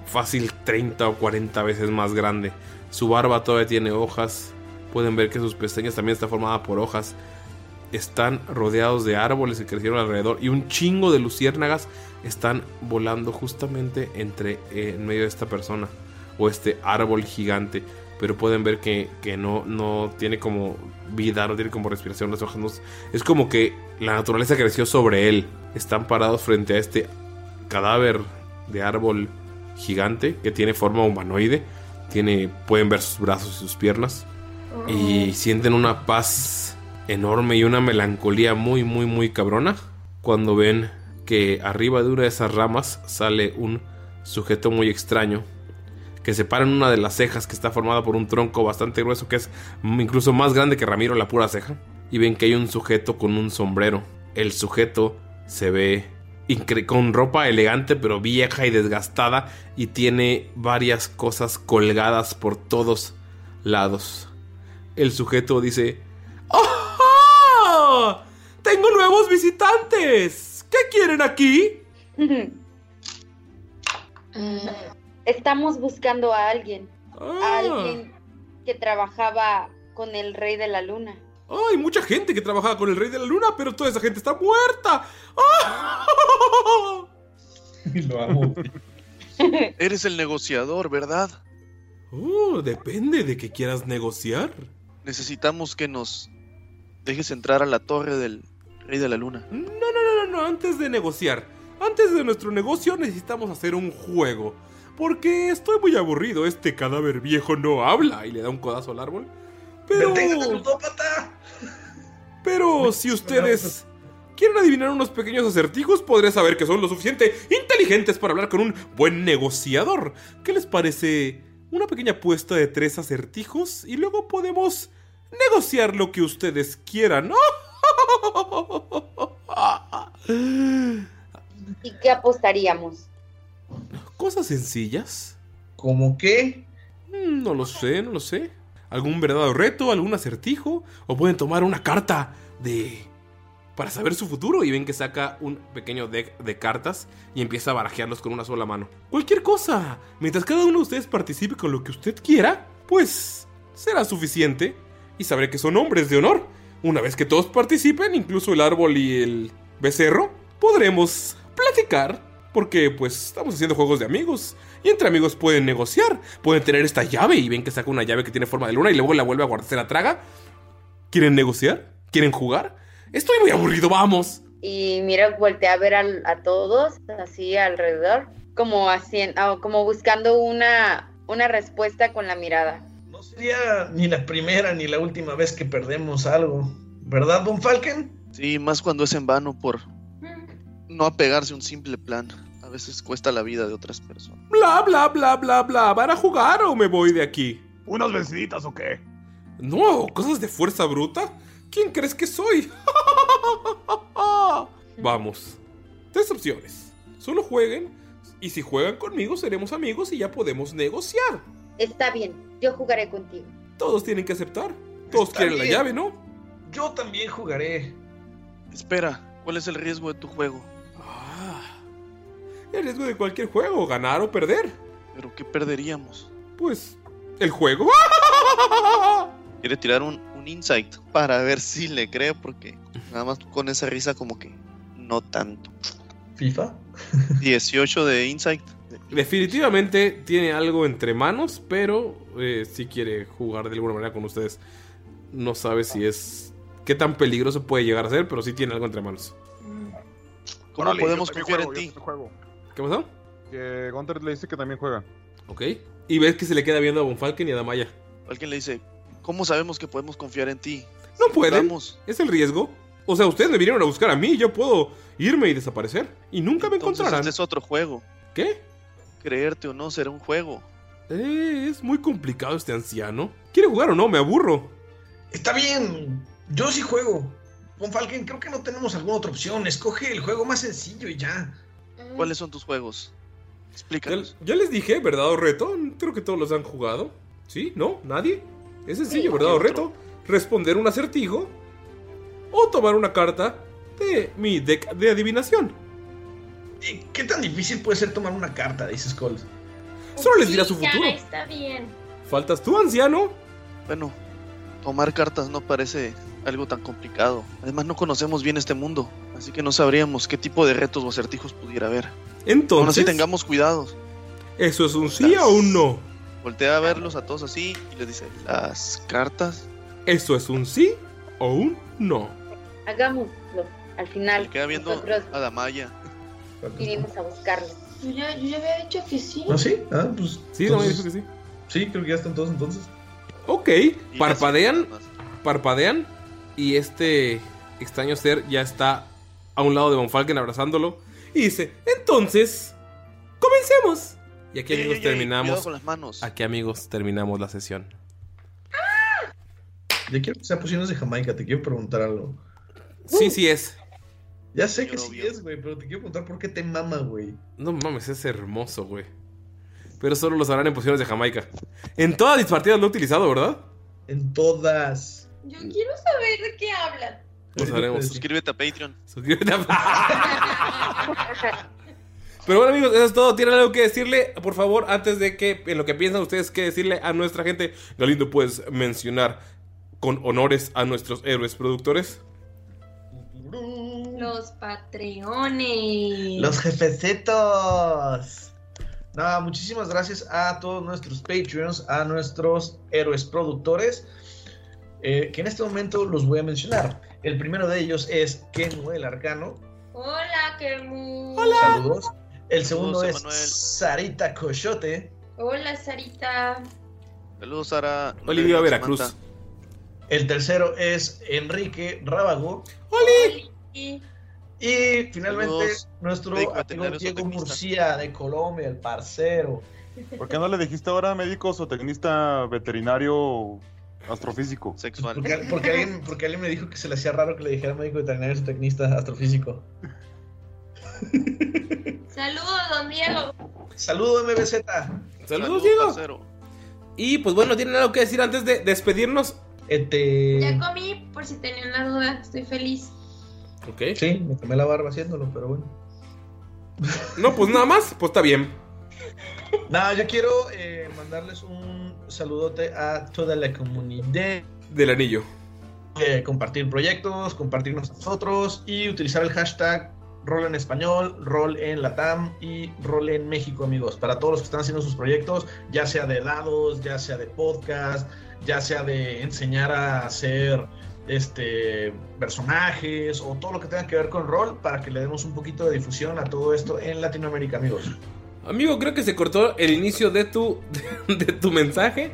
[SPEAKER 1] fácil 30 o 40 veces más grande. Su barba todavía tiene hojas. Pueden ver que sus pestañas también están formadas por hojas. Están rodeados de árboles que crecieron alrededor y un chingo de luciérnagas están volando justamente entre eh, en medio de esta persona o este árbol gigante. pero pueden ver que, que no, no tiene como vida, no tiene como respiración, las hojas no- es como que la naturaleza creció sobre él. Están parados frente a este cadáver de árbol gigante que tiene forma humanoide. Tiene, pueden ver sus brazos y sus piernas. Y sienten una paz enorme y una melancolía muy, muy, muy cabrona. Cuando ven que arriba de una de esas ramas sale un sujeto muy extraño. Que se para en una de las cejas que está formada por un tronco bastante grueso que es incluso más grande que Ramiro la pura ceja. Y ven que hay un sujeto con un sombrero. El sujeto se ve con ropa elegante pero vieja y desgastada y tiene varias cosas colgadas por todos lados. El sujeto dice, ¡Ah! ¡Tengo nuevos visitantes! ¿Qué quieren aquí?
[SPEAKER 3] Estamos buscando a alguien. A alguien que trabajaba con el rey de la luna.
[SPEAKER 1] Hay mucha gente que trabajaba con el rey de la luna, pero toda esa gente está muerta. ¡Ah!
[SPEAKER 4] Lo amo.
[SPEAKER 2] Eres el negociador, ¿verdad?
[SPEAKER 1] Oh, depende de que quieras negociar.
[SPEAKER 2] Necesitamos que nos dejes entrar a la torre del Rey de la Luna.
[SPEAKER 1] No, no, no, no, no, antes de negociar. Antes de nuestro negocio necesitamos hacer un juego. Porque estoy muy aburrido. Este cadáver viejo no habla y le da un codazo al árbol. Pero. Pero si ustedes quieren adivinar unos pequeños acertijos, podré saber que son lo suficiente inteligentes para hablar con un buen negociador. ¿Qué les parece una pequeña apuesta de tres acertijos y luego podemos negociar lo que ustedes quieran?
[SPEAKER 3] ¿Y qué apostaríamos?
[SPEAKER 1] ¿Cosas sencillas?
[SPEAKER 4] ¿Cómo qué?
[SPEAKER 1] Mm, No lo sé, no lo sé. ¿Algún verdadero reto? ¿Algún acertijo? ¿O pueden tomar una carta de... para saber su futuro? Y ven que saca un pequeño deck de cartas y empieza a barajearlos con una sola mano. Cualquier cosa. Mientras cada uno de ustedes participe con lo que usted quiera, pues será suficiente. Y sabré que son hombres de honor. Una vez que todos participen, incluso el árbol y el becerro, podremos platicar. Porque pues estamos haciendo juegos de amigos. Y entre amigos pueden negociar. Pueden tener esta llave y ven que saca una llave que tiene forma de luna y luego la vuelve a guardar, se la traga. ¿Quieren negociar? ¿Quieren jugar? Estoy muy aburrido, vamos.
[SPEAKER 3] Y mira, volteé a ver a todos, así alrededor, como haciendo, como buscando una, una respuesta con la mirada.
[SPEAKER 4] No sería ni la primera ni la última vez que perdemos algo. ¿Verdad, Von Falken?
[SPEAKER 2] Sí, más cuando es en vano por no apegarse a un simple plan. A veces cuesta la vida de otras personas.
[SPEAKER 1] Bla, bla, bla, bla, bla. ¿Van a jugar o me voy de aquí?
[SPEAKER 7] ¿Unas venciditas o qué?
[SPEAKER 1] No, cosas de fuerza bruta. ¿Quién crees que soy? Vamos. Tres opciones. Solo jueguen. Y si juegan conmigo, seremos amigos y ya podemos negociar.
[SPEAKER 3] Está bien, yo jugaré contigo.
[SPEAKER 1] Todos tienen que aceptar. Todos
[SPEAKER 4] Está
[SPEAKER 1] quieren la llave, ¿no?
[SPEAKER 4] Yo también jugaré.
[SPEAKER 2] Espera, ¿cuál es el riesgo de tu juego?
[SPEAKER 1] El riesgo de cualquier juego, ganar o perder.
[SPEAKER 2] ¿Pero qué perderíamos?
[SPEAKER 1] Pues, el juego.
[SPEAKER 2] Quiere tirar un, un insight para ver si le creo, porque nada más con esa risa como que no tanto.
[SPEAKER 4] ¿FIFA?
[SPEAKER 2] 18 de insight.
[SPEAKER 1] Definitivamente tiene algo entre manos, pero eh, si quiere jugar de alguna manera con ustedes. No sabe si es. qué tan peligroso puede llegar a ser, pero sí tiene algo entre manos.
[SPEAKER 2] ¿Cómo
[SPEAKER 7] Órale,
[SPEAKER 2] podemos confiar
[SPEAKER 7] juego,
[SPEAKER 2] en ti?
[SPEAKER 1] ¿Qué pasó?
[SPEAKER 5] Que Gunter le dice que también juega.
[SPEAKER 1] Ok. Y ves que se le queda viendo a Bonfalken y a Damaya.
[SPEAKER 2] Alguien le dice, ¿cómo sabemos que podemos confiar en ti?
[SPEAKER 1] No pueden.
[SPEAKER 2] Vamos.
[SPEAKER 1] Es el riesgo. O sea, ustedes me vinieron a buscar a mí. Yo puedo irme y desaparecer. Y nunca me encontrarán.
[SPEAKER 2] este es otro juego.
[SPEAKER 1] ¿Qué?
[SPEAKER 2] Creerte o no será un juego.
[SPEAKER 1] Eh, es muy complicado este anciano. ¿Quiere jugar o no? Me aburro.
[SPEAKER 4] Está bien, yo sí juego. Von Falken, creo que no tenemos alguna otra opción. Escoge el juego más sencillo y ya.
[SPEAKER 2] ¿Cuáles son tus juegos? Explícanos.
[SPEAKER 1] ya les dije, ¿verdad o reto? Creo que todos los han jugado. ¿Sí? ¿No? ¿Nadie? Es sencillo, ¿verdad o reto? Responder un acertijo o tomar una carta de mi deck de adivinación.
[SPEAKER 4] ¿Y qué tan difícil puede ser tomar una carta? Dice Skulls.
[SPEAKER 1] Solo les dirá su
[SPEAKER 6] Ya,
[SPEAKER 1] futuro.
[SPEAKER 6] está bien.
[SPEAKER 1] Faltas tú, anciano.
[SPEAKER 2] Bueno, tomar cartas no parece algo tan complicado. Además no conocemos bien este mundo, así que no sabríamos qué tipo de retos o acertijos pudiera haber. Aún así
[SPEAKER 1] Entonces,
[SPEAKER 2] tengamos cuidados.
[SPEAKER 1] ¿eso es un sí o un no?
[SPEAKER 2] voltea a verlos a todos así y les dice, las cartas.
[SPEAKER 1] ¿Eso es un sí o un no?
[SPEAKER 3] Hagámoslo. Al final,
[SPEAKER 2] Queda viendo
[SPEAKER 3] nosotros
[SPEAKER 2] a Damaya.
[SPEAKER 3] Vinimos a buscarlo.
[SPEAKER 6] Yo ya, yo ya había dicho que sí.
[SPEAKER 4] ¿No sí? Ah, pues.
[SPEAKER 1] Sí, no,
[SPEAKER 4] entonces-
[SPEAKER 1] dijo que sí.
[SPEAKER 4] Sí, creo que ya están todos entonces.
[SPEAKER 1] Ok, parpadean, parpadean y este extraño ser ya está a un lado de Von Falken abrazándolo y dice, entonces, comencemos. Y aquí amigos
[SPEAKER 2] ey, ey,
[SPEAKER 1] terminamos.
[SPEAKER 2] cuidado con las manos.
[SPEAKER 1] Aquí amigos terminamos la sesión.
[SPEAKER 4] Ya quiero que sea pociones de Jamaica, te quiero preguntar algo.
[SPEAKER 1] Sí, sí es.
[SPEAKER 4] Ya sé que sí es, güey, pero te quiero preguntar por qué te mama, güey.
[SPEAKER 1] No mames, es hermoso, güey. Pero solo los harán en posiciones de Jamaica. En todas mis partidas lo he utilizado, ¿verdad?
[SPEAKER 4] En todas.
[SPEAKER 6] Yo quiero saber de qué hablan.
[SPEAKER 1] Lo haremos.
[SPEAKER 2] Suscríbete a Patreon.
[SPEAKER 1] Suscríbete a... Pero bueno, amigos, eso es todo. ¿Tienen algo que decirle? Por favor, antes de que, en lo que piensan ustedes, que decirle a nuestra gente, Galindo, puedes mencionar con honores a nuestros héroes productores.
[SPEAKER 6] Los patreones.
[SPEAKER 4] Los jefecetos. Nada, muchísimas gracias a todos nuestros Patreons, a nuestros héroes productores, eh, que en este momento los voy a mencionar. El primero de ellos es Kenuel Arcano.
[SPEAKER 6] Hola, Kermu.
[SPEAKER 4] Saludos. El segundo
[SPEAKER 2] Saludos,
[SPEAKER 4] es. Sarita Coyote.
[SPEAKER 6] Hola, Sarita.
[SPEAKER 2] Saludos, Sara.
[SPEAKER 1] Olivia
[SPEAKER 2] Samantha.
[SPEAKER 1] Veracruz.
[SPEAKER 4] El tercero es Enrique Rábago.
[SPEAKER 6] ¡Oli!
[SPEAKER 4] Y finalmente
[SPEAKER 2] Saludos,
[SPEAKER 4] nuestro
[SPEAKER 2] médico
[SPEAKER 4] amigo Diego. Murcia de Colombia, el parcero.
[SPEAKER 5] ¿Por qué no le dijiste ahora médico zootecnista veterinario astrofísico?
[SPEAKER 2] Sexual.
[SPEAKER 4] Porque, porque alguien, porque alguien me dijo que se le hacía raro que le dijera médico veterinario zootecnista astrofísico.
[SPEAKER 6] Saludos, don Diego.
[SPEAKER 4] Saludo MBZ.
[SPEAKER 1] Saludos, Diego. Y pues bueno, ¿tienen algo que decir antes de despedirnos?
[SPEAKER 4] Este.
[SPEAKER 6] Ya comí, por si tenían la duda. Estoy feliz.
[SPEAKER 1] Ok.
[SPEAKER 4] Sí, me tomé la barba haciéndolo, pero bueno.
[SPEAKER 1] No, pues nada más, pues está bien.
[SPEAKER 4] Nada, yo quiero eh, mandarles un saludote a toda la comunidad.
[SPEAKER 1] Del anillo.
[SPEAKER 4] Eh, compartir proyectos, compartirnos a nosotros y utilizar el hashtag rol en español, rol en Latam y rol en México, amigos. Para todos los que están haciendo sus proyectos, ya sea de dados, ya sea de podcast, ya sea de enseñar a hacer este personajes o todo lo que tenga que ver con rol para que le demos un poquito de difusión a todo esto en Latinoamérica, amigos.
[SPEAKER 1] Amigo, creo que se cortó el inicio de tu, de tu mensaje.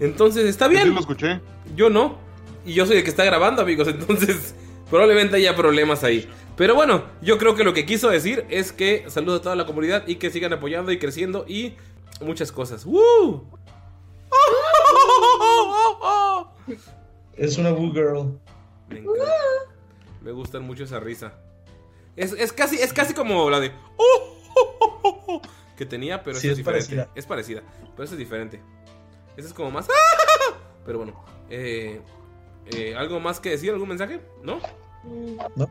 [SPEAKER 1] Entonces, está bien.
[SPEAKER 5] Yo sí lo escuché.
[SPEAKER 1] Yo no. Y yo soy el que está grabando, amigos. Entonces, probablemente haya problemas ahí. Pero bueno, yo creo que lo que quiso decir es que saludos a toda la comunidad y que sigan apoyando y creciendo y muchas cosas. ¡Woo!
[SPEAKER 4] Es una Woo Girl.
[SPEAKER 1] Me encanta. Me gustan mucho esa risa. Es, es casi, es casi como la de que tenía, pero
[SPEAKER 4] Sí,
[SPEAKER 1] es,
[SPEAKER 4] es
[SPEAKER 1] diferente.
[SPEAKER 4] parecida.
[SPEAKER 1] Es parecida, pero esa es diferente. Esa es como más. Pero bueno, eh, eh, ¿algo más que decir? ¿Algún mensaje? ¿No?
[SPEAKER 4] No.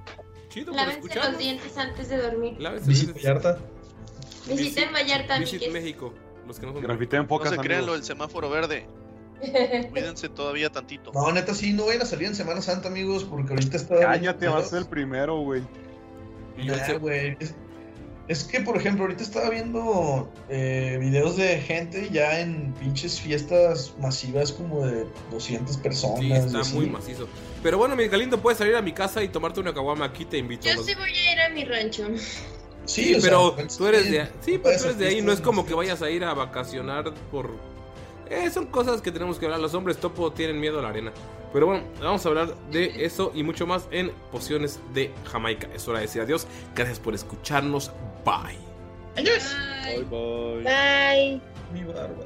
[SPEAKER 1] Chido,
[SPEAKER 6] Lávense los dientes antes de dormir.
[SPEAKER 1] Lávense dientes.
[SPEAKER 4] Vallarta.
[SPEAKER 6] Visiten Vallarta,
[SPEAKER 1] Visit. México. Los que no son
[SPEAKER 5] en
[SPEAKER 2] No
[SPEAKER 5] pocas
[SPEAKER 2] se crean lo del semáforo verde. Cuídense todavía tantito.
[SPEAKER 4] No, neta, sí, no vayan a salir en Semana Santa, amigos, porque ahorita está.
[SPEAKER 5] Cállate, vas a ser el primero, güey.
[SPEAKER 1] Y
[SPEAKER 4] Nah, güey. Es, es que, por ejemplo, ahorita estaba viendo eh, videos de gente ya en pinches fiestas masivas como de 200 personas.
[SPEAKER 1] Sí, está
[SPEAKER 4] así.
[SPEAKER 1] muy macizo. Pero bueno, mi Galindo, puedes salir a mi casa y tomarte una caguama aquí, te invito.
[SPEAKER 6] Yo
[SPEAKER 1] Los-
[SPEAKER 6] sí voy a ir a mi rancho.
[SPEAKER 4] Sí,
[SPEAKER 1] pero
[SPEAKER 4] pues,
[SPEAKER 1] tú eres de sí, pero tú
[SPEAKER 4] esas
[SPEAKER 1] eres de ahí, no es como que vayas a ir a vacacionar por eh, son cosas que tenemos que hablar. Los hombres topo tienen miedo a la arena. Pero bueno, vamos a hablar de eso y mucho más en Pociones de Jamaica. Es hora de decir adiós. Gracias por escucharnos. Bye.
[SPEAKER 4] Adiós.
[SPEAKER 6] Bye.
[SPEAKER 7] bye.
[SPEAKER 3] Bye.
[SPEAKER 4] Mi barba.